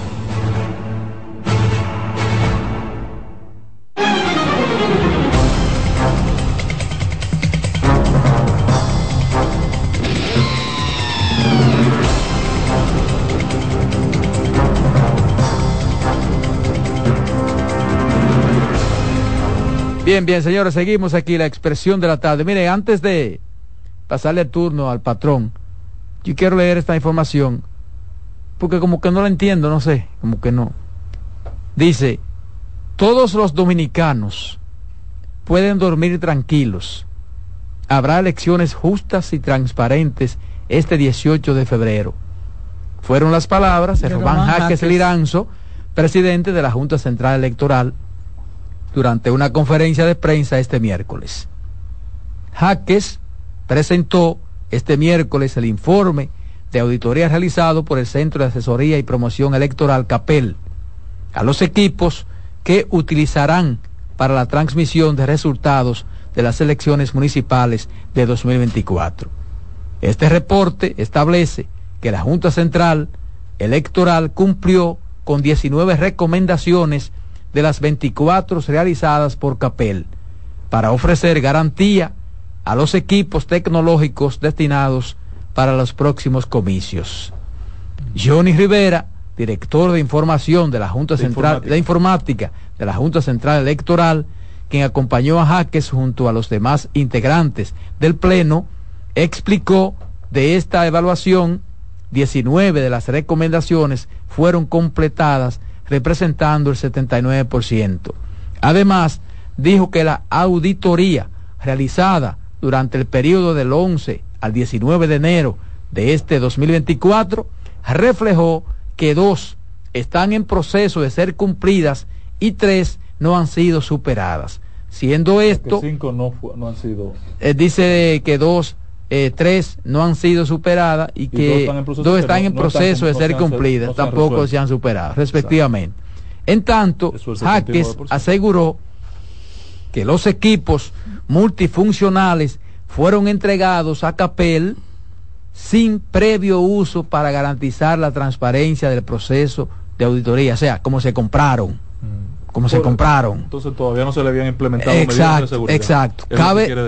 Bien, bien, señores, seguimos aquí la expresión de la tarde. Mire, antes de pasarle el turno al patrón, yo quiero leer esta información, porque como que no la entiendo, no sé, como que no. Dice, todos los dominicanos pueden dormir tranquilos. Habrá elecciones justas y transparentes este 18 de febrero. Fueron las palabras de Román Jaques. Liranzo, presidente de la Junta Central Electoral, durante una conferencia de prensa este miércoles. Jaques presentó este miércoles el informe de auditoría realizado por el Centro de Asesoría y Promoción Electoral CAPEL a los equipos que utilizarán para la transmisión de resultados de las elecciones municipales de 2024. Este reporte establece que la Junta Central Electoral cumplió con 19 recomendaciones de las 24 realizadas por CAPEL para ofrecer garantía a los equipos tecnológicos destinados para los próximos comicios. Johnny Rivera, director de información de la Junta De Central informática. de Informática de la Junta Central Electoral, quien acompañó a Jaques junto a los demás integrantes del Pleno, explicó de esta evaluación 19 de las recomendaciones fueron completadas representando el 79%. Además, dijo que la auditoría realizada durante el periodo del 11 al 19 de enero de este 2024 reflejó que dos están en proceso de ser cumplidas y tres no han sido superadas. Siendo esto, cinco no, fu- no han sido. eh, dice que dos, eh, tres no han sido superadas y que están en proceso dos están en proceso de ser cumplidas, no tampoco se han superado, respectivamente. En tanto, Jaques 79%. aseguró que los equipos multifuncionales fueron entregados a Capel sin previo uso para garantizar la transparencia del proceso de auditoría, o sea, como se compraron, como se compraron. Entonces todavía no se le habían implementado medidas de Exacto, seguridad. exacto.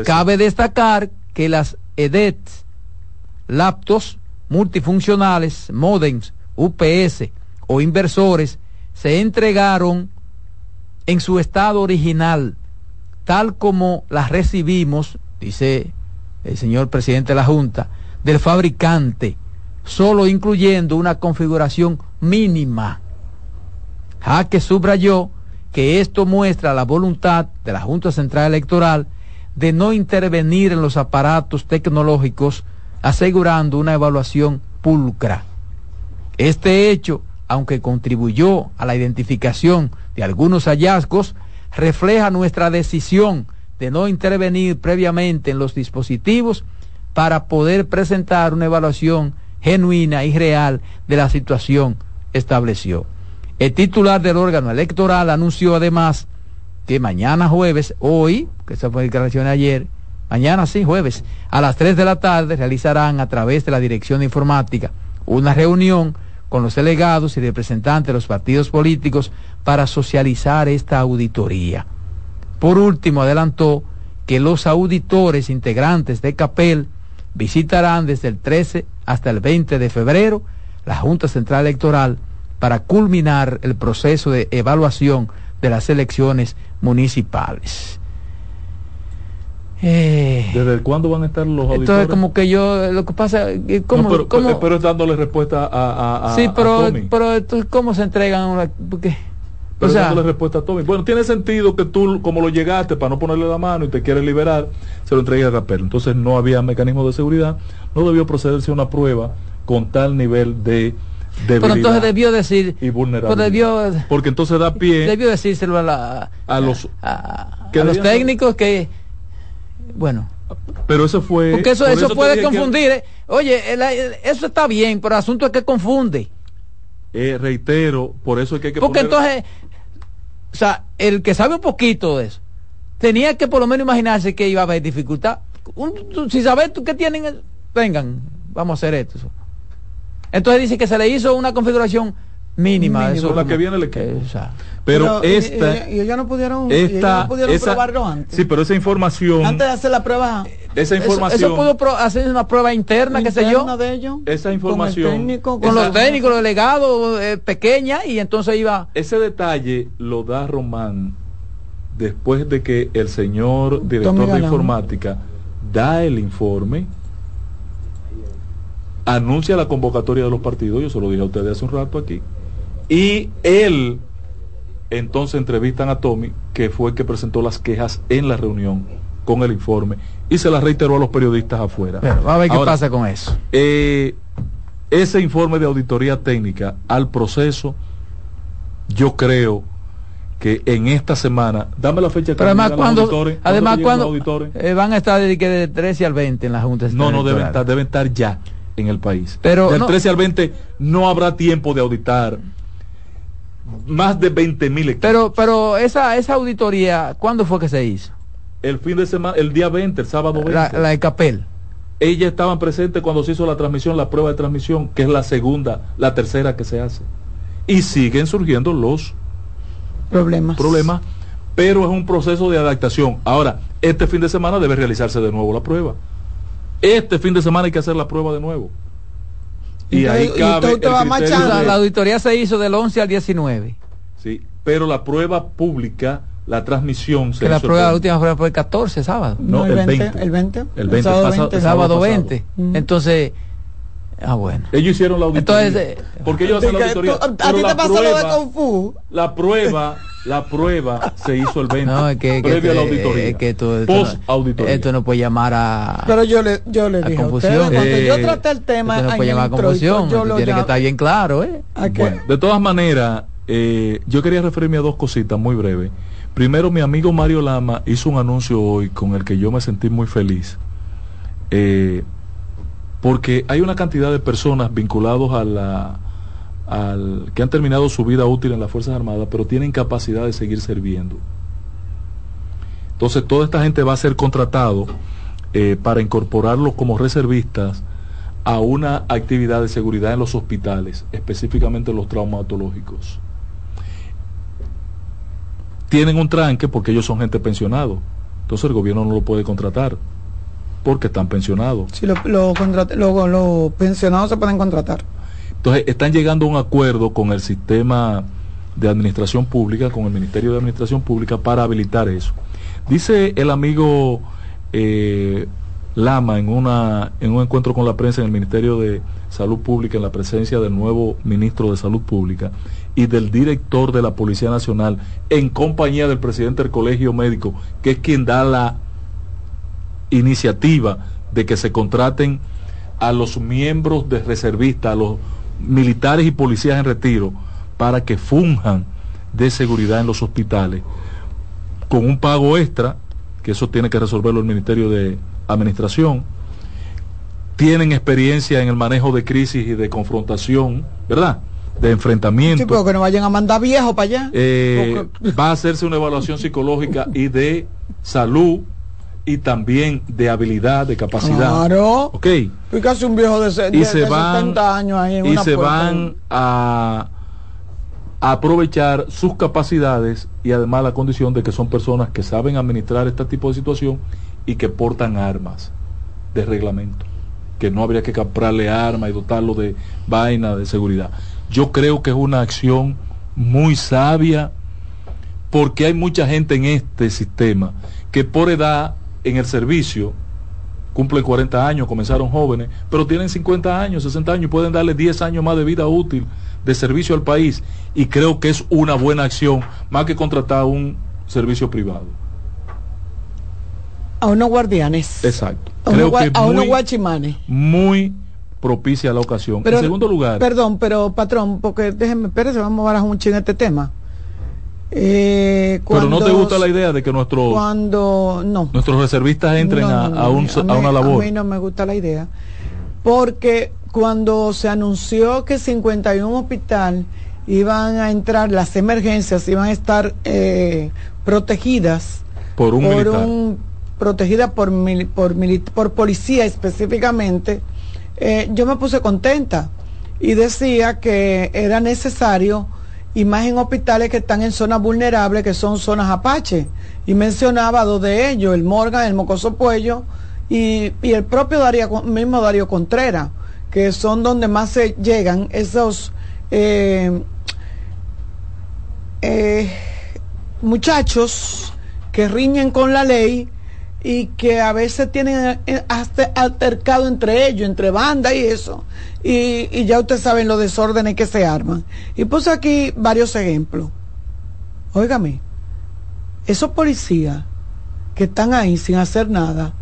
Cabe destacar que las EDETs, laptops multifuncionales, modems UPS o inversores se entregaron en su estado original, tal como las recibimos, dice el señor presidente de la Junta, del fabricante, solo incluyendo una configuración mínima. Jaque subrayó que esto muestra la voluntad de la Junta Central Electoral de no intervenir en los aparatos tecnológicos, asegurando una evaluación pulcra. Este hecho, aunque contribuyó a la identificación de algunos hallazgos, refleja nuestra decisión de no intervenir previamente en los dispositivos para poder presentar una evaluación genuina y real de la situación, estableció. El titular del órgano electoral anunció además que mañana jueves, hoy, que esa fue la declaración de ayer, mañana sí, jueves, a las 3 de la tarde realizarán a través de la Dirección de Informática una reunión con los delegados y representantes de los partidos políticos para socializar esta auditoría. Por último, adelantó que los auditores integrantes de CAPEL visitarán desde el 13 hasta el 20 de febrero la Junta Central Electoral para culminar el proceso de evaluación de las elecciones municipales. Eh, ¿Desde cuándo van a estar los auditores? Entonces, como que yo, lo que pasa, ¿cómo, no, pero, cómo, pero, es dándole respuesta a, a, sí, pero, a Tommy. pero entonces, ¿cómo se entregan? Una, porque, pero o sea, dándole respuesta a Tommy. Bueno, tiene sentido que tú, como lo llegaste para no ponerle la mano y te quieres liberar, se lo entregue a Rapel. Entonces no había mecanismo de seguridad, no debió procederse a una prueba con tal nivel de pero entonces debió decir y vulnerabilidad. Debió, porque entonces da pie debió decírselo a, la, a los a, a los técnicos que bueno pero eso fue porque eso por eso, puede confundir que, eh. oye el, el, eso está bien pero el asunto es que confunde eh, reitero por eso es que hay que porque poner... entonces o sea el que sabe un poquito de eso tenía que por lo menos imaginarse que iba a haber dificultad un, si sabes tú que tienen vengan vamos a hacer esto eso. Entonces dice que se le hizo una configuración mínima. Mínimo, eso la que viene el equipo. Esa. Pero, pero, esta. Y, y, ellos no pudieron, esta, ellos no pudieron esa, probarlo antes. Sí, pero esa información. Antes de hacer la prueba. Esa información. Eso, eso pudo pro, hacer una prueba interna, interna qué sé yo. De ellos, esa información. Con, técnico, con esa, los técnicos, los delegados, eh, pequeña, y entonces iba. Ese detalle lo da Román después de que el señor director de informática da el informe anuncia la convocatoria de los partidos, yo se lo dije a ustedes hace un rato aquí, y él entonces entrevistan a Tommy, que fue el que presentó las quejas en la reunión con el informe, y se las reiteró a los periodistas afuera. Pero, vamos a ver qué Ahora, pasa con eso. Eh, ese informe de auditoría técnica al proceso, yo creo que en esta semana, dame la fecha Pero además cuando, auditores, además cuando eh, van a estar de, de 13 al 20 en la Junta No, no deben estar, deben estar ya en el país. Pero del no, 13 al 20 no habrá tiempo de auditar más de 20 mil Pero, pero esa, esa auditoría, ¿cuándo fue que se hizo? El fin de semana, el día 20, el sábado 20. La, la de Capel. Ellas estaban presentes cuando se hizo la transmisión, la prueba de transmisión, que es la segunda, la tercera que se hace. Y siguen surgiendo los problemas. problemas, pero es un proceso de adaptación. Ahora, este fin de semana debe realizarse de nuevo la prueba. Este fin de semana hay que hacer la prueba de nuevo. Y, ahí cabe y te va de... La auditoría se hizo del 11 al 19. Sí, pero la prueba pública, la transmisión se que la prueba, la última prueba fue el 14, sábado. No, no el, 20, 20, El 20. El 20. sábado pasa, 20. Sábado 20. Mm. Entonces... Ah, bueno. Ellos hicieron la auditoría. Entonces, eh, porque ellos hacen la auditoría. ¿A ti te pasó lo de Kung Fu? La prueba, la prueba se hizo el 20. No, es que, previo que, a la auditoría. Es que esto, esto, Post auditoría. Esto no puede llamar a. Pero yo le, yo le dije confusión. A ustedes, cuando eh, yo traté el tema. Esto no puede llamar a confusión. Yo lo tiene llamo. que estar bien claro, ¿eh? Bueno, de todas maneras, eh, yo quería referirme a dos cositas muy breves. Primero, mi amigo Mario Lama hizo un anuncio hoy con el que yo me sentí muy feliz. Eh, porque hay una cantidad de personas vinculados a la, que han terminado su vida útil en las Fuerzas Armadas, pero tienen capacidad de seguir sirviendo. Entonces, toda esta gente va a ser contratado eh, para incorporarlos como reservistas a una actividad de seguridad en los hospitales, específicamente los traumatológicos. Tienen un tranque porque ellos son gente pensionado, entonces el gobierno no lo puede contratar porque están pensionados. Sí, los lo, lo, lo, pensionados se pueden contratar. Entonces, están llegando a un acuerdo con el sistema de administración pública, con el Ministerio de Administración Pública, para habilitar eso. Dice el amigo eh, Lama en, una, en un encuentro con la prensa en el Ministerio de Salud Pública, en la presencia del nuevo ministro de Salud Pública y del director de la Policía Nacional, en compañía del presidente del Colegio Médico, que es quien da la iniciativa de que se contraten a los miembros de reservistas, a los militares y policías en retiro, para que funjan de seguridad en los hospitales, con un pago extra, que eso tiene que resolverlo el Ministerio de Administración, tienen experiencia en el manejo de crisis y de confrontación, ¿verdad? De enfrentamiento. Sí, pero que no vayan a mandar viejos para allá. Eh, va a hacerse una evaluación psicológica y de salud y también de habilidad, de capacidad. Claro. Ok. Y casi un viejo de, de- Y se de van- 70 años ahí en y una se puerta. van a, a aprovechar sus capacidades y además la condición de que son personas que saben administrar este tipo de situación y que portan armas de reglamento, que no habría que comprarle armas y dotarlo de vaina de seguridad. Yo creo que es una acción muy sabia porque hay mucha gente en este sistema que por edad en el servicio cumplen 40 años, comenzaron jóvenes, pero tienen 50 años, 60 años y pueden darle 10 años más de vida útil de servicio al país. Y creo que es una buena acción, más que contratar un servicio privado. A unos guardianes. Exacto. A unos, Creo que a unos muy, guachimanes. muy propicia la ocasión. Pero- en segundo lugar, Perdón, pero patrón, porque déjeme, espérese, vamos a barajar un ching este tema. Eh, pero no te gusta la idea de que nuestros Cuando, no. nuestros reservistas entren No, a, no, a un- a a mí- una A labor. mí no me gusta la idea. Porque cuando se anunció que 51 hospital iban a entrar, las emergencias iban a estar eh, protegidas Por un militar. un- protegidas por, mili- por, mili- por policía específicamente, eh, yo me puse contenta y decía que era necesario y más en hospitales que están en zonas vulnerables, que son zonas apache. Y mencionaba dos de ellos, el Morgan, el Mocoso Puello y, y el propio Darío, mismo Darío Contreras, que son donde más se llegan esos eh, eh, muchachos que riñen con la ley y que a veces tienen eh, hasta altercado entre ellos, entre bandas y eso. Y, y ya ustedes saben los desórdenes que se arman. Y puse aquí varios ejemplos. Óigame, esos policías que están ahí sin hacer nada,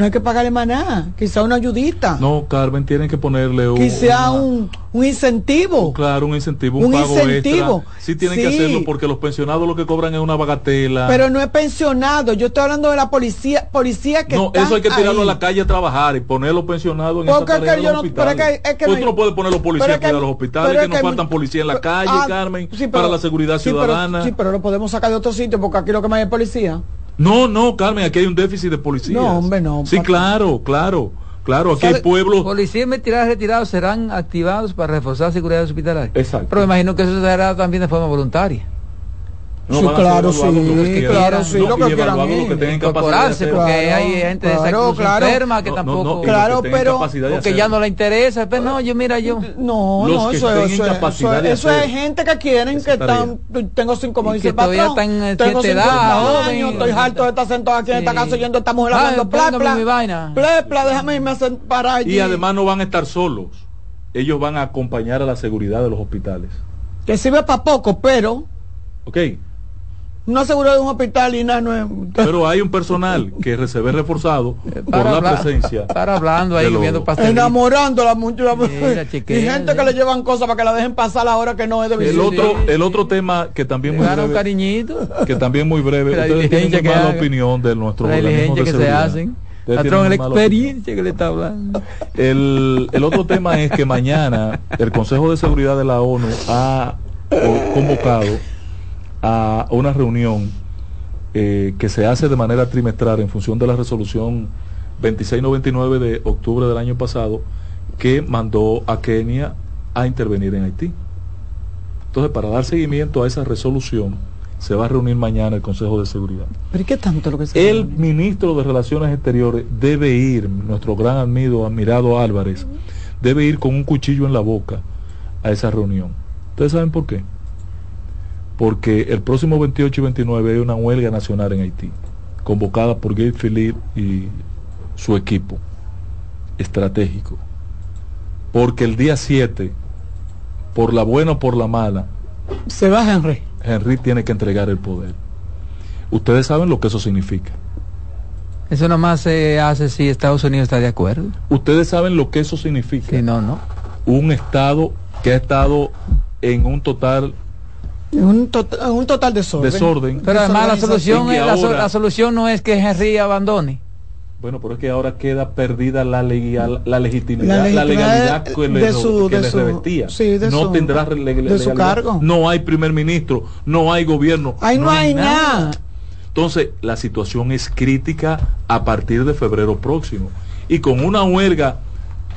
no hay que pagarle más nada, quizá una ayudita, No, Carmen, tienen que ponerle un, quizá un, un incentivo. claro, un incentivo, un, Un pago incentivo. extra. Sí tienen que Sí. hacerlo porque los pensionados lo que cobran es una bagatela. Pero no es pensionado, yo estoy hablando de la policía, policía que no, están eso hay que tirarlo ahí. a la calle a trabajar y poner los pensionados en Porque esa es que tarea yo no- pero es que- es que Pues no tú no puedes poner los policías pero a que- cuidar los hospitales, pero que nos que- faltan policías en la calle, Ah, Carmen, sí, pero- para la seguridad sí, pero- ciudadana. sí, pero lo podemos sacar de otro sitio porque aquí lo que más hay es policía. No, no, Carmen, aquí hay un déficit de policías. No, hombre, no, Sí, claro, claro, claro, aquí hay pueblos. Policías retirados, retirados serán activados para reforzar la seguridad hospitalaria. Exacto. Pero me imagino que eso se hará también de forma voluntaria. No, Sí, a claro, sí, lo que claro, sí, No, lo que quieran ir. los que tengan capacidad de porque Claro, hay gente de claro, claro. enferma que No, no, tampoco. no, Claro, que pero- porque ya no le interesa. Pues no, yo mira, yo. No, Los no, eso, eso, eso, eso es gente que quieren que están, tengo cinco, como dice el patrón, en tengo cierta 50 edad, joven. años, estoy harto de estar sentado aquí en esta casa oyendo esta mujer hablando, pla, pla, déjame irme a sen- para allí. Y además no van a estar solos. Ellos van a acompañar a la seguridad de los hospitales. que sirve para poco, pero ¿Ok? Una seguridad de un hospital y nada no es... Pero hay un personal que se ve reforzado por Para la hablar- presencia. Para hablando ahí, viendo pastelitos. enamorando a la muchacha y gente que le llevan cosas para que la dejen pasar la hora que no es de El visita. otro, el otro tema que también muy breve, cariñito. que también muy breve, La ustedes tienen mala opinión de nuestro La organismo diligencia de que se hacen. Patrón, la experiencia que le está hablando. El, el otro tema es que mañana el Consejo de Seguridad de la ONU ha eh, convocado a una reunión eh, que se hace de manera trimestral en función de la resolución 2699 de octubre del año pasado que mandó a Kenia a intervenir en Haití. Entonces, para dar seguimiento a esa resolución, se va a reunir mañana el Consejo de Seguridad. ¿Pero y qué tanto lo que se El ministro de Relaciones Exteriores debe ir, nuestro gran amigo, admirado Álvarez, debe ir con un cuchillo en la boca a esa reunión. ¿Ustedes saben por qué? Porque el próximo 28 y 29 hay una huelga nacional en Haití, convocada por Gabe Philippe y su equipo estratégico. Porque el día 7, por la buena o por la mala, se va Henry. Henry tiene que entregar el poder. Ustedes saben lo que eso significa. Eso nomás se hace si Estados Unidos está de acuerdo. Ustedes saben lo que eso significa. Sí, no, no. Un Estado que ha estado en un total un, total, un total desorden. desorden. Pero además la solución, es, ahora, la, solución no es que Henry abandone. Bueno, pero es que ahora queda perdida la, legal, la, legitimidad, la, legalidad que, le, de su, que le revestía. Sí, de no su, tendrá de su cargo. No hay primer ministro, no hay gobierno. Ahí no, no hay nada. nada. Entonces, la situación es crítica a partir de febrero próximo. Y con una huelga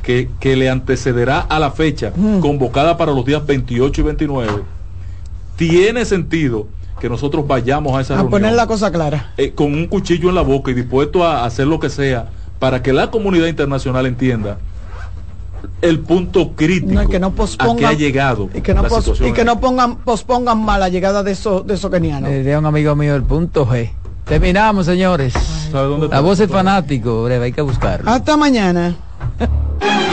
que, que le antecederá a la fecha, mm. convocada para los días 28 y 29, tiene sentido que nosotros vayamos a esa a poner la cosa clara. Eh, con un cuchillo en la boca y dispuesto a hacer lo que sea para que la comunidad internacional entienda el punto crítico no, que no pospongan, a que ha llegado y que no, pos, y que no pongan pospongan más la llegada de esos de esos kenianos. Eh, un amigo mío el punto G. Terminamos, señores. la voz es fanático, breve, hay que buscarlo. Hasta mañana.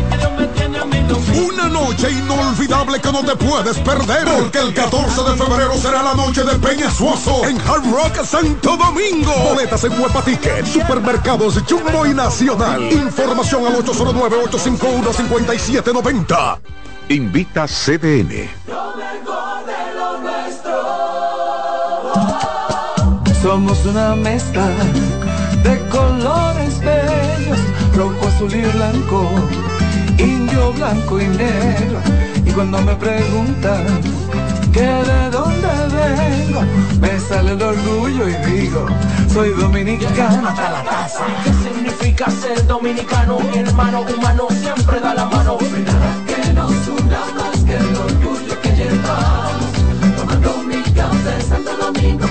una noche inolvidable que no te puedes perder. Porque el 14 de febrero será la noche de Peña Suazo en Hard Rock Santo Domingo. Boletas en Huepa Ticket, Supermercados Jumbo y Nacional. Información al 809-851-5790. Invita CDN. Somos una mezcla de colores bellos, rojo, azul y blanco indio, blanco y negro. Y cuando me preguntan que de dónde vengo, me sale el orgullo y digo, soy dominicano hasta la casa. ¿Qué significa ser dominicano? Mi hermano humano siempre da la mano. Que nos una más que el orgullo que llevamos. Tomando mi café Santo Domingo.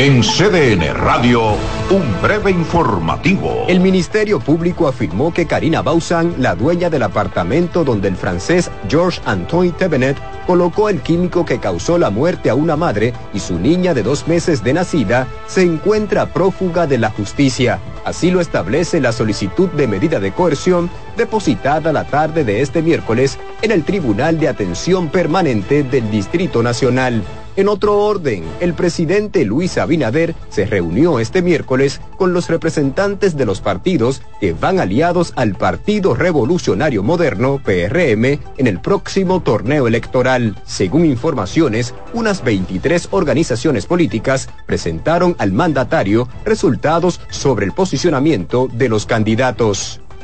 En CDN Radio, un breve informativo. El Ministerio Público afirmó que Karina Bauzan, la dueña del apartamento donde el francés Georges Antoine Tevenet colocó el químico que causó la muerte a una madre y su niña de dos meses de nacida, se encuentra prófuga de la justicia. Así lo establece la solicitud de medida de coerción depositada la tarde de este miércoles en el Tribunal de Atención Permanente del Distrito Nacional. En otro orden, el presidente Luis Abinader se reunió este miércoles con los representantes de los partidos que van aliados al Partido Revolucionario Moderno, PRM, en el próximo torneo electoral. Según informaciones, unas 23 organizaciones políticas presentaron al mandatario resultados sobre el posicionamiento de los candidatos.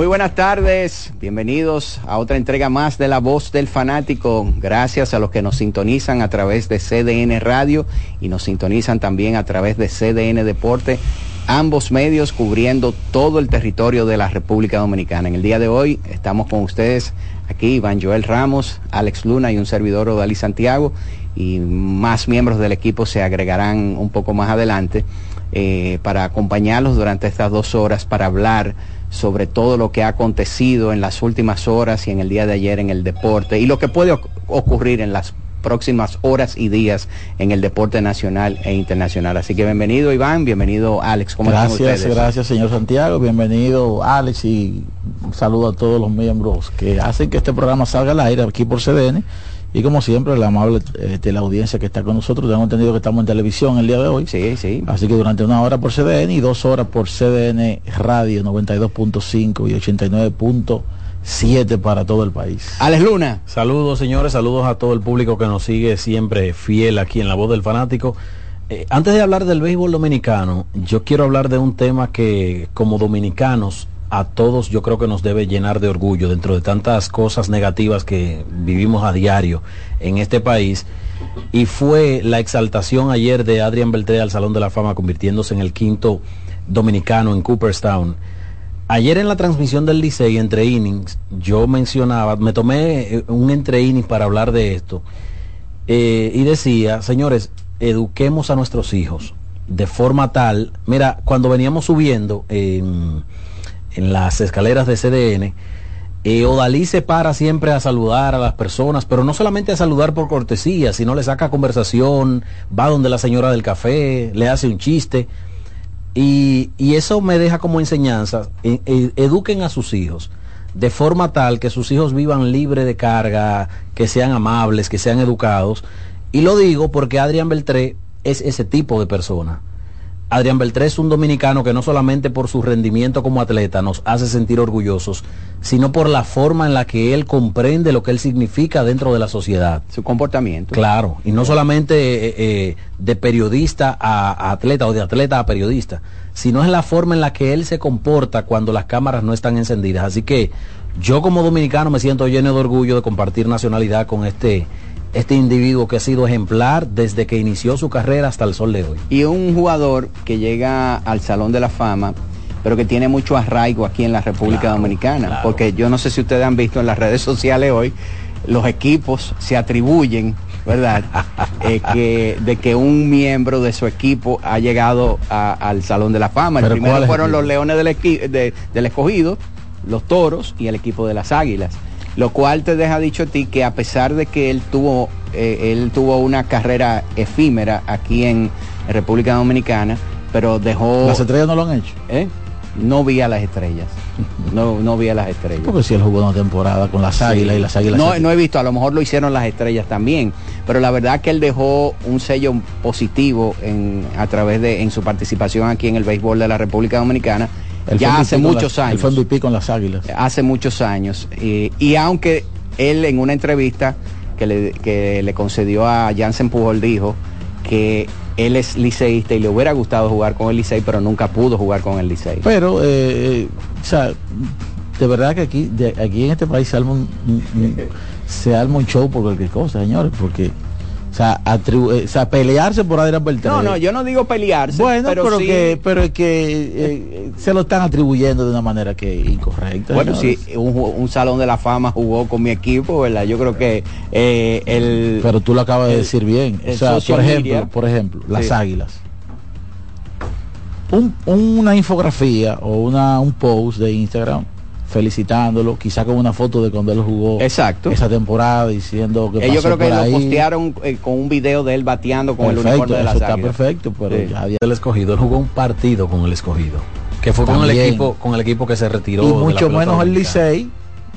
Muy buenas tardes, bienvenidos a otra entrega más de La Voz del Fanático. Gracias a los que nos sintonizan a través de CDN Radio y nos sintonizan también a través de CDN Deporte, ambos medios cubriendo todo el territorio de la República Dominicana. En el día de hoy estamos con ustedes aquí, Iván Joel Ramos, Alex Luna y un servidor Odalí Santiago y más miembros del equipo se agregarán un poco más adelante eh, para acompañarlos durante estas dos horas para hablar sobre todo lo que ha acontecido en las últimas horas y en el día de ayer en el deporte y lo que puede ocurrir en las próximas horas y días en el deporte nacional e internacional. Así que bienvenido Iván, bienvenido Alex. ¿Cómo gracias, gracias señor Santiago, bienvenido Alex y un saludo a todos los miembros que hacen que este programa salga al aire aquí por CDN y como siempre, la amable eh, la audiencia que está con nosotros, tengo entendido que estamos en televisión el día de hoy. Sí, sí. Así que durante una hora por CDN y dos horas por CDN Radio 92.5 y 89.7 para todo el país. Alex Luna. Saludos señores, saludos a todo el público que nos sigue siempre fiel aquí en La Voz del Fanático. Eh, antes de hablar del béisbol dominicano, yo quiero hablar de un tema que como dominicanos a todos yo creo que nos debe llenar de orgullo dentro de tantas cosas negativas que vivimos a diario en este país. Y fue la exaltación ayer de Adrian Beltré al Salón de la Fama, convirtiéndose en el quinto dominicano en Cooperstown. Ayer en la transmisión del Licey entre innings, yo mencionaba, me tomé eh, un entre innings para hablar de esto, eh, y decía, señores, eduquemos a nuestros hijos de forma tal, mira, cuando veníamos subiendo, en las escaleras de CDN, eh, Odalí se para siempre a saludar a las personas, pero no solamente a saludar por cortesía, sino le saca conversación, va donde la señora del café, le hace un chiste. Y, eso me deja como enseñanza, e, e, eduquen a sus hijos de forma tal que sus hijos vivan libre de carga, que sean amables, que sean educados. Y lo digo porque Adrián Beltré es ese tipo de persona Adrián Beltré es un dominicano que no solamente por su rendimiento como atleta nos hace sentir orgullosos, sino por la forma en la que él comprende lo que él significa dentro de la sociedad. Su comportamiento. Claro, y no solamente eh, eh, de periodista a, a atleta o de atleta a periodista, sino es la forma en la que él se comporta cuando las cámaras no están encendidas. Así que yo como dominicano me siento lleno de orgullo de compartir nacionalidad con este este individuo que ha sido ejemplar desde que inició su carrera hasta el sol de hoy. Y un jugador que llega al Salón de la Fama, pero que tiene mucho arraigo aquí en la República Claro, Dominicana, claro. porque yo no sé si ustedes han visto en las redes sociales hoy, los equipos se atribuyen, ¿verdad? Eh, que, de que un miembro de su equipo ha llegado a- al Salón de la Fama. El ¿Pero primero fueron los? Leones del, de- del Escogido, los Toros y el equipo de las Águilas. Lo cual te deja dicho a ti que a pesar de que él tuvo, eh, él tuvo una carrera efímera aquí en República Dominicana, pero dejó... Las estrellas no lo han hecho. ¿Eh? No vi a las estrellas. No, no vi a las estrellas. Porque si él jugó una temporada con las águilas y las águilas. No, no he visto, a lo mejor lo hicieron las estrellas también, pero la verdad que él dejó un sello positivo en, a través de en su participación aquí en el béisbol de la República Dominicana él ya MVP hace muchos las- Él años. fue MVP con las águilas. Hace muchos años. Y, y aunque él en una entrevista que le, que le concedió a Jansen Pujol dijo que él es liceísta y le hubiera gustado jugar con el Licey, pero nunca pudo jugar con el Licey. Pero, eh, eh, o sea, de verdad que aquí, de- aquí en este país se arma un, un- un- se arma un show por cualquier cosa, señores, porque, o sea, atribu- eh, o sea, pelearse por Adrián Beltrán. No, no, yo no digo pelearse, Bueno, pero, pero, sí- que, pero es que eh, se lo están atribuyendo de una manera que incorrecta. Bueno, señores. si un, un salón de la fama jugó con mi equipo, ¿verdad? Yo creo que eh, el... Pero tú lo acabas de decir bien. O sea, por ejemplo, media- por ejemplo, las Sí. águilas. Un- una infografía o una, un post de Instagram felicitándolo, quizá con una foto de cuando él jugó Exacto. esa temporada diciendo que Eh, yo pasó creo que por lo ahí. postearon eh, con un video de él bateando con el Perfecto, uniforme de eso está Águilas. perfecto, pero Sí. ya había el escogido, él jugó un partido con el escogido, que fue con el También. equipo, con el equipo que se retiró. y la mucho menos el. Licey,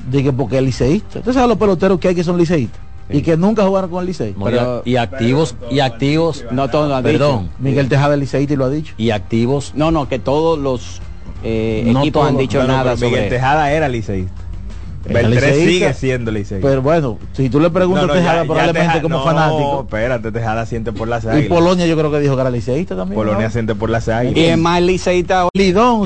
de que porque es liceísta. Entonces a los peloteros que hay que son liceístas y que nunca jugaron con el Licey. No, y activos, y activos, No todos lo han perdón, dicho. Miguel Tejada es liceísta y lo ha dicho. y activos, No, no, que todos los eh, No equipos han todos. dicho Bueno, nada pero Miguel sobre Tejada era liceísta. Beltré sigue siendo liceísta. Pero bueno, si tú le preguntas No, no, a Tejada ya- ya probablemente Teja- como no, fanático. espérate, Tejada siente por las Y águilas. Polonia yo creo que dijo que era liceísta también. Polonia ¿no? siente por las águilas. Y es más liceísta Lidón,